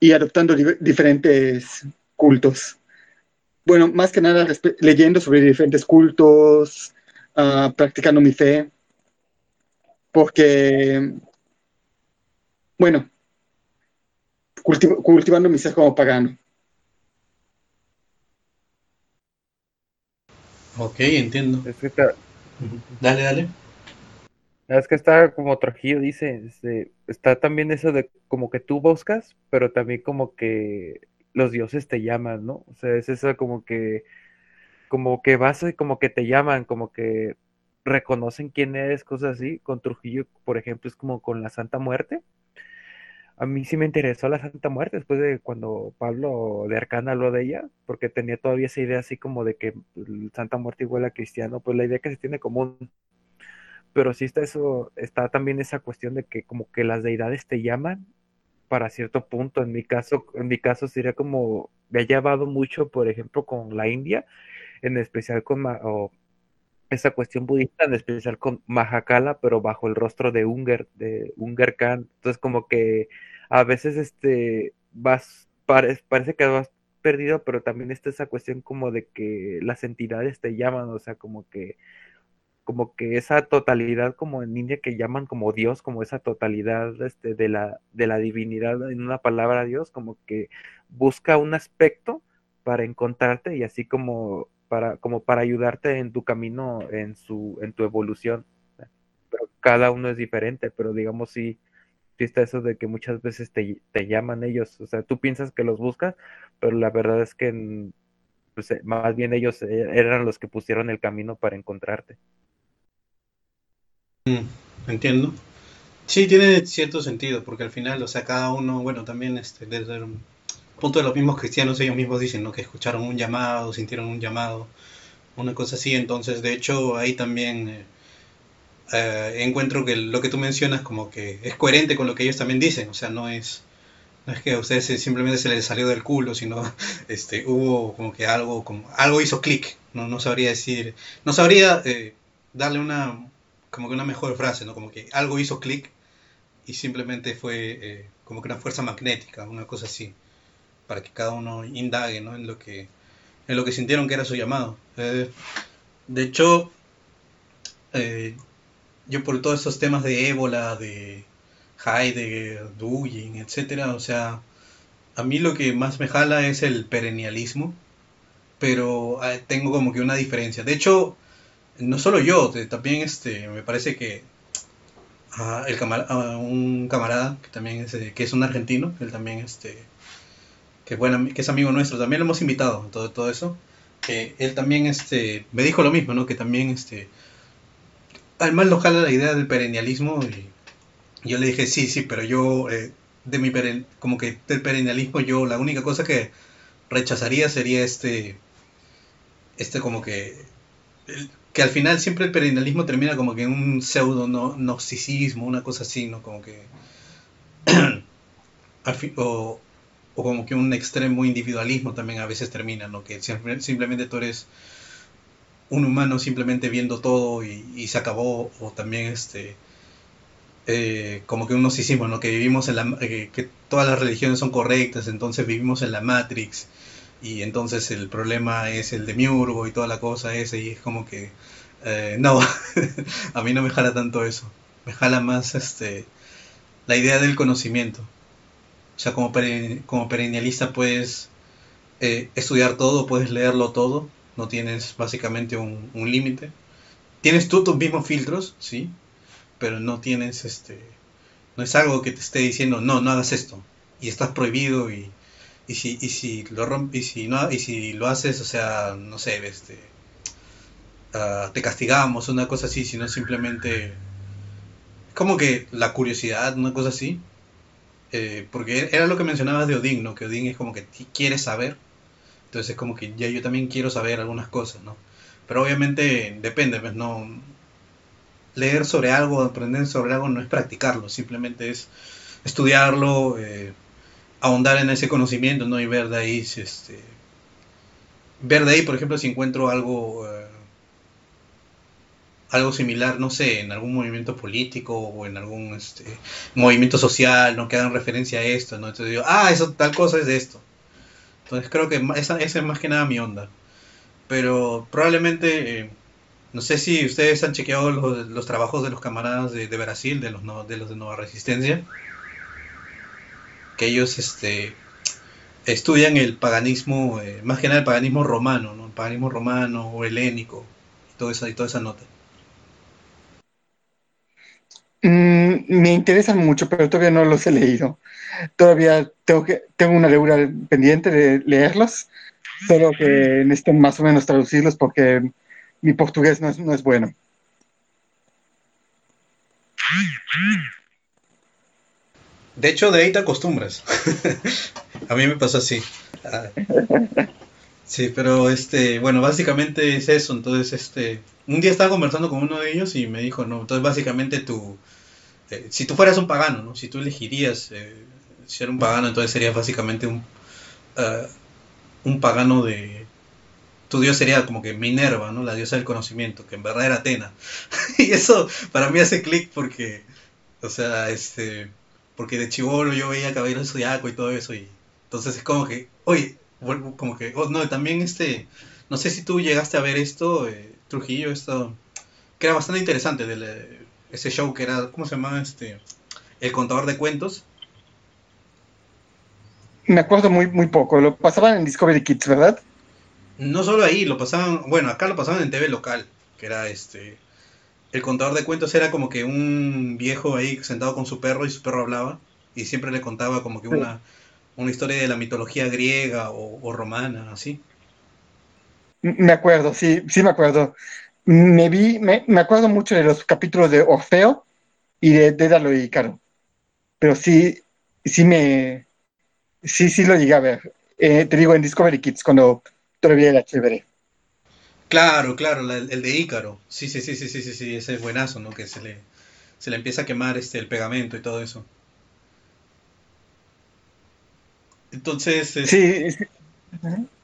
y adoptando diferentes cultos. Bueno, más que nada leyendo sobre diferentes cultos, uh, practicando mi fe, porque, bueno, cultivando mi ser como pagano. Ok, entiendo. Es que está... Dale, dale. Es que está como Trujillo dice, este, está también eso de como que tú buscas, pero también como que los dioses te llaman, ¿no? O sea, es eso como que, como que vas y como que te llaman, como que reconocen quién eres, cosas así. Con Trujillo, por ejemplo, es como con la Santa Muerte a mí sí me interesó la Santa Muerte después de cuando Pablo de Arcana habló de ella, porque tenía todavía esa idea así como de que Santa Muerte igual a cristiano, pues la idea que se tiene común. Pero sí está eso, está también esa cuestión de que como que las deidades te llaman para cierto punto. En mi caso, en mi caso sería como me ha llevado mucho, por ejemplo, con la India, en especial con esa cuestión budista, en especial con Mahakala, pero bajo el rostro de Unger, de Unger Khan. Entonces, como que a veces este vas, parece que vas perdido, pero también está esa cuestión como de que las entidades te llaman, o sea, como que como que esa totalidad como en India que llaman como Dios, como esa totalidad este, de, la, de la divinidad en una palabra Dios, como que busca un aspecto para encontrarte y así como para, como para ayudarte en tu camino, en, su, en tu evolución. Pero cada uno es diferente, pero digamos sí, sí está eso de que muchas veces te, te llaman ellos, o sea, tú piensas que los buscas, pero la verdad es que pues, eh, más bien ellos eh, eran los que pusieron el camino para encontrarte. Mm, entiendo. Sí, tiene cierto sentido, porque al final, o sea, cada uno, bueno, también este, desde el punto de los mismos cristianos, ellos mismos dicen, ¿no? Que escucharon un llamado, sintieron un llamado, una cosa así. Entonces, de hecho, ahí también eh, eh, encuentro que lo que tú mencionas como que es coherente con lo que ellos también dicen. O sea, no es, no es que a ustedes simplemente se les salió del culo, sino este, hubo como que algo, como, algo hizo clic. No, no sabría decir, no sabría eh, darle una, como que una mejor frase, ¿no? Como que algo hizo clic y simplemente fue eh, como que una fuerza magnética, una cosa así, para que cada uno indague, ¿no? En lo que, en lo que sintieron que era su llamado. Eh, de hecho, eh, yo por todos estos temas de ébola, de Heidegger, Dugin, etcétera, o sea, a mí lo que más me jala es el perennialismo, pero tengo como que una diferencia. De hecho, no solo yo, también este, me parece que el un camarada que también es, que es un argentino, él también este, que, bueno, que es amigo nuestro, también lo hemos invitado, todo, todo eso, que él también este, me dijo lo mismo, ¿no? que también este, además lo jala la idea del perennialismo y yo le dije, sí, sí, pero yo eh, de mi como que del perennialismo yo la única cosa que rechazaría sería este este como que que al final siempre el perennialismo termina como que en un pseudo no, gnosticismo, una cosa así, ¿no? Como que... o, o, como que un extremo individualismo también a veces termina, ¿no? Que simplemente tú eres un humano simplemente viendo todo y, se acabó, o también este... Eh, como que un gnosticismo, ¿no? Que vivimos en la... Eh, que todas las religiones son correctas, entonces vivimos en la Matrix y entonces el problema es el de Miurgo y toda la cosa esa y es como que eh, no a mí no me jala tanto eso. Me jala más este la idea del conocimiento. O sea como, como perennialista puedes eh, estudiar todo puedes leerlo todo no tienes básicamente un, un límite. Tienes tú tus mismos filtros sí pero no tienes este no es algo que te esté diciendo no no hagas esto y estás prohibido y y si, y si lo romp y si no, y si lo haces, o sea, no sé, este, uh, te castigamos, una cosa así, sino simplemente como que la curiosidad, una cosa así. Eh, porque era lo que mencionabas de Odín, ¿no? Que Odín es como que quiere saber. Entonces es como que ya yo también quiero saber algunas cosas, ¿no? Pero obviamente depende, pues no... Leer sobre algo, aprender sobre algo no es practicarlo, simplemente es estudiarlo, eh, ahondar en ese conocimiento, ¿no? Y ver de ahí, este, ver de ahí, por ejemplo, si encuentro algo, eh, algo similar, no sé, en algún movimiento político o en algún este, movimiento social, ¿no? Que hagan referencia a esto, ¿no? Entonces digo, ah, eso, tal cosa es de esto. Entonces creo que esa, esa es más que nada mi onda. Pero probablemente, eh, no sé si ustedes han chequeado los, los trabajos de los camaradas de, de Brasil, de los, de los de Nueva Resistencia que ellos este, estudian el paganismo, eh, más que nada el paganismo romano, ¿no? el paganismo romano o helénico, y toda esa, y toda esa nota. Mm, me interesan mucho, pero todavía no los he leído. Todavía tengo, que, tengo una lectura pendiente de leerlos, solo que necesito más o menos traducirlos porque mi portugués no es, no es bueno. De hecho, de ahí te acostumbras. a mí me pasó así. Ah. Sí, pero este, bueno, básicamente es eso. Entonces, este, un día estaba conversando con uno de ellos y me dijo, no, entonces básicamente tú, eh, si tú fueras un pagano, ¿no? Si tú elegirías eh, ser un pagano, entonces sería básicamente un, ah, un pagano de, tu dios sería como que Minerva, ¿no? La diosa del conocimiento, que en verdad era Atena. y eso para mí hace clic porque, o sea, este, porque de chivolo yo veía Caballero Zodiaco y todo eso y entonces es como que, oye, vuelvo como que, oh, no, también este, no sé si tú llegaste a ver esto, eh, Trujillo, esto, que era bastante interesante, de ese show que era, ¿cómo se llamaba? Este, El contador de cuentos. Me acuerdo muy, muy poco, lo pasaban en Discovery Kids, ¿verdad? No solo ahí, lo pasaban, bueno, acá lo pasaban en TV local, que era este, el contador de cuentos era como que un viejo ahí sentado con su perro y su perro hablaba y siempre le contaba como que una, una historia de la mitología griega o, romana, así. Me acuerdo, sí, sí me acuerdo. Me vi, me, acuerdo mucho de los capítulos de Orfeo y de Dédalo y Caro. Pero sí, sí me, sí, sí lo llegué a ver. Eh, te digo, en Discovery Kids, cuando todavía era chévere. Claro, claro, el de Ícaro. Sí, sí, sí, sí, sí, sí, sí, ese es buenazo, ¿no? Que se le, se le empieza a quemar este, el pegamento y todo eso. Entonces. Sí. sí.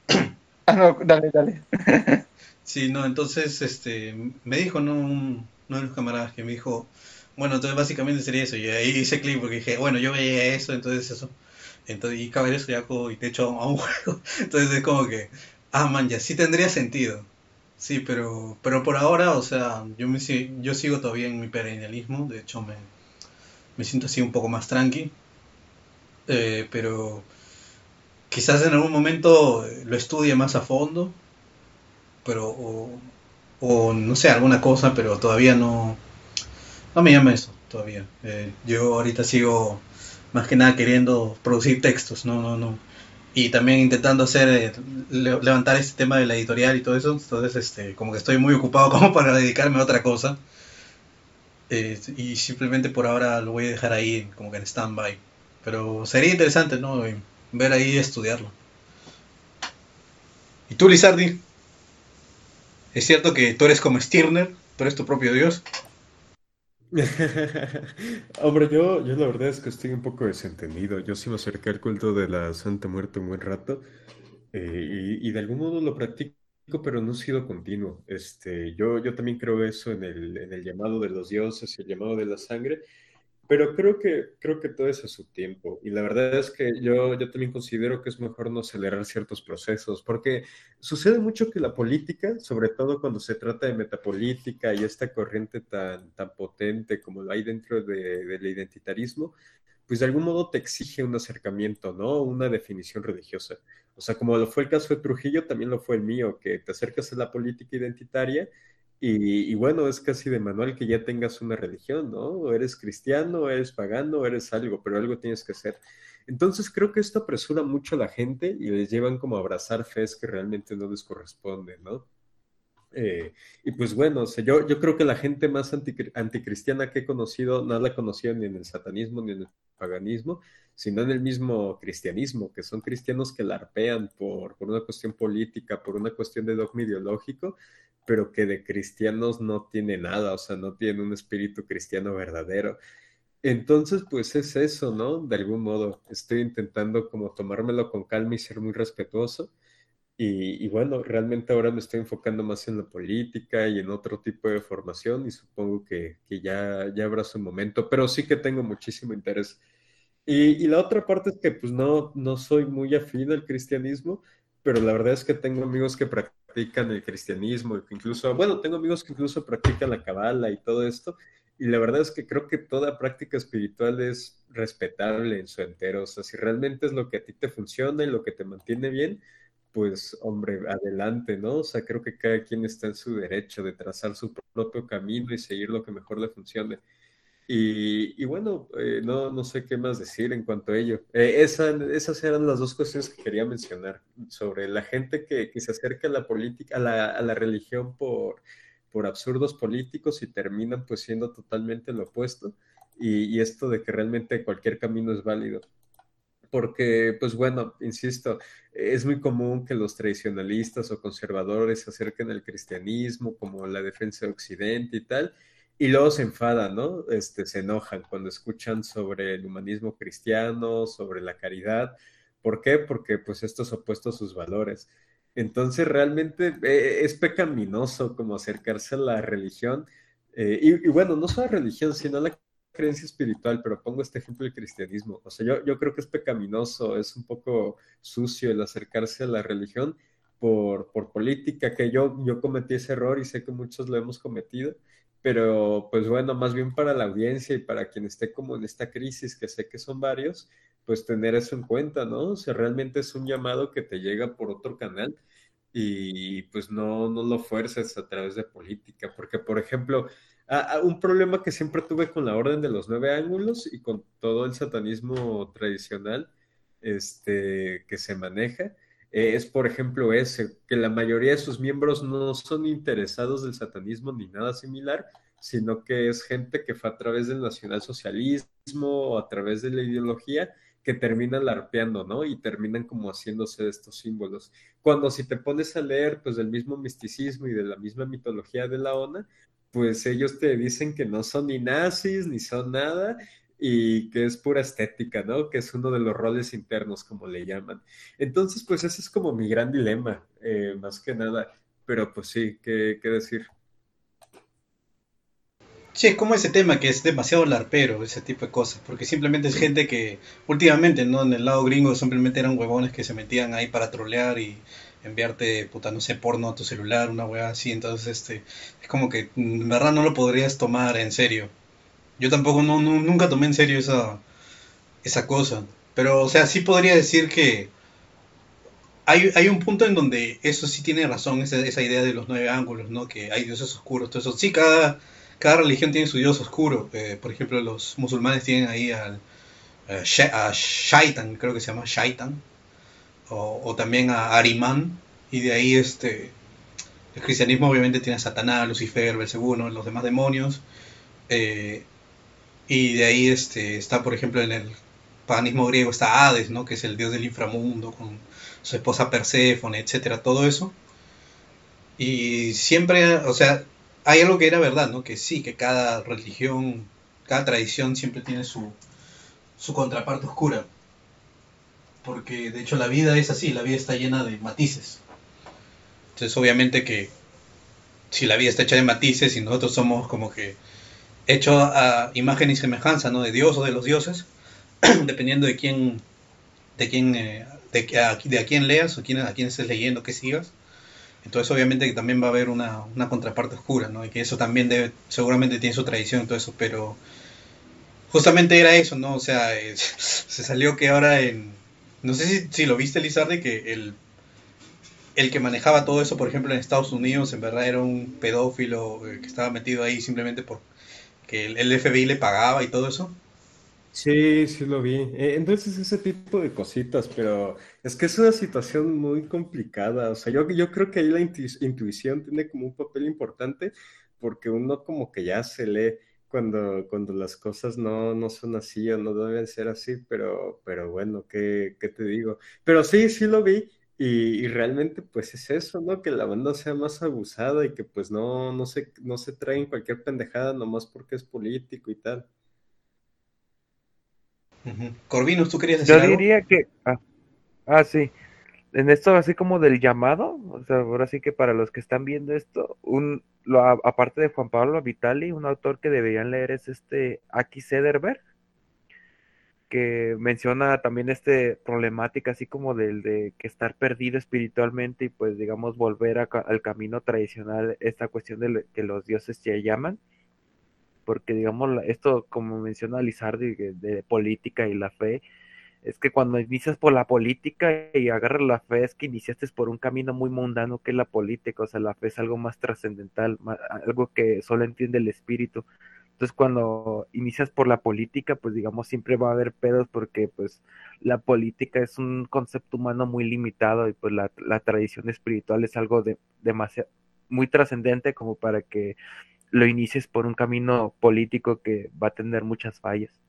ah, no, dale, dale. sí, no, entonces, este, me dijo, ¿no? uno de los camaradas que me dijo, bueno, entonces básicamente sería eso. Y ahí hice clic porque dije, bueno, yo veía eso, entonces eso. Entonces, y Caballero Zodiaco y te echo a un juego. Entonces es como que, ah, man, ya sí tendría sentido. Sí, pero, pero por ahora, o sea, yo, me, yo sigo todavía en mi perennialismo, de hecho me, me siento así un poco más tranqui, eh, pero quizás en algún momento lo estudie más a fondo, pero, o, no sé, alguna cosa, pero todavía no, no me llama eso, todavía. Eh, yo ahorita sigo más que nada queriendo producir textos, no, no, no, y también intentando hacer eh, levantar este tema de la editorial y todo eso entonces este como que estoy muy ocupado como para dedicarme a otra cosa eh, y simplemente por ahora lo voy a dejar ahí como que en stand-by pero sería interesante no ver ahí y estudiarlo. Y tú Lizardi es cierto que tú eres como Stirner tú eres tu propio dios Hombre, yo, yo la verdad es que estoy un poco desentendido. Yo sí me acerqué al culto de la Santa Muerte un buen rato eh, y, de algún modo lo practico, pero no ha sido continuo. Este, yo, yo también creo eso en el, en el llamado de los dioses y el llamado de la sangre, pero creo que, creo que todo es a su tiempo. Y la verdad es que yo, yo también considero que es mejor no acelerar ciertos procesos, porque sucede mucho que la política, sobre todo cuando se trata de metapolítica y esta corriente tan, tan potente como lo hay dentro de, del identitarismo, pues de algún modo te exige un acercamiento, ¿no? Una definición religiosa. O sea, como lo fue el caso de Trujillo, también lo fue el mío, que te acercas a la política identitaria y, bueno, es casi de manual que ya tengas una religión, ¿no? O eres cristiano, o eres pagano, o eres algo, pero algo tienes que hacer. Entonces creo que esto apresura mucho a la gente y les llevan como a abrazar fes que realmente no les corresponden, ¿no? Eh, y pues bueno, yo, yo creo que la gente más anticristiana que he conocido no la he conocido ni en el satanismo ni en el paganismo, sino en el mismo cristianismo, que son cristianos que larpean por, por una cuestión política, por una cuestión de dogma ideológico, pero que de cristianos no tiene nada, o sea, no tiene un espíritu cristiano verdadero. Entonces, pues es eso, ¿no? De algún modo, estoy intentando como tomármelo con calma y ser muy respetuoso. Y, bueno, realmente ahora me estoy enfocando más en la política y en otro tipo de formación y supongo que, ya, ya habrá su momento, pero sí que tengo muchísimo interés. Y, y, la otra parte es que pues no, no soy muy afín al cristianismo, pero la verdad es que tengo amigos que practican el cristianismo, incluso, bueno, tengo amigos que incluso practican la cabala y todo esto, y la verdad es que creo que toda práctica espiritual es respetable en su entero, o sea, si realmente es lo que a ti te funciona y lo que te mantiene bien, pues hombre, adelante, ¿no? O sea, creo que cada quien está en su derecho de trazar su propio camino y seguir lo que mejor le funcione. Y, bueno, eh, no, no sé qué más decir en cuanto a ello. Eh, esas eran las dos cuestiones que quería mencionar sobre la gente que, que se acerca a la política, a la, a la religión por, por absurdos políticos y terminan pues siendo totalmente lo opuesto. Y, y, esto de que realmente cualquier camino es válido. Porque, pues bueno, insisto, es muy común que los tradicionalistas o conservadores se acerquen al cristianismo como la defensa de Occidente y tal, y luego se enfadan, ¿no? Este, se enojan cuando escuchan sobre el humanismo cristiano, sobre la caridad. ¿Por qué? Porque pues esto es opuesto a sus valores. Entonces realmente eh, es pecaminoso como acercarse a la religión. Eh, y, bueno, no solo a la religión, sino a la creencia espiritual, pero pongo este ejemplo del cristianismo. O sea, yo, yo creo que es pecaminoso, es un poco sucio el acercarse a la religión por, por política, que yo, yo cometí ese error y sé que muchos lo hemos cometido, pero pues bueno, más bien para la audiencia y para quien esté como en esta crisis, que sé que son varios, pues tener eso en cuenta, ¿no? O sea, realmente es un llamado que te llega por otro canal y pues no, no lo fuerces a través de política, porque por ejemplo, un problema que siempre tuve con la Orden de los Nueve Ángulos y con todo el satanismo tradicional este, que se maneja, eh, es, por ejemplo, ese, que la mayoría de sus miembros no son interesados del satanismo ni nada similar, sino que es gente que fue a través del nacionalsocialismo o a través de la ideología que terminan larpeando, ¿no? Y terminan como haciéndose de estos símbolos. Cuando si te pones a leer, pues del mismo misticismo y de la misma mitología de la ONA, pues ellos te dicen que no son ni nazis, ni son nada, y que es pura estética, ¿no? Que es uno de los roles internos, como le llaman. Entonces, pues ese es como mi gran dilema, eh, más que nada. Pero pues sí, ¿qué, ¿qué, decir? Sí, es como ese tema que es demasiado larpero, ese tipo de cosas, porque simplemente es gente que últimamente, ¿no? En el lado gringo simplemente eran huevones que se metían ahí para trolear y enviarte, puta, no sé, porno a tu celular, una hueá así, entonces este, es como que en verdad no lo podrías tomar en serio. Yo tampoco, no, nunca tomé en serio esa, esa cosa. Pero, o sea, sí podría decir que hay, hay un punto en donde eso sí tiene razón, esa, idea de los nueve ángulos, ¿no? Que hay dioses oscuros, todo eso. Sí, cada, cada religión tiene su dios oscuro. Eh, por ejemplo, los musulmanes tienen ahí al, eh, Shaitan, creo que se llama Shaitan. O, también a Arimán. Y de ahí este... El cristianismo obviamente tiene a Satanás, Lucifer, Belcebú, los demás demonios. Eh, y de ahí este, está, por ejemplo, en el paganismo griego está Hades, ¿no? que es el dios del inframundo, con su esposa Perséfone, etcétera, todo eso. Y siempre, o sea, hay algo que era verdad, ¿no? Que sí, que cada religión, cada tradición siempre tiene su, su contraparte oscura. Porque de hecho la vida es así, la vida está llena de matices. Entonces obviamente que si la vida está hecha de matices y nosotros somos como que hecho a imagen y semejanza, ¿no? De Dios o de los dioses, dependiendo de quién, de quién, eh, de, a, de, a, quién leas o quién, a quién estés leyendo, qué sigas. Entonces obviamente que también va a haber una, una, contraparte oscura, ¿no? Y que eso también debe, seguramente tiene su tradición y todo eso, pero justamente era eso, ¿no? O sea, se salió que ahora en, no sé si, si lo viste Lizardi, que el, el que manejaba todo eso, por ejemplo, en Estados Unidos, en verdad era un pedófilo eh, que estaba metido ahí simplemente por que el FBI le pagaba y todo eso. Sí, sí lo vi. Eh, entonces ese tipo de cositas, pero es que es una situación muy complicada. O sea, yo, yo creo que ahí la intuición tiene como un papel importante porque uno como que ya se lee cuando, cuando las cosas no, no son así o no deben ser así, pero, pero bueno, ¿qué, ¿qué te digo? Pero sí, sí lo vi y, realmente pues es eso, ¿no? Que la banda sea más abusada y que pues no, no se, no se traen cualquier pendejada nomás porque es político y tal. Corvinus, ¿tú querías decir Yo diría que... Ah, ah, sí. En esto así como del llamado, o sea, ahora sí que para los que están viendo esto, un, lo, aparte de Juan Pablo Vitali, un autor que deberían leer es este Aki Sederberg que menciona también este problemática así como del de que estar perdido espiritualmente y pues digamos volver al camino tradicional, esta cuestión de que los dioses ya llaman, porque digamos esto como menciona Lizardi de, política y la fe, es que cuando inicias por la política y agarras la fe es que iniciaste por un camino muy mundano que es la política, o sea, la fe es algo más trascendental, algo que solo entiende el espíritu. Entonces, cuando inicias por la política, pues digamos, siempre va a haber pedos porque pues la política es un concepto humano muy limitado y pues la, tradición espiritual es algo de, demasiado, muy trascendente como para que lo inicies por un camino político que va a tener muchas fallas.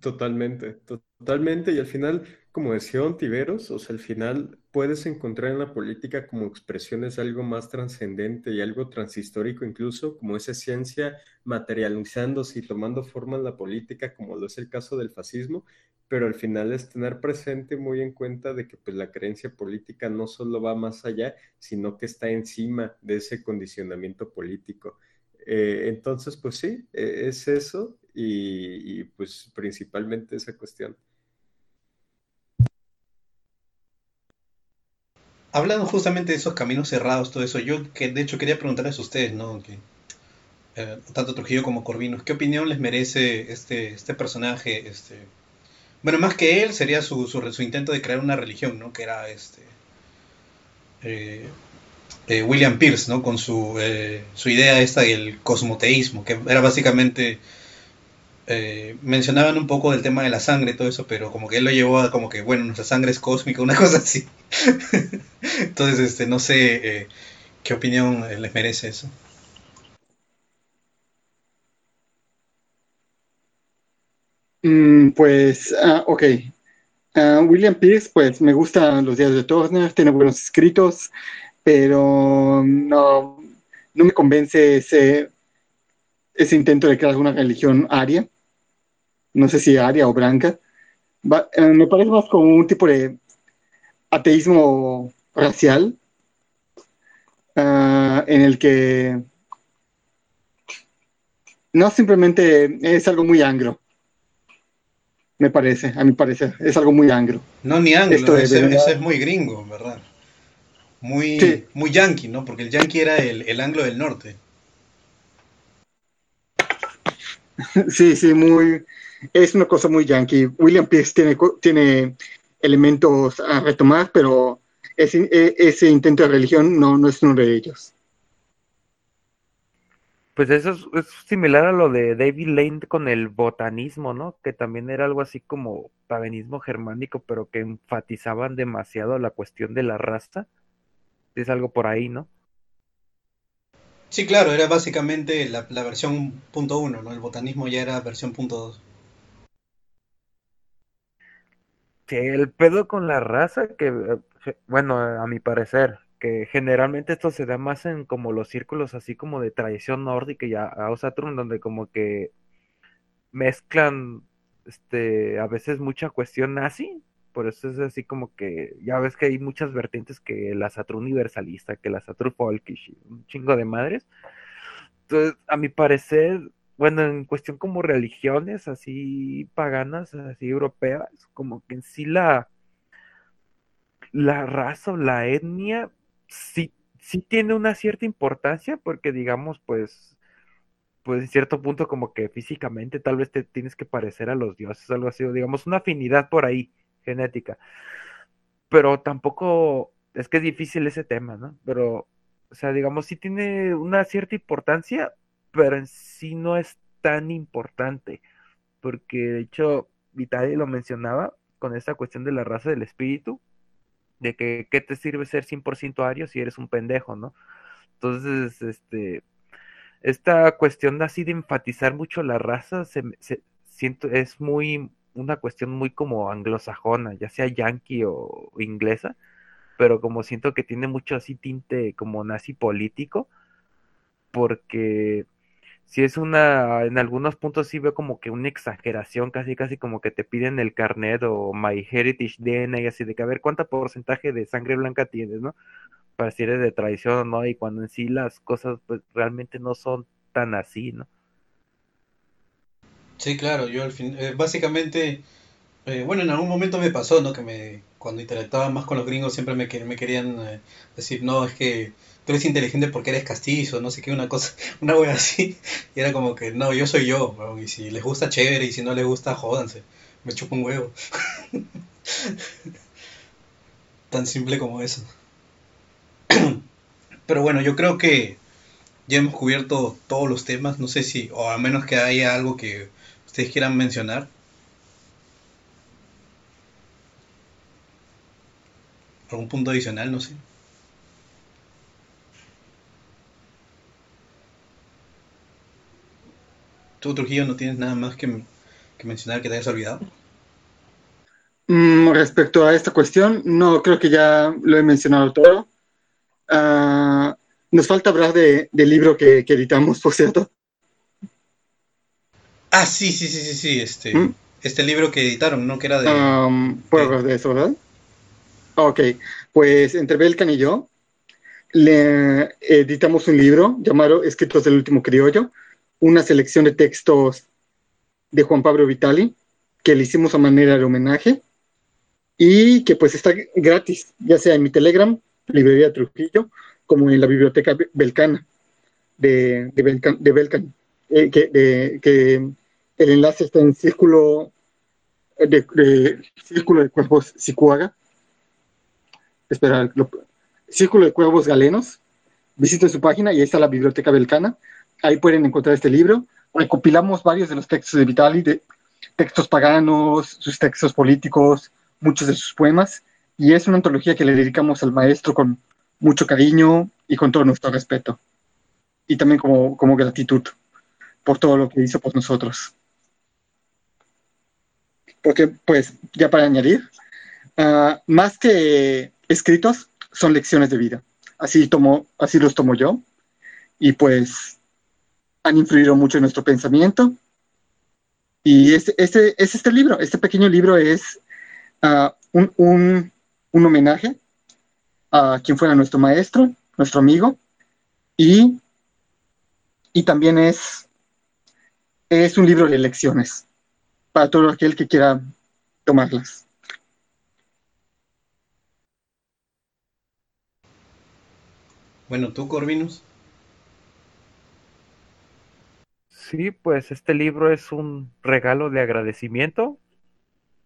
Totalmente, totalmente. Y al final, como decía Ontiveros, o sea, al final puedes encontrar en la política como expresiones algo más trascendente y algo transhistórico incluso, como esa ciencia materializándose y tomando forma en la política, como lo es el caso del fascismo, pero al final es tener presente muy en cuenta de que pues la creencia política no solo va más allá, sino que está encima de ese condicionamiento político. Eh, entonces, pues sí, e, es eso y, pues principalmente esa cuestión. Hablando justamente de esos caminos cerrados, todo eso, yo que de hecho quería preguntarles a ustedes, ¿no? Que, eh, tanto Trujillo como Corvinos, ¿qué opinión les merece este, este personaje? Este, bueno, más que él, sería su, su, intento de crear una religión, ¿no? Que era este eh, eh, William Pierce, ¿no? Con su, su idea esta del cosmoteísmo, que era básicamente eh, mencionaban un poco del tema de la sangre y todo eso, pero como que él lo llevó a como que, bueno, nuestra sangre es cósmica, una cosa así. Entonces, este, no sé eh, qué opinión les merece eso. Mm, pues, uh, ok. Uh, William Pierce, pues me gustan los días de Turner, tiene buenos escritos, pero no, no me convence ese, ese intento de crear una religión aria no sé si aria o blanca, eh, me parece más como un tipo de ateísmo racial uh, en el que no simplemente es algo muy angro. Me parece, a mi parecer, es algo muy angro. No, ni anglo, Esto ese, ese, es muy gringo, ¿verdad? Muy, sí. muy yankee, ¿no? Porque el yankee era el, el anglo del norte. Sí, sí, muy, es una cosa muy yankee. William Pierce tiene, tiene elementos a retomar, pero ese, e, ese intento de religión no, no es uno de ellos. Pues eso es, es, similar a lo de David Lane con el botanismo, ¿no? Que también era algo así como paganismo germánico, pero que enfatizaban demasiado la cuestión de la raza. Es algo por ahí, ¿no? Sí, claro, era básicamente la, la versión punto uno, ¿no? El botanismo ya era versión punto dos. Que el pedo con la raza, que, eh, bueno, a mi parecer, que generalmente esto se da más en como los círculos así como de tradición nórdica y a, a donde como que mezclan este a veces mucha cuestión nazi, por eso es así como que ya ves que hay muchas vertientes que la Saturn universalista, que la Saturn folkish, un chingo de madres. Entonces, a mi parecer, bueno, en cuestión como religiones así paganas, así europeas, como que en sí la, la raza o la etnia sí, sí tiene una cierta importancia porque digamos, pues, pues en cierto punto como que físicamente tal vez te tienes que parecer a los dioses, algo así, o digamos una afinidad por ahí, genética. Pero tampoco, es que es difícil ese tema, ¿no? Pero, o sea, digamos, sí tiene una cierta importancia, pero en sí no es tan importante, porque de hecho Vitali lo mencionaba con esta cuestión de la raza del espíritu, de que qué te sirve ser 100% ario si eres un pendejo, ¿no? Entonces, este, esta cuestión así de enfatizar mucho la raza, se, se, siento, es muy, una cuestión muy como anglosajona, ya sea yankee o inglesa, pero como siento que tiene mucho así tinte como nazi político, porque si es una, en algunos puntos sí veo como que una exageración, casi casi como que te piden el carnet o My Heritage DNA y así de que a ver cuánto porcentaje de sangre blanca tienes, ¿no? Para si eres de tradición o no, y cuando en sí las cosas pues realmente no son tan así, ¿no? Sí, claro, yo al fin, eh, básicamente, eh, bueno, en algún momento me pasó, ¿no? Que me, cuando interactuaba más con los gringos siempre me, me querían eh, decir, no, es que tú eres inteligente porque eres castizo, no sé qué, una cosa, una wea así. Y era como que, no, yo soy yo, y si les gusta, chévere, y si no les gusta, jódanse. Me chupo un huevo. Tan simple como eso. Pero bueno, yo creo que ya hemos cubierto todos los temas, no sé si, o a menos que haya algo que ustedes quieran mencionar. ¿Algún punto adicional? No sé. ¿Tú, Trujillo, no tienes nada más que, que mencionar que te hayas olvidado? Mm, respecto a esta cuestión, no creo que ya lo he mencionado todo. Uh, nos falta hablar de, del libro que, que, editamos, por cierto. Ah, sí, sí, sí, sí, sí. Este, ¿Mm? este libro que editaron, ¿no? Que era de... Um, ¿Puedo de eso, verdad? Ok, pues entre Belkan y yo le editamos un libro llamado Escritos del Último Criollo, una selección de textos de Juan Pablo Vitali, que le hicimos a manera de homenaje y que pues está gratis, ya sea en mi Telegram, Librería Trujillo, como en la Biblioteca Belcana de, de Belcan, de Belcan eh, que, de, que, el enlace está en Círculo de, de Círculo de Cuervos Sicuaga. Espera, lo, Círculo de Cuervos Galenos. Visiten su página y ahí está la Biblioteca Belcana. Ahí pueden encontrar este libro. Recopilamos varios de los textos de Vitali, de textos paganos, sus textos políticos, muchos de sus poemas. Y es una antología que le dedicamos al maestro con mucho cariño y con todo nuestro respeto. Y también como, como gratitud por todo lo que hizo por nosotros. Porque, pues, ya para añadir, uh, más que escritos, son lecciones de vida. Así, tomo, así los tomo yo. Y pues han influido mucho en nuestro pensamiento. Y este, este, es este libro, este pequeño libro es uh, un, un, un, homenaje a quien fuera nuestro maestro, nuestro amigo, y, y también es, es un libro de lecciones para todo aquel que quiera tomarlas. Bueno, ¿tú, Corvinus? Sí, pues este libro es un regalo de agradecimiento.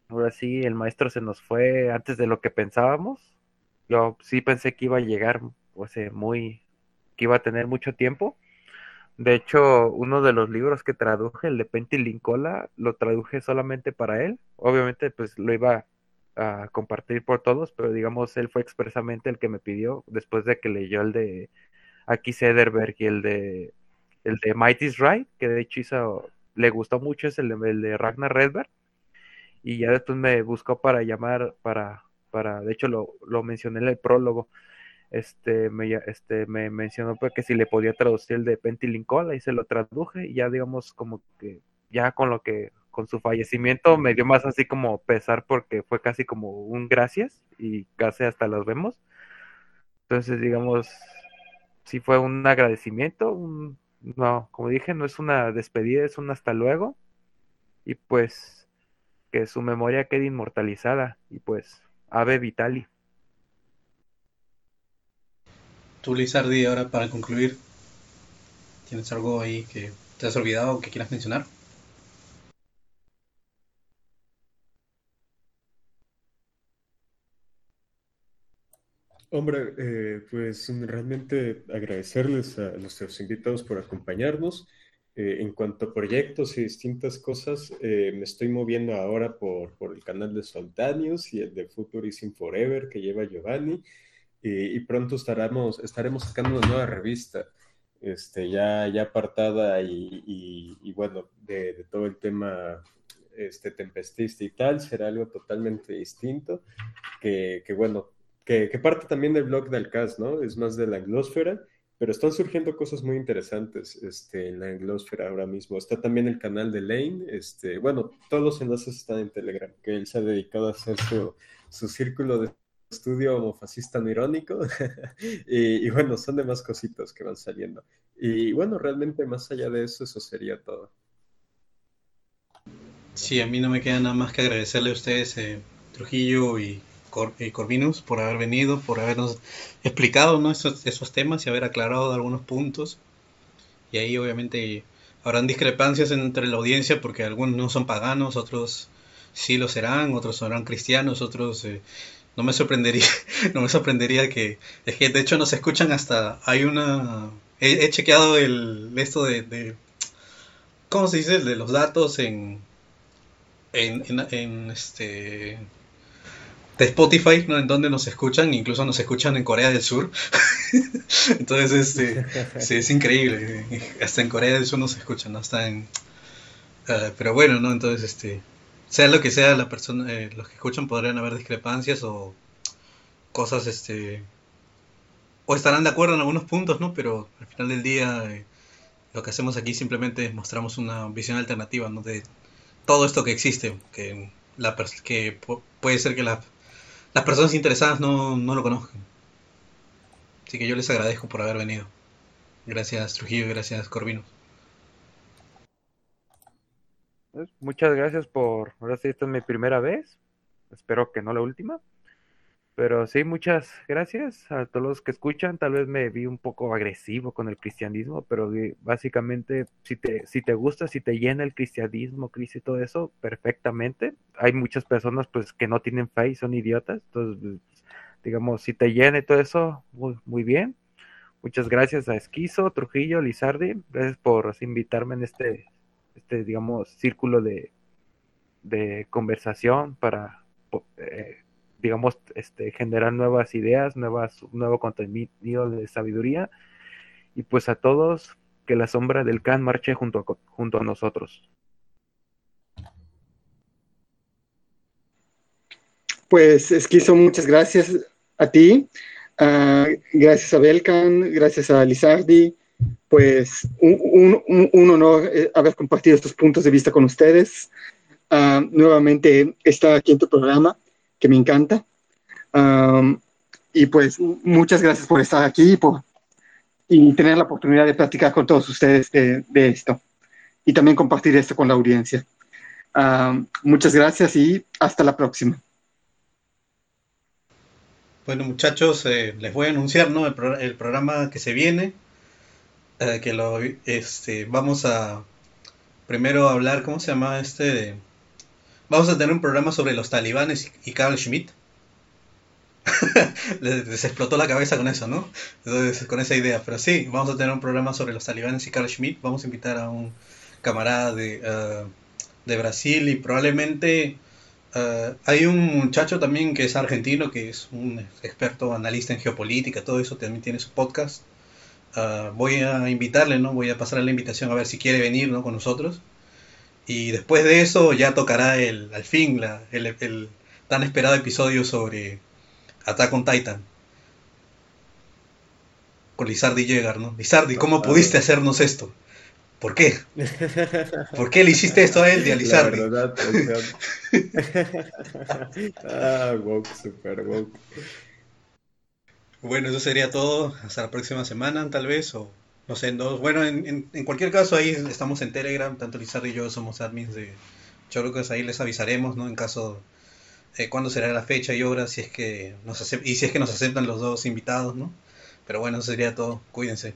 Ahora sí, el maestro se nos fue antes de lo que pensábamos. Yo sí pensé que iba a llegar, pues, eh, muy, que iba a tener mucho tiempo. De hecho, uno de los libros que traduje, el de Penty Lincola, lo traduje solamente para él. Obviamente, pues lo iba a compartir por todos, pero digamos, él fue expresamente el que me pidió después de que leyó el de Aki Sederberg y el de el de Might is Right, que de hecho le gustó mucho, es el de, el de Ragnar Redberg. Y ya después me buscó para llamar, para, para, de hecho lo, lo mencioné en el prólogo. Este me, este, me mencionó pues, que si le podía traducir el de Penty Lincola y se lo traduje, y ya digamos como que ya con lo que con su fallecimiento me dio más así como pesar porque fue casi como un gracias y casi hasta los vemos. Entonces, digamos, sí fue un agradecimiento, un, no, como dije, no es una despedida, es un hasta luego. Y pues que su memoria quede inmortalizada y pues Ave Vitali. Tú, Lizardi, ahora para concluir, ¿tienes algo ahí que te has olvidado o que quieras mencionar? Hombre, eh, pues realmente agradecerles a nuestros invitados por acompañarnos. Eh, en cuanto a proyectos y distintas cosas, eh, me estoy moviendo ahora por, por, el canal de Soltanius y el de Futurism Forever que lleva Giovanni. y pronto estaremos, estaremos sacando una nueva revista, este, ya, ya apartada y, y, y bueno, de, de, todo el tema este, tempestista y tal, será algo totalmente distinto, que, que bueno, que, parte también del blog del CAS, ¿no? Es más de la anglosfera, pero están surgiendo cosas muy interesantes este, en la anglosfera ahora mismo. Está también el canal de Lane, este, bueno, todos los enlaces están en Telegram, que él se ha dedicado a hacer su, su círculo de estudio homofascista no irónico, y, y, bueno, son demás cositas que van saliendo. Y bueno, realmente más allá de eso, eso sería todo. Sí, a mí no me queda nada más que agradecerle a ustedes, eh, Trujillo y Y Corvinus por haber venido, por habernos explicado esos, temas y haber aclarado algunos puntos. Y ahí obviamente habrán discrepancias entre la audiencia porque algunos no son paganos, otros sí lo serán, otros serán cristianos, otros... Eh, no me sorprendería, no me sorprendería que, es que de hecho nos escuchan hasta, hay una, he, he chequeado el, esto de, ¿cómo se dice? De los datos en, en este, de Spotify, ¿no? En donde nos escuchan, incluso nos escuchan en Corea del Sur. Entonces, este, sí, es increíble. Hasta en Corea del Sur nos escuchan, hasta en... Uh, pero bueno, ¿no? Entonces, este, sea lo que sea, la persona, eh, los que escuchan podrían haber discrepancias o cosas, este, o estarán de acuerdo en algunos puntos, ¿no? Pero al final del día, eh, lo que hacemos aquí simplemente es mostramos una visión alternativa, ¿no? De, todo esto que existe, que, la, que puede ser que las personas interesadas no, no lo conozcan. Así que yo les agradezco por haber venido. Gracias Trujillo gracias Corvino. Pues, muchas gracias por, ahora sí, esta es mi primera vez, espero que no la última, pero sí, muchas gracias a todos los que escuchan, tal vez me vi un poco agresivo con el cristianismo, pero básicamente si te, si te gusta, si te llena el cristianismo, Cristo y todo eso, perfectamente, hay muchas personas pues que no tienen fe y son idiotas, entonces, pues, digamos, si te llena y todo eso, muy, bien. Muchas gracias a Esquizo, Trujillo, Lizardi, gracias por invitarme en este este, digamos, círculo de, de conversación para, eh, digamos, este, generar nuevas ideas, nuevas, nuevo contenido de sabiduría. Y pues a todos, que la sombra del Khan marche junto a, junto a nosotros. Pues Esquizo, muchas gracias a ti, uh, gracias a Belkan, gracias a Lizardi, pues un, honor eh, haber compartido estos puntos de vista con ustedes. Ah, nuevamente está aquí en tu programa, que me encanta. y pues muchas gracias por estar aquí y, por, y tener la oportunidad de platicar con todos ustedes de, esto y también compartir esto con la audiencia. muchas gracias y hasta la próxima. Bueno muchachos, eh, les voy a anunciar ¿no? el programa que se viene. Eh, que lo este vamos a primero hablar cómo se llama este vamos a tener un programa sobre los talibanes y Carl Schmitt les, explotó la cabeza con eso no con esa idea pero sí vamos a tener un programa sobre los talibanes y Carl Schmitt vamos a invitar a un camarada de, eh, de Brasil y probablemente eh, hay un muchacho también que es argentino que es un experto analista en geopolítica todo eso también tiene su podcast Ah, voy a invitarle, ¿no? Voy a pasarle la invitación a ver si quiere venir, ¿no? Con nosotros. Y después de eso ya tocará el, al fin la, el, tan esperado episodio sobre Attack on Titan. Con Lizardi Llegar, ¿no? Lizardi, ¿cómo pudiste hacernos esto? ¿Por qué? ¿Por qué le hiciste esto a él a Lizardi? ah, woke, super woke. Bueno, eso sería todo. Hasta la próxima semana, tal vez, o no sé, en dos. Bueno, en, en, cualquier caso, ahí estamos en Telegram. Tanto Lizardo y yo somos admins de Cholucas. Ahí les avisaremos, ¿no? En caso eh, cuándo será la fecha y hora, si es que nos y si es que nos aceptan los dos invitados, ¿no? Pero bueno, eso sería todo. Cuídense.